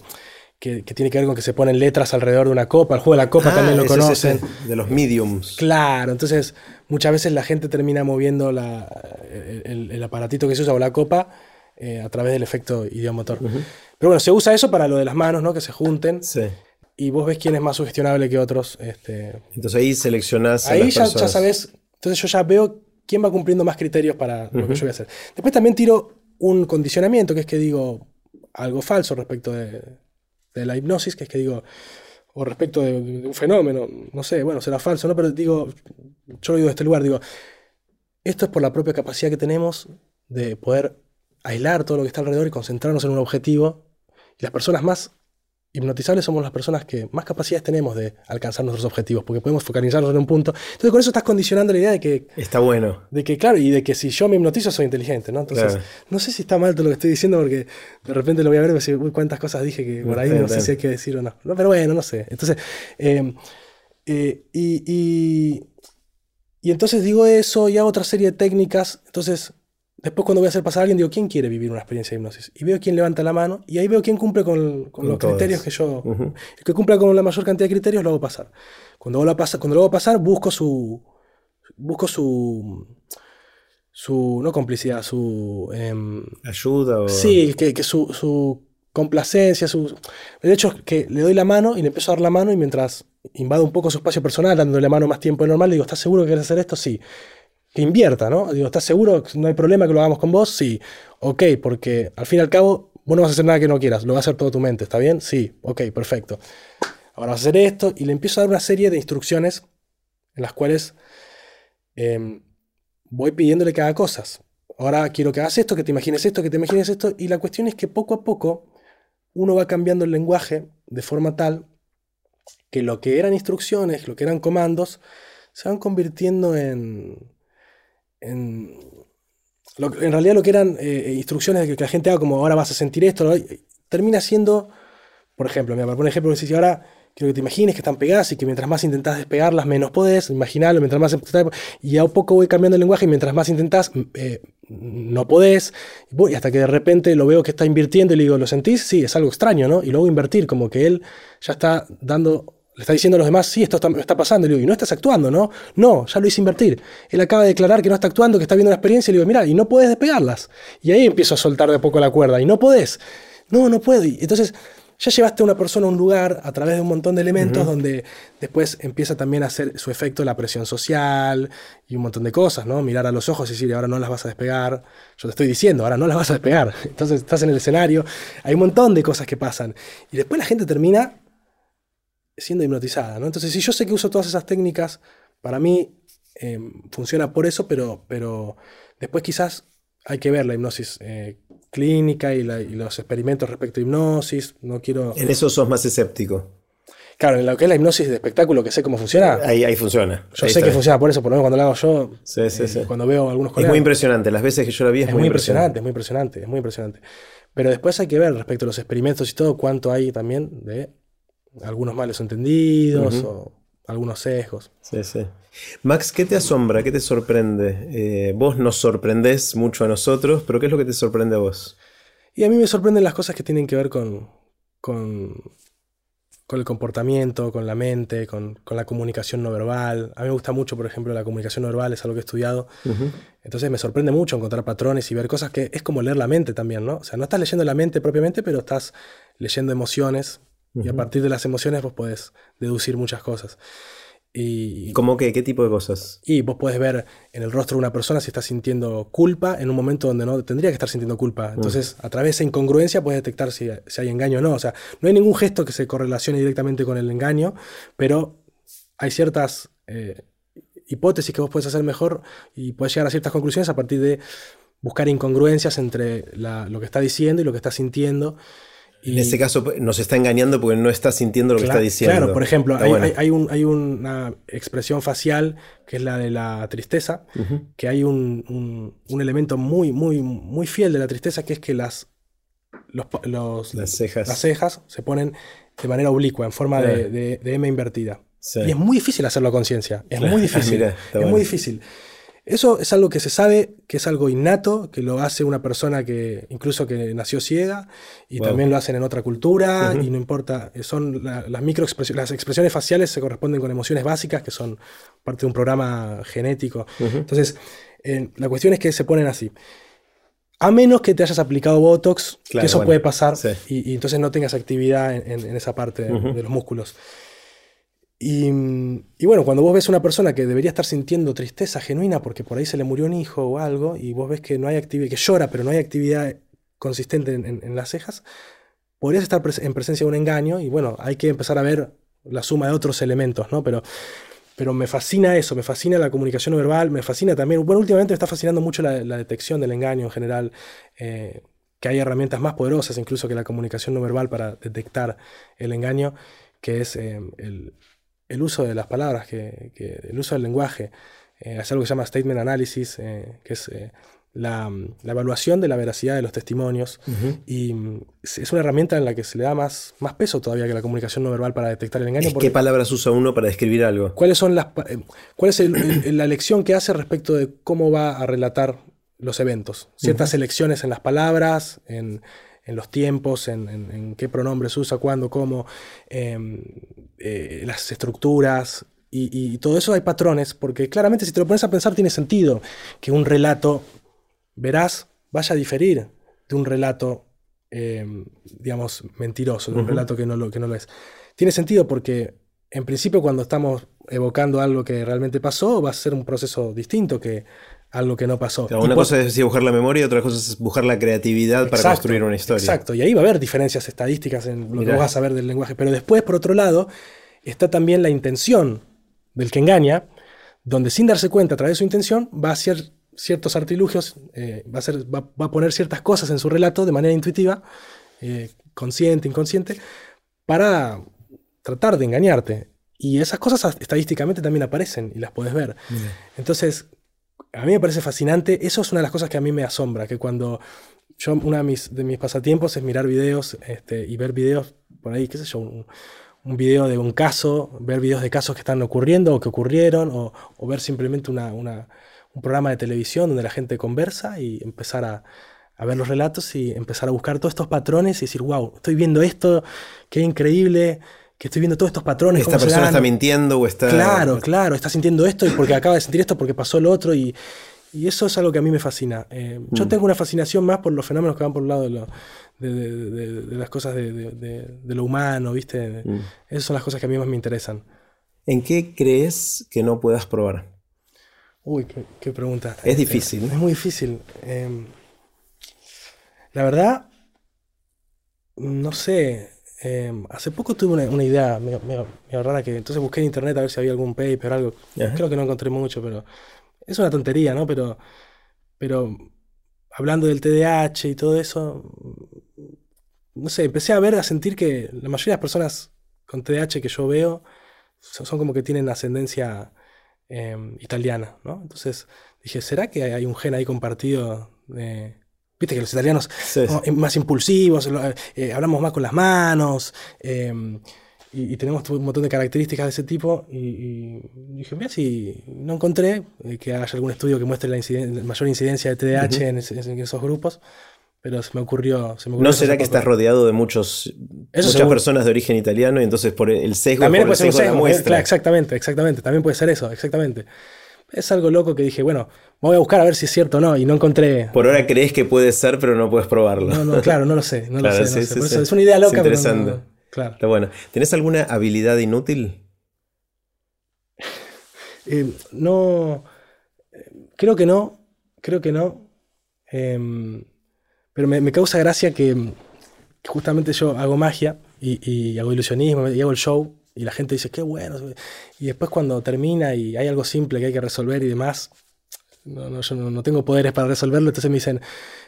que, tiene que ver con que se ponen letras alrededor de una copa. El juego de la copa ah, también lo conocen. de los mediums. Claro, entonces muchas veces la gente termina moviendo la, el, aparatito que se usa o la copa eh, a través del efecto idiomotor. Pero bueno, se usa eso para lo de las manos, ¿no? Que se junten. Sí. Y vos ves quién es más sugestionable que otros. Este... Entonces ahí seleccionás. Ahí ya, ya, sabes. Entonces yo ya veo quién va cumpliendo más criterios para lo que yo voy a hacer. Después también tiro un condicionamiento, que es que digo algo falso respecto de, de la hipnosis, que es que digo, o respecto de, un fenómeno, no sé, bueno, será falso, ¿no? Pero digo, yo lo digo de este lugar, digo, esto es por la propia capacidad que tenemos de poder aislar todo lo que está alrededor y concentrarnos en un objetivo. Y las personas más hipnotizables somos las personas que más capacidades tenemos de alcanzar nuestros objetivos, porque podemos focalizarnos en un punto. Entonces con eso estás condicionando la idea de que... Está bueno. De que, claro, y de que si yo me hipnotizo soy inteligente, ¿no? Entonces, no sé si está mal todo lo que estoy diciendo, porque de repente lo voy a ver y decir, uy, cuántas cosas dije que por ahí no, sé si hay que decir o no. Pero bueno, no sé. Entonces, eh, eh, y, y, y entonces digo eso y hago otra serie de técnicas. Entonces, Después cuando voy a hacer pasar a alguien, digo, ¿quién quiere vivir una experiencia de hipnosis? Y veo quién levanta la mano y ahí veo quién cumple con, los criterios que yo... El que cumpla con la mayor cantidad de criterios lo hago pasar. Cuando lo, hago cuando lo hago pasar, busco su... Busco su... Su... No complicidad, su... Em, Ayuda o... Sí, que, su, su complacencia, su... El hecho es que le doy la mano y le empiezo a dar la mano y mientras invado un poco su espacio personal, dándole la mano más tiempo de normal, le digo, ¿estás seguro que quieres hacer esto? Sí que invierta, ¿no? Digo, ¿estás seguro? ¿No hay problema que lo hagamos con vos? Sí. Ok, porque al fin y al cabo, vos no vas a hacer nada que no quieras, lo va a hacer todo tu mente, ¿está bien? Sí. Ok, perfecto. Ahora vas a hacer esto y le empiezo a dar una serie de instrucciones en las cuales em, voy pidiéndole que haga cosas. Ahora quiero que hagas esto, que te imagines esto, que te imagines esto. Y la cuestión es que poco a poco uno va cambiando el lenguaje de forma tal que lo que eran instrucciones, lo que eran comandos, se van convirtiendo en, en, en realidad lo que eran eh, instrucciones de que la gente haga como ahora vas a sentir esto, termina siendo, por ejemplo, me un ejemplo, si ahora quiero que te imagines que están pegadas y que mientras más intentas despegarlas menos podés, imaginarlo, mientras más y a poco voy cambiando el lenguaje y mientras más intentás eh, no podés, y hasta que de repente lo veo que está invirtiendo y le digo, ¿lo sentís? Sí, es algo extraño, ¿no? Y luego invertir, como que él ya está dando le está diciendo a los demás, sí, esto está, está pasando. Y le digo, y no estás actuando, ¿no? No, ya lo hice invertir. Él acaba de declarar que no está actuando, que está viendo la experiencia. Y le digo, mira, y no puedes despegarlas. Y ahí empiezo a soltar de a poco la cuerda. Y no podés. No, no puedo. Y entonces ya llevaste a una persona a un lugar a través de un montón de elementos donde después empieza también a hacer su efecto la presión social y un montón de cosas, ¿no? Mirar a los ojos y decir, ahora no las vas a despegar. Yo te estoy diciendo, ahora no las vas a despegar. Entonces estás en el escenario. Hay un montón de cosas que pasan. Y después la gente termina siendo hipnotizada. ¿no? Entonces, si yo sé que uso todas esas técnicas, para mí eh, funciona por eso, pero, pero después quizás hay que ver la hipnosis eh, clínica y, los experimentos respecto a hipnosis. No quiero. En eso sos más escéptico. Claro, en lo que es la hipnosis de espectáculo, que sé cómo funciona. Ahí, ahí funciona. Yo sé que funciona por eso, por lo menos cuando lo hago yo. Sí, sí, sí. Cuando veo algunos colegas. Es muy impresionante. Las veces que yo la vi es, muy, impresionante, Es muy impresionante, es muy impresionante. Pero después hay que ver respecto a los experimentos y todo, cuánto hay también de algunos malos entendidos o algunos sesgos. Sí, sí. Max, ¿qué te asombra? ¿Qué te sorprende? Eh, vos nos sorprendés mucho a nosotros, pero ¿qué es lo que te sorprende a vos? Y a mí me sorprenden las cosas que tienen que ver con, con, el comportamiento, con la mente, con, la comunicación no verbal. A mí me gusta mucho, por ejemplo, la comunicación no verbal, es algo que he estudiado. Entonces me sorprende mucho encontrar patrones y ver cosas que es como leer la mente también, ¿no? O sea, no estás leyendo la mente propiamente, pero estás leyendo emociones y a partir de las emociones vos podés deducir muchas cosas. Y, ¿Cómo qué? ¿Qué tipo de cosas? Y vos podés ver en el rostro de una persona si está sintiendo culpa en un momento donde no tendría que estar sintiendo culpa. Entonces, a través de esa incongruencia puedes detectar si, hay engaño o no. O sea, no hay ningún gesto que se correlacione directamente con el engaño, pero hay ciertas eh, hipótesis que vos puedes hacer mejor y puedes llegar a ciertas conclusiones a partir de buscar incongruencias entre lo que está diciendo y lo que está sintiendo en ese caso pues, nos está engañando porque no está sintiendo lo que está diciendo. Claro, por ejemplo, hay, una expresión facial que es la de la tristeza, que hay un, elemento muy, muy, muy fiel de la tristeza, que es que las, las, cejas. las cejas se ponen de manera oblicua, en forma de, M invertida. Y es muy difícil hacerlo a conciencia. Es muy difícil. es muy difícil. Eso es algo que se sabe, que es algo innato, que lo hace una persona que incluso que nació ciega y también lo hacen en otra cultura y no importa, son las microexpresiones, las expresiones faciales se corresponden con emociones básicas que son parte de un programa genético. Entonces, eh, la cuestión es que se ponen así. A menos que te hayas aplicado Botox, que eso puede pasar y, entonces no tengas actividad en, esa parte de los músculos. Y, bueno, cuando vos ves una persona que debería estar sintiendo tristeza genuina porque por ahí se le murió un hijo o algo, y vos ves que no hay actividad, que llora, pero no hay actividad consistente en, las cejas, podrías estar en presencia de un engaño, y bueno, hay que empezar a ver la suma de otros elementos, ¿no? Pero, pero me fascina eso, me fascina la comunicación no verbal, me fascina también, bueno, últimamente me está fascinando mucho la, detección del engaño en general, eh, que hay herramientas más poderosas incluso que la comunicación no verbal para detectar el engaño, que es eh, el el uso de las palabras, que, el uso del lenguaje. Eh, es algo que se llama statement analysis, eh, que es eh, la, evaluación de la veracidad de los testimonios. Y mm, es una herramienta en la que se le da más, más peso todavía que la comunicación no verbal para detectar el engaño. ¿Qué palabras usa uno para describir algo? ¿Cuáles son las, ¿Cuál es la elección que hace respecto de cómo va a relatar los eventos? Ciertas elecciones en las palabras, en en los tiempos, en, qué pronombres usa, cuándo, cómo, em, eh, las estructuras. Y, todo eso hay patrones, porque claramente si te lo pones a pensar tiene sentido que un relato verás vaya a diferir de un relato, em, digamos, mentiroso, de un relato que no, lo, que no lo es. Tiene sentido porque en principio cuando estamos evocando algo que realmente pasó va a ser un proceso distinto que algo que no pasó. una cosa es dibujar la memoria y otra cosa es buscar la creatividad para construir una historia. Exacto, y ahí va a haber diferencias estadísticas en lo que vas a ver del lenguaje. Pero después, por otro lado, está también la intención del que engaña, donde sin darse cuenta a través de su intención va a hacer ciertos artilugios, eh, va, a hacer, va, a poner ciertas cosas en su relato de manera intuitiva, eh, consciente, inconsciente, para tratar de engañarte. Y esas cosas estadísticamente también aparecen y las puedes ver. Entonces, a mí me parece fascinante. Eso es una de las cosas que a mí me asombra, que cuando yo, uno de mis, pasatiempos es mirar videos este, y ver videos por ahí, qué sé yo, un, un, video de un caso, ver videos de casos que están ocurriendo o que ocurrieron, o, ver simplemente una, un programa de televisión donde la gente conversa y empezar a, a ver los relatos y empezar a buscar todos estos patrones y decir, wow, estoy viendo esto, qué increíble que estoy viendo todos estos patrones. Esta persona está mintiendo o está... Claro, claro, está sintiendo esto y porque acaba de sentir esto porque pasó lo otro y, eso es algo que a mí me fascina. Eh, yo mm. tengo una fascinación más por los fenómenos que van por el lado de, lo, de, las cosas de, lo humano, ¿viste? Mm. Esas son las cosas que a mí más me interesan. ¿En qué crees que no puedas probar? Uy, qué, pregunta. Es difícil. Es, muy difícil. Em, la verdad, no sé. Em, hace poco tuve una, idea medio, rara que entonces busqué en internet a ver si había algún paper o algo. Creo que no encontré mucho, pero es una tontería, ¿no? Pero, pero hablando del TDAH y todo eso, no sé, empecé a ver, a sentir que la mayoría de las personas con TDAH que yo veo son, como que tienen ascendencia em, italiana, ¿no? Entonces dije, ¿será que hay un gen ahí compartido de Viste que los italianos son más impulsivos, eh, hablamos más con las manos, em, y, tenemos un montón de características de ese tipo. Y, dije, mira, si no encontré eh, que haya algún estudio que muestre la, mayor incidencia de TDAH en, esos grupos, pero se me ocurrió. ¿No será que estás rodeado de muchos, muchas personas de origen italiano y entonces por el sesgo, También puede ser un sesgo, exactamente, exactamente. También puede ser eso, exactamente es algo loco que dije, bueno, voy a buscar a ver si es cierto o no, y no encontré. Por ahora crees que puede ser, pero no puedes probarlo. No, no, claro, no lo sé, no lo sé. es una idea loca, interesante. pero claro. Está bueno. ¿Tienes alguna habilidad inútil? Eh, no, creo que no, creo que no. Em, pero me, causa gracia que, justamente yo hago magia y hago ilusionismo y hago el show y la gente dice, qué bueno. Y después cuando termina y hay algo simple que hay que resolver y demás, no, no, yo no, tengo poderes para resolverlo, entonces me dicen,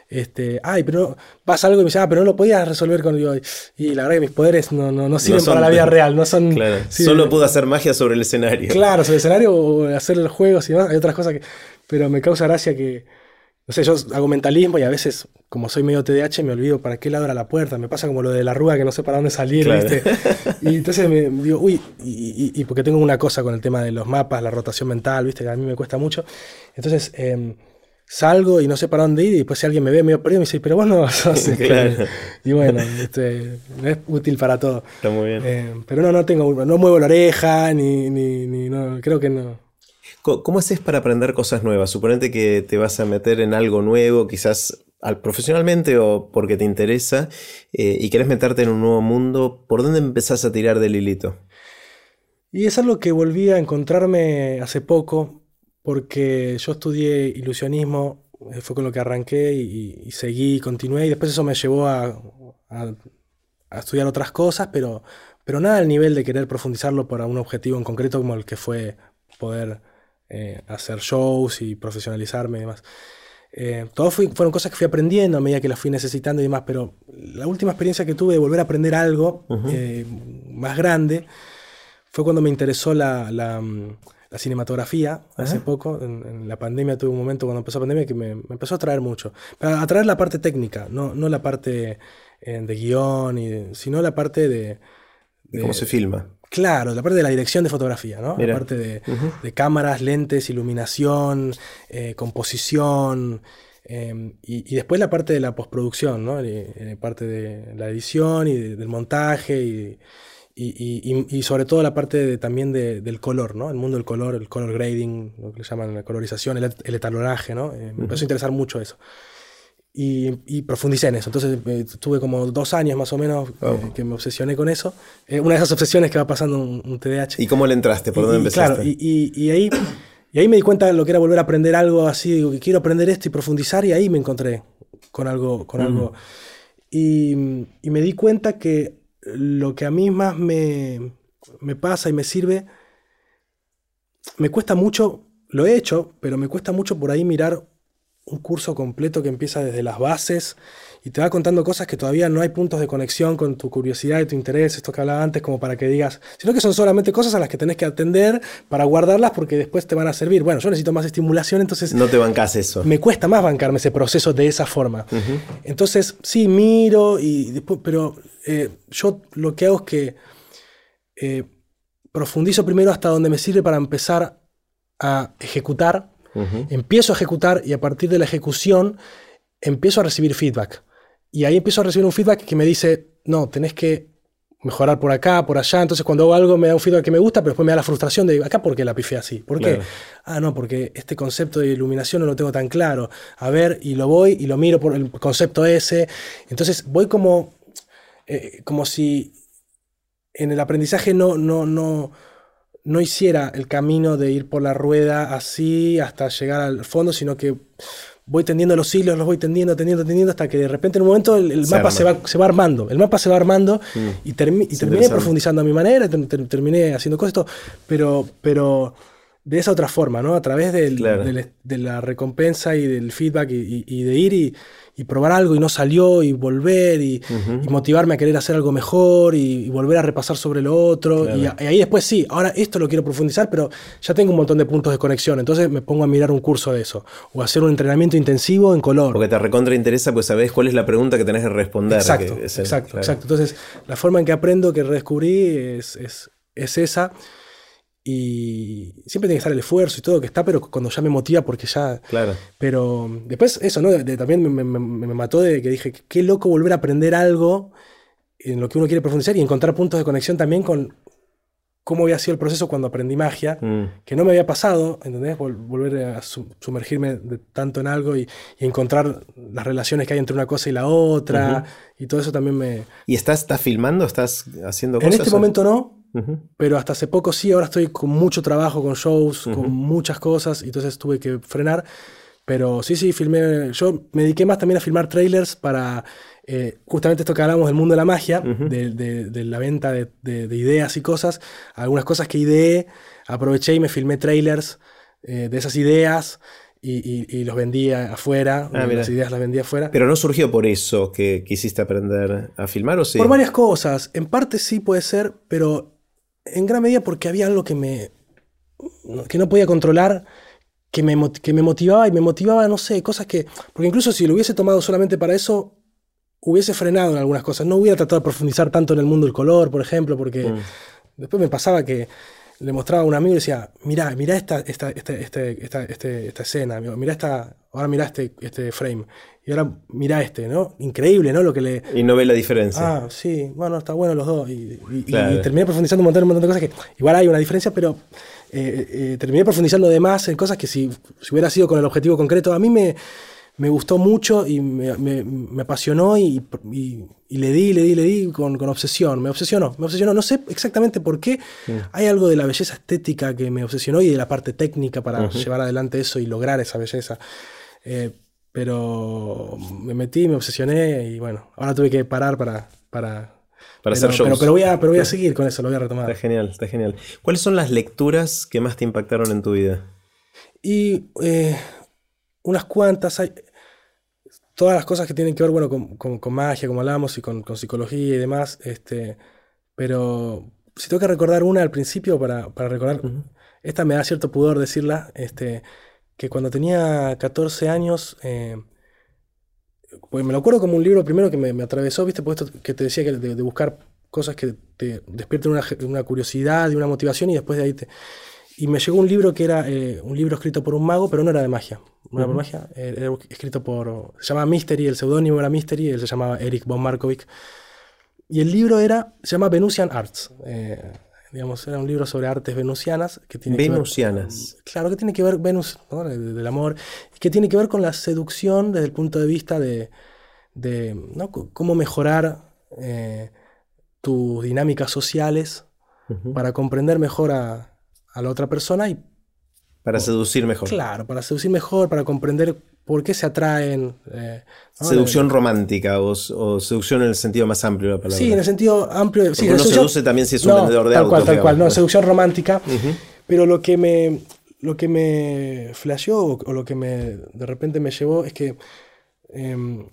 este, ay, pero pasa algo y me dicen, ah, pero no lo podías resolver con yo. Y la verdad que mis poderes no, no, sirven para la vida real, no son... Claro, solo puedo hacer magia sobre el escenario. Claro, sobre el escenario o hacer los juegos y demás, hay otras cosas que... Pero me causa gracia que no sé, yo hago mentalismo y a veces, como soy medio TDAH, me olvido para qué lado era la puerta. Me pasa como lo de la rúa que no sé para dónde salir, ¿viste? Y entonces me digo, uy, y, porque tengo una cosa con el tema de los mapas, la rotación mental, ¿viste? Que a mí me cuesta mucho. Entonces em, salgo y no sé para dónde ir y después si alguien me ve medio perdido me dice, pero vos no sos este". Y bueno, este, es útil para todo. Está muy bien. Em, pero no, no tengo, no muevo la oreja, ni, ni, ni no, creo que no. ¿Cómo haces para aprender cosas nuevas? Suponete que te vas a meter en algo nuevo, quizás profesionalmente o porque te interesa, eh, y querés meterte en un nuevo mundo. ¿Por dónde empezás a tirar del hilito? Y es algo que volví a encontrarme hace poco, porque yo estudié ilusionismo, eh, fue con lo que arranqué y, seguí, continué, y después eso me llevó a, estudiar otras cosas, pero, pero nada al nivel de querer profundizarlo para un objetivo en concreto como el que fue poder eh, hacer shows y profesionalizarme y demás. Eh, todo fueron cosas que fui aprendiendo a medida que las fui necesitando y demás, pero la última experiencia que tuve de volver a aprender algo eh, más grande fue cuando me interesó la, la, mm, cinematografía hace poco. En, la pandemia tuve un momento cuando empezó la pandemia que me, empezó a atraer mucho. A atraer la parte técnica, no, no la parte de guion, y sino la parte de, de cómo se filma. Claro, la parte de la dirección de fotografía, ¿no? La parte de, cámaras, lentes, iluminación, eh, composición. Em, y, después la parte de la postproducción, ¿no? La parte de la edición y del montaje y, y, sobre todo la parte también del color, ¿no? El mundo del color, el color grading, lo que le llaman la colorización, el, el etalonaje, ¿no? Eh, me empezó a interesar mucho eso y, profundicé en eso. Entonces eh, tuve como dos años más o menos eh, que me obsesioné con eso. Eh, una de esas obsesiones que va pasando un, un TDAH. ¿Y cómo le entraste? ¿Por dónde empezaste? Claro, y, ahí, y ahí me di cuenta de lo que era volver a aprender algo así. Digo, que quiero aprender esto y profundizar y ahí me encontré con algo. Con algo. Y, me di cuenta que lo que a mí más me, me pasa y me sirve, me cuesta mucho, lo he hecho, pero me cuesta mucho por ahí mirar un curso completo que empieza desde las bases y te va contando cosas que todavía no hay puntos de conexión con tu curiosidad y tu interés, esto que hablaba antes, como para que digas, sino que son solamente cosas a las que tenés que atender para guardarlas porque después te van a servir. Bueno, yo necesito más estimulación, entonces... No te bancas eso. Me cuesta más bancarme ese proceso de esa forma. Entonces, sí, miro, y después, pero eh, yo lo que hago es que eh, profundizo primero hasta donde me sirve para empezar a ejecutar Empiezo a ejecutar y a partir de la ejecución empiezo a recibir feedback. Y ahí empiezo a recibir un feedback que me dice, no, tenés que mejorar por acá, por allá. Entonces cuando hago algo me da un feedback que me gusta, pero después me da la frustración de, acá, ¿por qué la pifé así? ¿Por qué? Ah, no, porque este concepto de iluminación no lo tengo tan claro. A ver, y lo voy y lo miro por el concepto ese. Entonces voy como, eh, como si en el aprendizaje no, no, no, no hiciera el camino de ir por la rueda así hasta llegar al fondo, sino que voy tendiendo los hilos, los voy tendiendo, tendiendo, tendiendo, hasta que de repente en un momento el, mapa se va, se va, armando. El mapa se va armando mm. y, terminé profundizando a mi manera, terminé haciendo cosas, pero, pero de esa otra forma, ¿no? A través del, de la recompensa y del feedback y, de ir y, probar algo y no salió y volver y, motivarme a querer hacer algo mejor y, volver a repasar sobre lo otro. Y, ahí después sí, ahora esto lo quiero profundizar, pero ya tengo un montón de puntos de conexión, entonces me pongo a mirar un curso de eso o hacer un entrenamiento intensivo en color. Porque te recontra interesa, pues sabes cuál es la pregunta que tenés que responder. Exacto, exacto, exacto. Entonces la forma en que aprendo, que redescubrí es, es, es esa y siempre tiene que estar el esfuerzo y todo que está, pero cuando ya me motiva porque ya... Claro. Pero después eso, ¿no? también me, mató de que dije, qué loco volver a aprender algo en lo que uno quiere profundizar y encontrar puntos de conexión también con cómo había sido el proceso cuando aprendí magia, mm. que no me había pasado, ¿entendés? volver a sumergirme tanto en algo y, encontrar las relaciones que hay entre una cosa y la otra, y todo eso también me... ¿Y estás, estás filmando? ¿Estás haciendo cosas? En este momento no, pero hasta hace poco sí, ahora estoy con mucho trabajo, con shows, con muchas cosas, y entonces tuve que frenar. Pero sí, sí, filmé. Yo me dediqué más también a filmar trailers para eh, justamente esto que hablamos del mundo de la magia, de, la venta de, ideas y cosas. Algunas cosas que ideé, aproveché y me filmé trailers eh, de esas ideas. Y, los vendía afuera, ah, las ideas las vendía afuera. Pero no surgió por eso que quisiste aprender a filmar, ¿o sí? Por varias cosas. En parte sí puede ser, pero en gran medida porque había algo que me que no podía controlar, que me, que me motivaba y me motivaba, no sé, cosas que... Porque incluso si lo hubiese tomado solamente para eso, hubiese frenado en algunas cosas. No hubiera tratado de profundizar tanto en el mundo del color, por ejemplo, porque mm. después me pasaba que le mostraba a un amigo y decía, mira, mira esta, esta, esta, esta, esta escena, mira esta, ahora mira este, este frame. Y ahora mira este, ¿no? Increíble, ¿no? Lo que le... Y no ve la diferencia. Ah, sí, bueno, está bueno los dos. Y, terminé profundizando un montón, un montón de cosas que igual hay una diferencia, pero eh, eh, terminé profundizando de más en cosas que si, si, hubiera sido con el objetivo concreto, a mí me, me gustó mucho y me, me, apasionó y, y, le di, le di, le di con, con, obsesión. Me obsesionó, me obsesionó. No sé exactamente por qué. Hay algo de la belleza estética que me obsesionó y de la parte técnica para llevar adelante eso y lograr esa belleza. Eh, pero me metí, me obsesioné y bueno, ahora tuve que parar para... para para hacer shows. Pero, voy a, pero voy a seguir con eso, lo voy a retomar. Está genial, está genial. ¿Cuáles son las lecturas que más te impactaron en tu vida? Y eh, unas cuantas. Hay, todas las cosas que tienen que ver bueno, con, magia, como hablamos, y con, psicología y demás. Este, pero si tengo que recordar una al principio para, recordar, esta me da cierto pudor decirla. Este, que cuando tenía 14 años, eh, pues me lo acuerdo como un libro primero que me, atravesó, ¿viste? Pues esto que te decía que de, buscar cosas que te despierten una, curiosidad y una motivación y después de ahí te... Y me llegó un libro que era eh, un libro escrito por un mago, pero no era de magia. No era magia, era escrito por... Se llamaba Mystery, el seudónimo era Mystery, él se llamaba Eric von Markovic. Y el libro era, se llama Venusian Arts. Eh, digamos, era un libro sobre artes venusianas. Que tiene venusianas. Que ver, claro, que tiene que ver, Venus, del amor, que tiene que ver con la seducción desde el punto de vista de, de ¿no? cómo mejorar eh, tus dinámicas sociales para comprender mejor a, a, la otra persona y... Para seducir mejor. Claro, para seducir mejor, para comprender por qué se atraen. Eh, seducción romántica o, seducción en el sentido más amplio de la palabra. Sí, en el sentido amplio. Sí, uno seduce también si es un vendedor de tal Cual, tal cual, no, seducción romántica. Pero lo que me, lo que me flasheó o, lo que me, de repente me llevó es que em,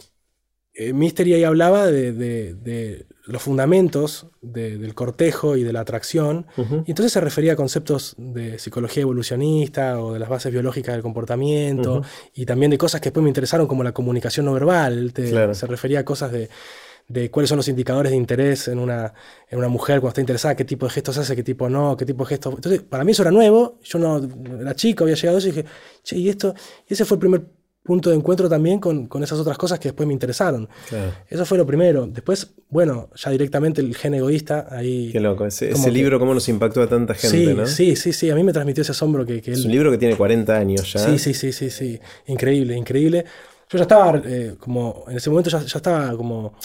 eh, Mystery ahí hablaba de, los fundamentos del cortejo y de la atracción, y entonces se refería a conceptos de psicología evolucionista o de las bases biológicas del comportamiento, y también de cosas que después me interesaron como la comunicación no verbal, se refería a cosas de, cuáles son los indicadores de interés en una, en una mujer cuando está interesada, qué tipo de gestos hace, qué tipo no, qué tipo de gestos... Entonces, para mí eso era nuevo, yo no era chico, había llegado a eso y dije, che, y esto, y ese fue el primer punto de encuentro también con, esas otras cosas que después me interesaron. Eso fue lo primero. Después, bueno, ya directamente el gen egoísta ahí. Qué loco, ese, libro cómo nos impactó a tanta gente, sí, ¿no? Sí, sí, sí, a mí me transmitió ese asombro que, Es un libro que tiene 40 años ya. Sí, sí, sí, sí, sí. Increíble, increíble. Yo ya estaba eh, como, en ese momento ya, estaba como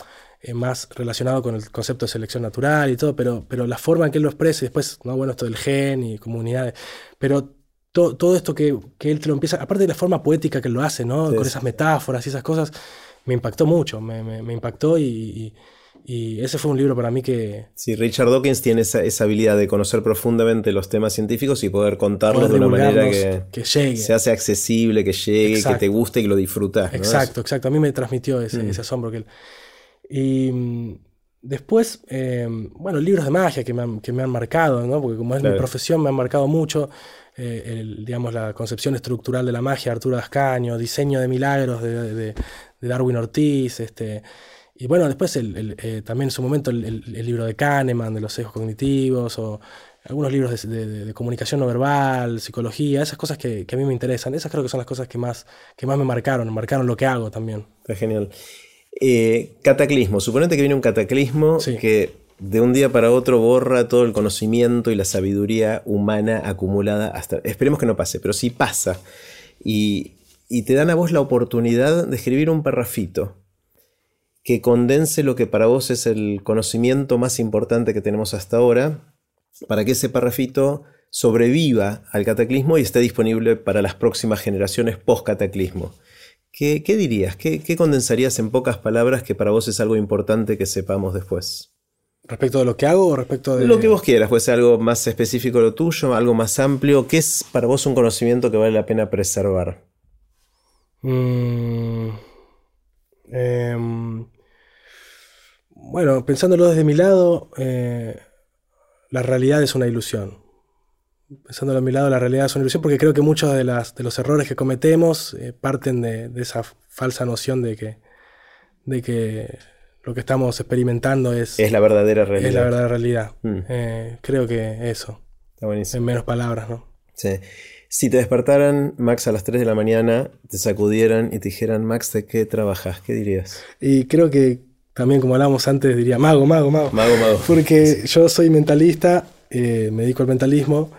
eh, más relacionado con el concepto de selección natural y todo, pero, pero la forma en que él lo expresa y después, no, bueno, esto del gen y comunidades, pero todo esto que, él te lo empieza, aparte de la forma poética que lo hace, ¿no? Con esas metáforas y esas cosas, me impactó mucho, me, impactó y, ese fue un libro para mí que... Sí, Richard Dawkins tiene esa, habilidad de conocer profundamente los temas científicos y poder contarlos de una manera que, se hace accesible, que llegue, que te guste y que lo disfrutas. Exacto, exacto. A mí me transmitió ese, mm. asombro que él... Y mm, después, eh, bueno, libros de magia que me han, marcado, ¿no? Porque como es mi profesión me han marcado mucho. Eh, digamos, la concepción estructural de la magia, Arturo Ascaño, diseño de milagros de, Darwin Ortiz, este, y bueno, después eh, también en su momento el, libro de Kahneman, de los sesgos cognitivos, o algunos libros de, comunicación no verbal, psicología, esas cosas que, a mí me interesan, esas creo que son las cosas que más, que más me marcaron, marcaron lo que hago también. Está genial. Eh, cataclismo, suponete que viene un cataclismo que de un día para otro borra todo el conocimiento y la sabiduría humana acumulada hasta... Esperemos que no pase, pero si pasa. Y, te dan a vos la oportunidad de escribir un parrafito que condense lo que para vos es el conocimiento más importante que tenemos hasta ahora, para que ese parrafito sobreviva al cataclismo y esté disponible para las próximas generaciones post-cataclismo. ¿Qué, dirías? ¿Qué condensarías en pocas palabras que para vos es algo importante que sepamos después? ¿Respecto de lo que hago o respecto de...? Lo que vos quieras, puede ser algo más específico lo tuyo, algo más amplio. ¿Qué es para vos un conocimiento que vale la pena preservar? Mm, em, bueno, pensándolo desde mi lado, eh, la realidad es una ilusión. Pensándolo de mi lado, la realidad es una ilusión porque creo que muchos de, las, de los errores que cometemos eh, parten de, de, esa falsa noción de que, de que lo que estamos experimentando es... Es la verdadera realidad. Es la verdadera realidad. Mm. Eh, creo que eso. Está buenísimo. En menos palabras, ¿no? Sí. Si te despertaran, Max, a las 3 de la mañana, te sacudieran y te dijeran, Max, ¿de qué trabajas? ¿Qué dirías? Y creo que también, como hablábamos antes, diría mago, mago, mago. Mago, mago. Porque yo soy mentalista, eh, me dedico al mentalismo,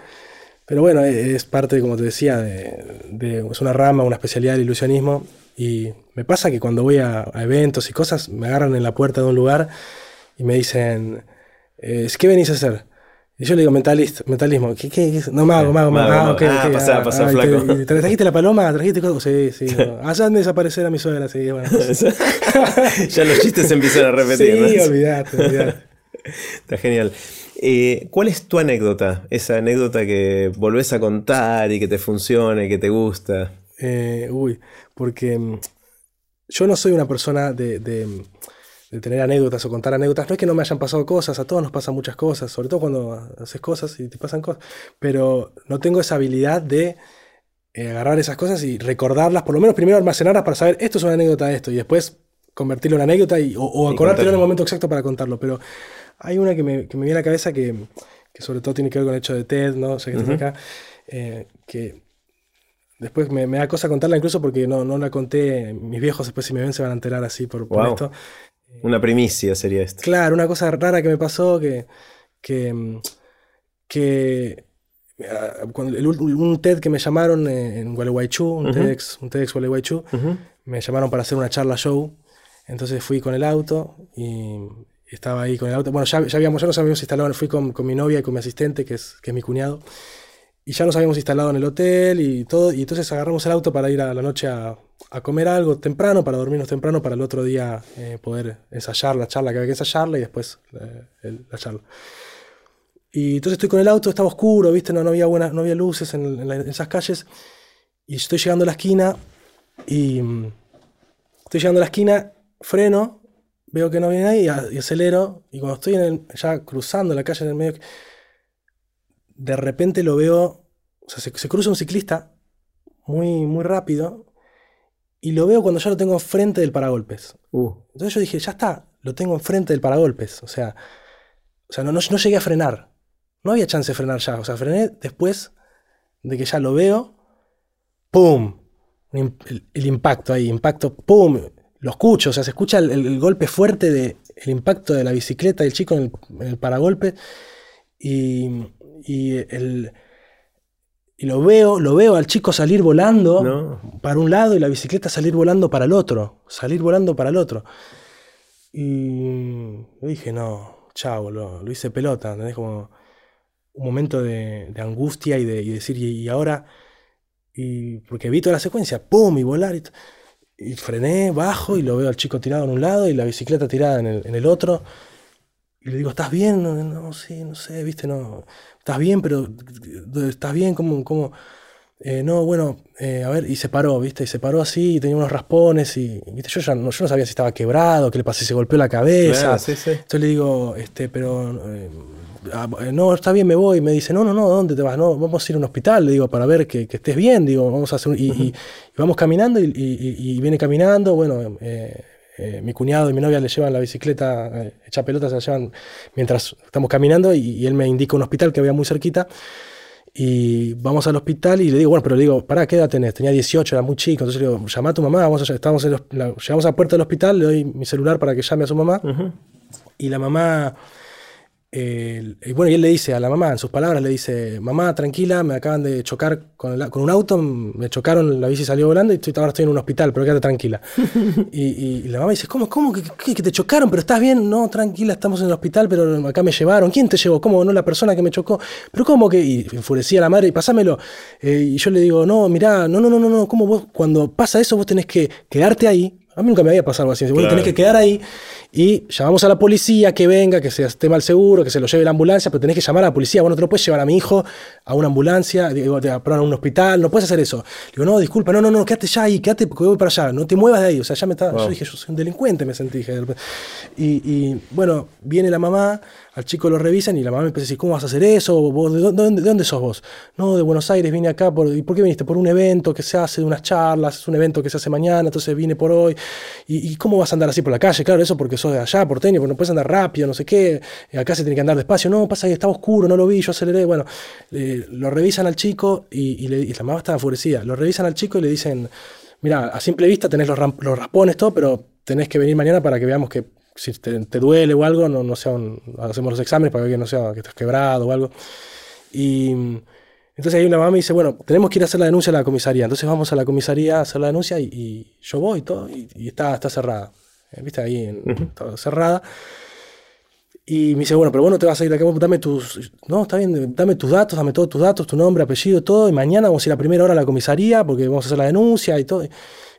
pero bueno, es parte, como te decía, de, es una rama, una especialidad del ilusionismo y me pasa que cuando voy a, eventos y cosas, me agarran en la puerta de un lugar y me dicen, eh, ¿qué venís a hacer? Y yo le digo, mentalismo. ¿Qué, qué, No, mago, mago, mago. Ah, okay, ah, pasá, pasá, flaco. ¿Te, trajiste la paloma? ¿Trajiste cosas? Sí, sí. Hacen desaparecer a mi suegra, sí. Bueno, ya los chistes se empiezan a repetir. Sí, ¿no? olvidate, olvidate. Está genial. Eh, ¿Cuál es tu anécdota? Esa anécdota que volvés a contar y que te funciona y que te gusta. Eh, uy, porque mm, yo no soy una persona de, tener anécdotas o contar anécdotas. No es que no me hayan pasado cosas, a todos nos pasan muchas cosas, sobre todo cuando haces cosas y te pasan cosas. Pero no tengo esa habilidad de eh, agarrar esas cosas y recordarlas, por lo menos primero almacenarlas para saber esto es una anécdota de esto y después convertirlo en anécdota y, o, acordártelo en el momento exacto para contarlo. Pero hay una que me, viene a la cabeza que, sobre todo tiene que ver con el hecho de TED, ¿no? O sea, que acá, eh, que Después me, da cosa contarla incluso porque no, no la conté. Mis viejos después si me ven se van a enterar así por, esto. Una primicia sería esto. Claro, una cosa rara que me pasó que... que, que ah, un TED que me llamaron en Gualeguaychú, un, TEDx, un TEDx Gualeguaychú, me llamaron para hacer una charla show. Entonces fui con el auto y estaba ahí con el auto. Bueno, ya, ya habíamos, ya nos habíamos instalado, fui con, con, mi novia y con mi asistente, que es, que es mi cuñado. Y ya nos habíamos instalado en el hotel y todo, y entonces agarramos el auto para ir a la noche a, comer algo temprano, para dormirnos temprano, para el otro día eh, poder ensayar la charla que había que ensayarla y después eh, la charla. Y entonces estoy con el auto, estaba oscuro, ¿viste? No, no, había, buenas, no había luces en, esas calles. Y estoy llegando a la esquina y mm, estoy llegando a la esquina, freno, veo que no viene nadie y, acelero. Y cuando estoy ya cruzando la calle en el medio, de repente lo veo, sea, se, cruza un ciclista muy, muy rápido y lo veo cuando ya lo tengo enfrente del paragolpes. Uh. Entonces yo dije, ya está, lo tengo enfrente del paragolpes. O sea, o sea no, no, llegué a frenar. No había chance de frenar ya. O sea, frené después de que ya lo veo. ¡Pum! El, impacto ahí, impacto, ¡pum! Lo escucho, o sea, se escucha el, golpe fuerte del impacto de la bicicleta del chico en el, en el paragolpe. Y, y, el, y lo veo, lo veo al chico salir volando para un lado y la bicicleta salir volando para el otro, salir volando para el otro. Y dije, no, chao, lo, hice pelota, Como un momento de, angustia y de decir, y, ahora, y porque vi toda la secuencia, ¡pum! y volar. Y, frené, bajo y lo veo al chico tirado en un lado y la bicicleta tirada en el, en el otro. Y le digo, ¿estás bien? No, no, sí, no sé, viste, no. ¿Estás bien? Pero, ¿estás bien? ¿Cómo? cómo? Eh, no, bueno, eh, a ver, y se paró, ¿viste? Y se paró así, y tenía unos raspones, y, ¿viste? Yo ya no, yo no sabía si estaba quebrado, qué le pasó, si se golpeó la cabeza. Entonces le digo, este, pero, eh, ah, no, está bien, me voy. Y me dice, no, no, no, ¿dónde te vas? No, vamos a ir a un hospital, le digo, para ver que, estés bien, digo, vamos a hacer, y, y, vamos caminando, y, viene caminando, bueno, mi cuñado y mi novia le llevan la bicicleta hecha pelota, se la llevan mientras estamos caminando, y, él me indica un hospital que había muy cerquita. Y vamos al hospital y le digo, bueno, pero le digo, pará, ¿qué edad tenés? Tenía 18, era muy chico. Entonces le digo, llama a tu mamá, vamos estamos llegamos a la puerta del hospital, le doy mi celular para que llame a su mamá. Y la mamá y bueno, y él le dice a la mamá, en sus palabras, le dice, mamá, tranquila, me acaban de chocar con, con un auto, me chocaron, la bici salió volando y estoy, ahora estoy en un hospital, pero quédate tranquila. y, la mamá dice, ¿cómo, cómo que, que, te chocaron? ¿Pero estás bien? No, tranquila, estamos en el hospital, pero acá me llevaron. ¿Quién te llevó? ¿Cómo? No, la persona que me chocó. ¿Pero cómo que? Y enfurecía la madre, y pasámelo. Eh, y yo le digo, no, mirá, no, no, no, no, no, ¿cómo vos, cuando pasa eso, vos tenés que quedarte ahí. A mí nunca me había pasado algo así. Vos tenés que quedar ahí y llamamos a la policía que venga, que se esté mal seguro, que se lo lleve la ambulancia, pero tenés que llamar a la policía. Bueno, no te lo puedes llevar a mi hijo a una ambulancia, digo, a un hospital, no puedes hacer eso. Digo, no, disculpa, no, no, no, quédate ya ahí, quédate porque voy para allá, no te muevas de ahí. O sea, ya me estaba. Yo dije, yo soy un delincuente, me sentí. Y, y bueno, viene la mamá al chico lo revisan y la mamá me empieza a decir, ¿cómo vas a hacer eso? de, dónde, de, dónde, sos vos? No, de Buenos Aires, vine acá. ¿Y por qué viniste? Por un evento que se hace, de unas charlas, es un evento que se hace mañana, entonces vine por hoy. ¿Y, cómo vas a andar así por la calle? Claro, eso porque sos de allá, porteño, porque no puedes andar rápido, no sé qué. Acá se tiene que andar despacio. No, pasa que estaba oscuro, no lo vi, yo aceleré. Bueno, lo revisan al chico y, la mamá estaba enfurecida. Lo revisan al chico y le dicen, mira, a simple vista tenés los, los raspones, todo, pero tenés que venir mañana para que veamos que si te, duele o algo, no, no sea hacemos los exámenes para ver que no sea que estás quebrado o algo. Y entonces ahí una mamá me dice, bueno, tenemos que ir a hacer la denuncia a la comisaría. Entonces vamos a la comisaría a hacer la denuncia y, yo voy y todo, y, está, está cerrada. Eh, ¿Viste? Ahí en, cerrada. Y me dice, bueno, pero bueno, te vas a ir acá, dame tus. No, está bien, dame tus datos, dame todos tus datos, tu nombre, apellido, todo. Y mañana vamos a ir a primera hora a la comisaría porque vamos a hacer la denuncia y todo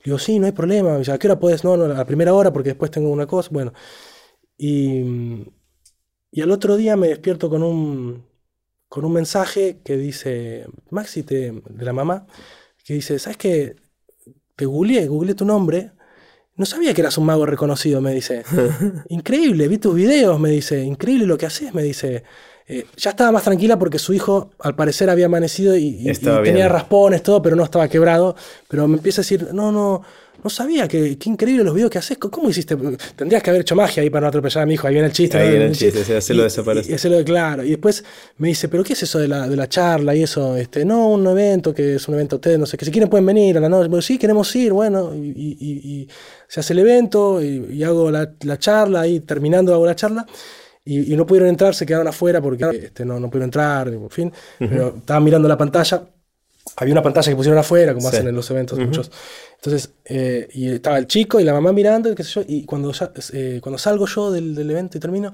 digo, sí, no hay problema. dice, ¿a qué hora puedes? No, no, a la primera hora porque después tengo una cosa. Bueno. Y, y al otro día me despierto con un, con un mensaje que dice, Maxi, te, de la mamá, que dice, ¿sabes qué? Te googleé, googleé tu nombre. No sabía que eras un mago reconocido, me dice. Increíble, vi tus videos, me dice. Increíble lo que haces, me dice. Eh, ya estaba más tranquila porque su hijo al parecer había amanecido y, tenía raspones, todo, pero no estaba quebrado. Pero me empieza a decir, no, no, no sabía, que, qué increíble los videos que haces. ¿Cómo hiciste? Tendrías que haber hecho magia ahí para no atropellar a mi hijo. Ahí viene el chiste. Ahí viene el chiste, hacerlo desaparecer. Y, hacerlo, claro. Y después me dice, ¿pero qué es eso de la, de la charla y eso? Este, no, un evento que es un evento ustedes, no sé, que si quieren pueden venir a la noche. Bueno, sí, queremos ir, bueno. Y, se hace el evento y, hago la, la charla y terminando hago la charla y, no pudieron entrar, se quedaron afuera porque este, no, no pudieron entrar, en fin, pero estaban mirando la pantalla. Había una pantalla que pusieron afuera, como hacen en los eventos muchos. Entonces, eh, y estaba el chico y la mamá mirando, y qué sé yo, y cuando, eh, cuando salgo yo del, del evento y termino,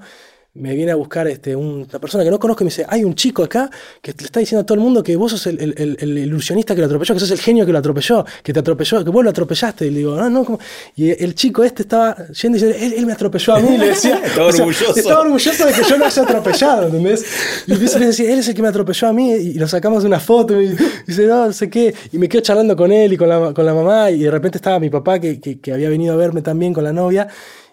me viene a buscar este, una persona que no conozco y me dice, hay un chico acá que le está diciendo a todo el mundo que vos sos el, el, el, ilusionista que lo atropelló, que sos el genio que lo atropelló, que te atropelló, que vos lo atropellaste. Y le digo, no, no, Y el chico este estaba yendo y diciendo, él, me atropelló a mí. Y le decía, estaba orgulloso. Estaba orgulloso de que yo lo haya atropellado, ¿entendés? Y empieza a decir, él es el que me atropelló a mí. Y lo sacamos de una foto y dice, no, no sé qué. Y me quedo charlando con él y con la, con la mamá. Y de repente estaba mi papá que, que, que había venido a verme también con la novia.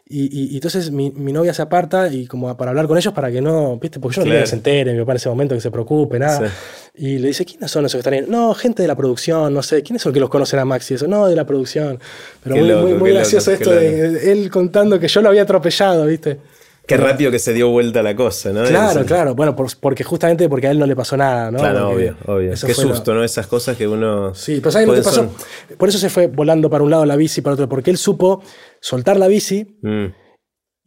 Y, y, entonces mi, mi, novia se aparta y como para hablar con ellos para que no, ¿viste? Porque yo no quería que se entere, mi papá en ese momento que se preocupe, nada. Y le dice, ¿quiénes son esos que están ahí? No, gente de la producción, no sé, ¿quiénes son los que los conocen a Maxi? Eso, no, de la producción. Pero muy, muy, muy gracioso esto de él contando que yo lo había atropellado, ¿viste? Qué rápido que se dio vuelta la cosa, ¿no? Claro, claro. Bueno, porque justamente porque a él no le pasó nada, ¿no? Claro, obvio, obvio. Qué susto, ¿no? Esas cosas que uno. Sí, pero ¿sabes lo que pasó? Por eso se fue volando para un lado la bici y para otro, porque él supo soltar la bici. Mm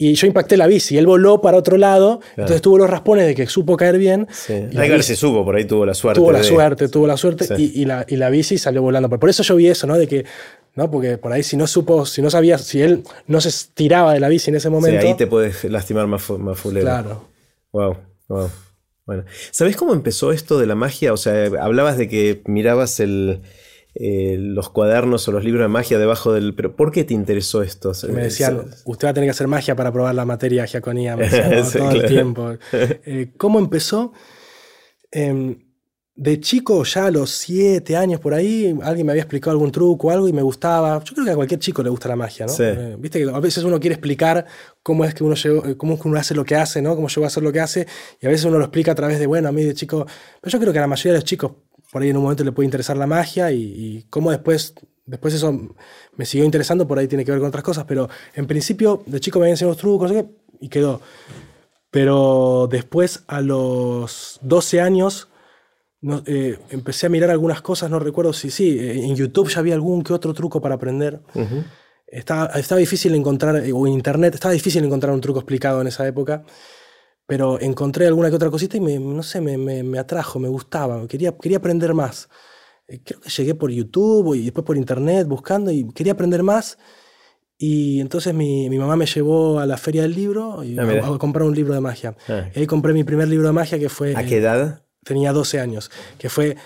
y yo impacté la bici, y él voló para otro lado, entonces tuvo los raspones de que supo caer bien. Sí. Hay que ver si supo, por ahí tuvo la suerte. Tuvo la suerte, tuvo la suerte, y, la, y, la, bici salió volando. Por eso yo vi eso, ¿no? De que, ¿no? Porque por ahí si no supo, si no sabía, si él no se tiraba de la bici en ese momento. Sí, ahí te puedes lastimar más, más fulero. Claro. Wow, wow. Bueno, ¿sabés cómo empezó esto de la magia? O sea, hablabas de que mirabas el eh, los cuadernos o los libros de magia debajo del... Pero ¿por qué te interesó esto? Me decían, usted va a tener que hacer magia para probar la materia giaconía, me decían, todo el tiempo. Eh, ¿Cómo empezó? Em, de chico, ya a los siete años por ahí, alguien me había explicado algún truco o algo y me gustaba. Yo creo que a cualquier chico le gusta la magia, ¿no? Eh, viste que a veces uno quiere explicar cómo es que uno cómo es que uno hace lo que hace, ¿no? Cómo llegó a hacer lo que hace. Y a veces uno lo explica a través de, bueno, a mí de chico. Pero yo creo que a la mayoría de los chicos por ahí en un momento le puede interesar la magia y, cómo después, después eso me siguió interesando, por ahí tiene que ver con otras cosas. Pero en principio, de chico me habían enseñado los trucos y quedó. Pero después, a los 12 años no, eh, empecé a mirar algunas cosas, no recuerdo si sí, eh, en YouTube ya había algún que otro truco para aprender. estaba, difícil encontrar, eh, o en Internet, estaba difícil encontrar un truco explicado en esa época, pero encontré alguna que otra cosita y me, no sé, me, me, atrajo, me gustaba, quería, quería aprender más. creo que llegué por YouTube y después por Internet buscando y quería aprender más. Y entonces mi, mi, mamá me llevó a la feria del libro y ah, a, comprar un libro de magia. Ah. Y ahí compré mi primer libro de magia que fue... ¿A qué edad? tenía 12 años, que fue,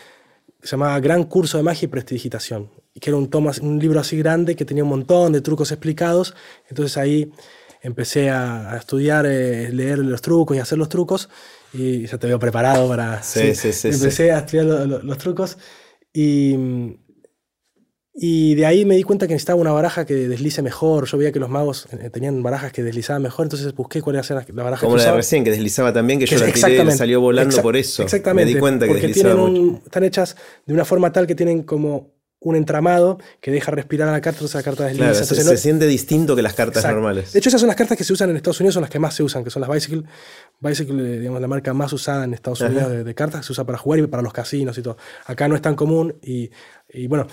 se llamaba Gran Curso de Magia y Prestidigitación, que era un, tomo, un libro así grande que tenía un montón de trucos explicados, entonces ahí empecé a, estudiar, eh, leer los trucos y hacer los trucos, y ya te veo preparado para... Sí, sí, sí. empecé a estudiar los trucos y y de ahí me di cuenta que necesitaba una baraja que deslice mejor. Yo veía que los magos eh, tenían barajas que deslizaban mejor, entonces busqué cuál era la baraja Como la de recién, que deslizaba también, que, yo la tiré y salió volando por eso. Exactamente. Me di cuenta que porque tienen están hechas de una forma tal que tienen como un entramado que deja respirar a la carta, entonces la carta desliza. se, siente distinto que las cartas normales. De hecho, esas son las cartas que se usan en Estados Unidos, son las que más se usan, que son las Bicycle. Bicycle, digamos, la marca más usada en Estados Unidos de, de, cartas, se usa para jugar y para los casinos y todo. Acá no es tan común y, y bueno,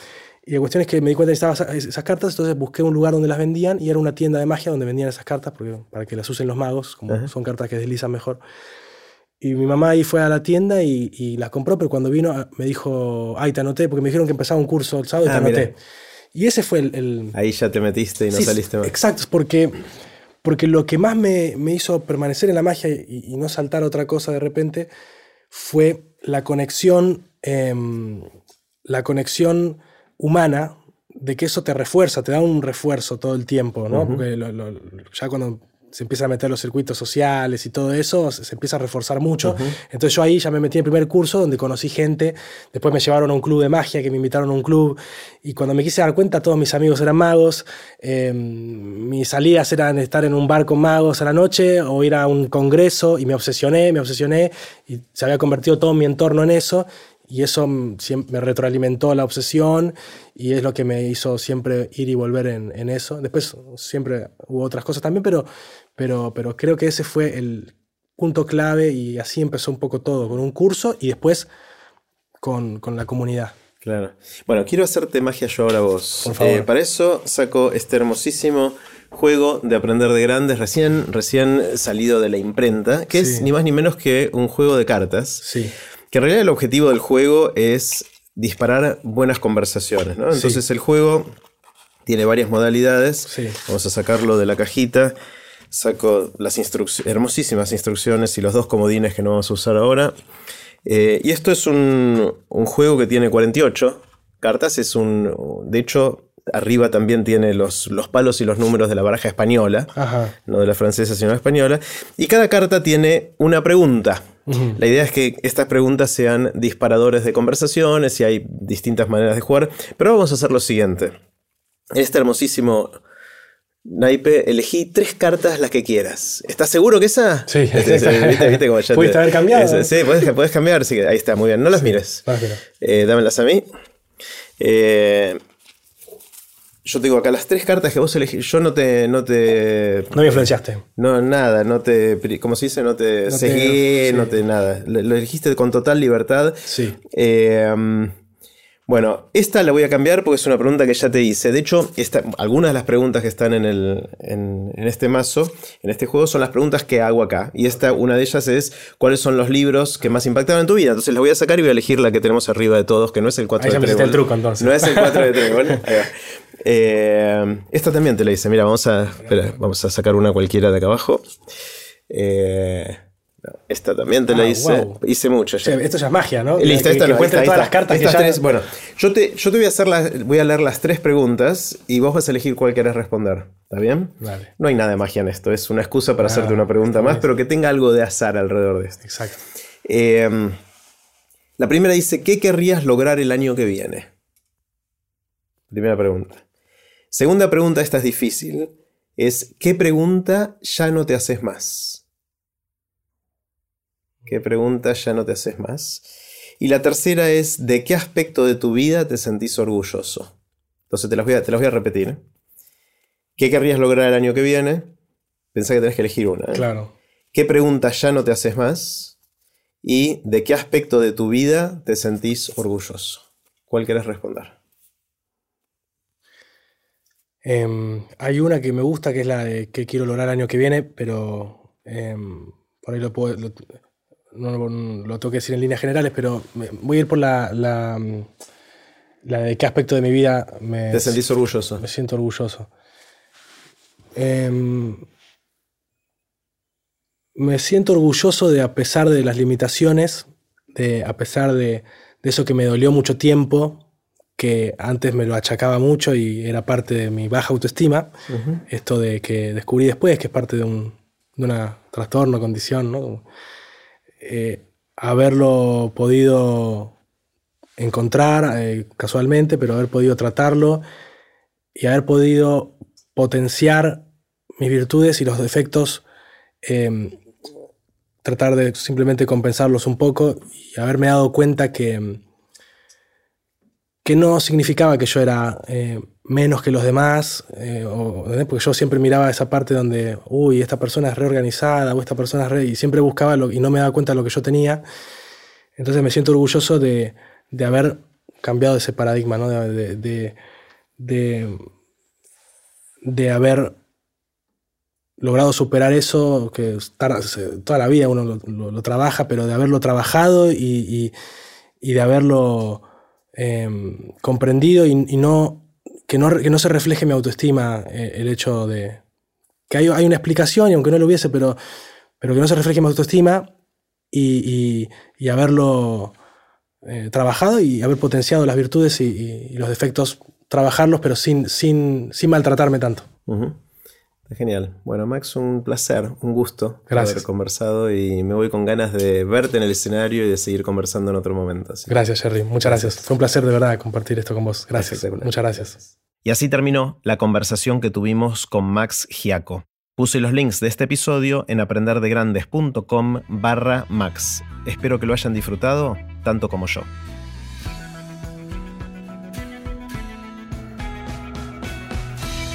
y la cuestión es que me di cuenta que necesitaba esas cartas, entonces busqué un lugar donde las vendían y era una tienda de magia donde vendían esas cartas porque, para que las usen los magos, como son cartas que deslizan mejor. Y mi mamá ahí fue a la tienda y, las compró, pero cuando vino ah, me dijo, ay, te anoté, porque me dijeron que empezaba un curso el sábado y te ah, anoté. Y ese fue el, Ahí ya te metiste y no saliste más. Exacto, porque, porque lo que más me, me hizo permanecer en la magia y, no saltar otra cosa de repente fue la conexión, em, la conexión humana, de que eso te refuerza, te da un refuerzo todo el tiempo, ¿no? Porque ya cuando se empiezan a meter los circuitos sociales y todo eso, se, empieza a reforzar mucho. Entonces yo ahí ya me metí en el primer curso donde conocí gente, después me llevaron a un club de magia, que me invitaron a un club, y cuando me quise dar cuenta todos mis amigos eran magos, em, mis salidas eran estar en un bar con magos a la noche o ir a un congreso, y me obsesioné, me obsesioné, y se había convertido todo mi entorno en eso, y eso me retroalimentó la obsesión y es lo que me hizo siempre ir y volver en, eso. Después siempre hubo otras cosas también, pero, pero, pero creo que ese fue el punto clave y así empezó un poco todo, con un curso y después con, la comunidad. Claro. Bueno, quiero hacerte magia yo ahora vos. Por favor. Eh, para eso saco este hermosísimo juego de aprender de grandes, recién, recién salido de la imprenta, que es ni más ni menos que un juego de cartas. Sí que en realidad el objetivo del juego es disparar buenas conversaciones, ¿no? Entonces el juego tiene varias modalidades. Vamos a sacarlo de la cajita. Saco las hermosísimas instrucciones y los dos comodines que no vamos a usar ahora. Eh, y esto es un, juego que tiene 48 cartas. Es un. De hecho, arriba también tiene los, los, palos y los números de la baraja española, no de la francesa, sino la española. Y cada carta tiene una pregunta. La idea es que estas preguntas sean disparadores de conversaciones y hay distintas maneras de jugar. Pero vamos a hacer lo siguiente. Este hermosísimo naipe, elegí tres cartas las que quieras. ¿Estás seguro que esa? Sí, ¿Viste, Pudiste haber cambiado. sí, puedes, cambiar. ahí está, muy bien. No las mires. Eh, dámelas a mí. Eh, yo te digo acá, las tres cartas que vos elegís, yo no te. No, te, no me influenciaste. No, nada, no te. ¿Cómo se dice? No te seguí, no te nada. Lo, elegiste con total libertad. Sí. Eh, bueno, esta la voy a cambiar porque es una pregunta que ya te hice. De hecho, algunas de las preguntas que están en, el, en, este mazo, en este juego, son las preguntas que hago acá. Y esta, una de ellas es cuáles son los libros que más impactaron en tu vida. Entonces la voy a sacar y voy a elegir la que tenemos arriba de todos, que no es el 4 Ahí de trébol. el truco entonces. No es el 4 de trébol. Eh, esta también te la hice. Mira, vamos a, vamos a sacar una cualquiera de acá abajo. Eh, Esta también te la Ah, hice. wow. Hice mucho ya. esto ya es magia, ¿no? Listo, esta que no, encuentres esta, todas las cartas Estas que ya... tres, bueno, yo te, yo te voy a hacer las, voy a leer las tres preguntas y vos vas a elegir cuál querés responder. ¿Está bien? No hay nada de magia en esto, es una excusa para Ah, hacerte una pregunta más, bien. pero que tenga algo de azar alrededor de esto. Exacto. Eh, la primera dice, ¿qué querrías lograr el año que viene? Primera pregunta. Segunda pregunta, esta es difícil, es, ¿qué pregunta ya no te haces más? ¿Qué pregunta ya no te haces más? Y la tercera es, ¿de qué aspecto de tu vida te sentís orgulloso? Entonces te las voy a, te las voy a repetir. ¿Qué querrías lograr el año que viene? Pensá que tenés que elegir una. ¿eh? Claro. ¿Qué pregunta ya no te haces más? ¿Y de qué aspecto de tu vida te sentís orgulloso? ¿Cuál querés responder? Em, hay una que me gusta, que es la de que quiero lograr el año que viene, pero em, por ahí lo puedo... lo- no lo, lo tengo que decir en líneas generales, pero me- voy a ir por la, la, la de qué aspecto de mi vida me, ¿Te sentís orgulloso? me siento orgulloso. Em, me siento orgulloso de, a pesar de las limitaciones, de, a pesar de, de eso que me dolió mucho tiempo, que antes me lo achacaba mucho y era parte de mi baja autoestima, esto de que descubrí después, que es parte de un de una trastorno, condición, ¿no? Eh, haberlo podido encontrar eh, casualmente, pero haber podido tratarlo y haber podido potenciar mis virtudes y los defectos, eh, tratar de simplemente compensarlos un poco y haberme dado cuenta que, que no significaba que yo era eh, menos que los demás, eh, o- porque yo siempre miraba esa parte donde, uy, esta persona es reorganizada, o esta persona es re... y siempre buscaba lo, y no me daba cuenta de lo que yo tenía. Entonces me siento orgulloso de, de haber cambiado ese paradigma, ¿no? de, de, de, de- haber logrado superar eso, que tar- se- toda la vida uno lo, lo- lo trabaja, pero de haberlo trabajado y, y- y de haberlo em, comprendido y, no, que no que no se refleje mi autoestima eh, el hecho de que hay, hay una explicación y aunque no lo hubiese, pero, pero que no se refleje mi autoestima y, y- y haberlo eh, trabajado y haber potenciado las virtudes y, los defectos, trabajarlos, pero sin, sin, sin maltratarme tanto. Genial. Bueno, Max, un placer, un gusto Gracias. haber conversado y me voy con ganas de verte en el escenario y de seguir conversando en otro momento. así Gracias, Jerry. Muchas gracias. Fue un placer de verdad compartir esto con vos. Gracias. Muchas gracias. Y así terminó la conversación que tuvimos con Max Giaco. Puse los links de este episodio en aprenderdegrandes.com barra Max. Espero que lo hayan disfrutado tanto como yo.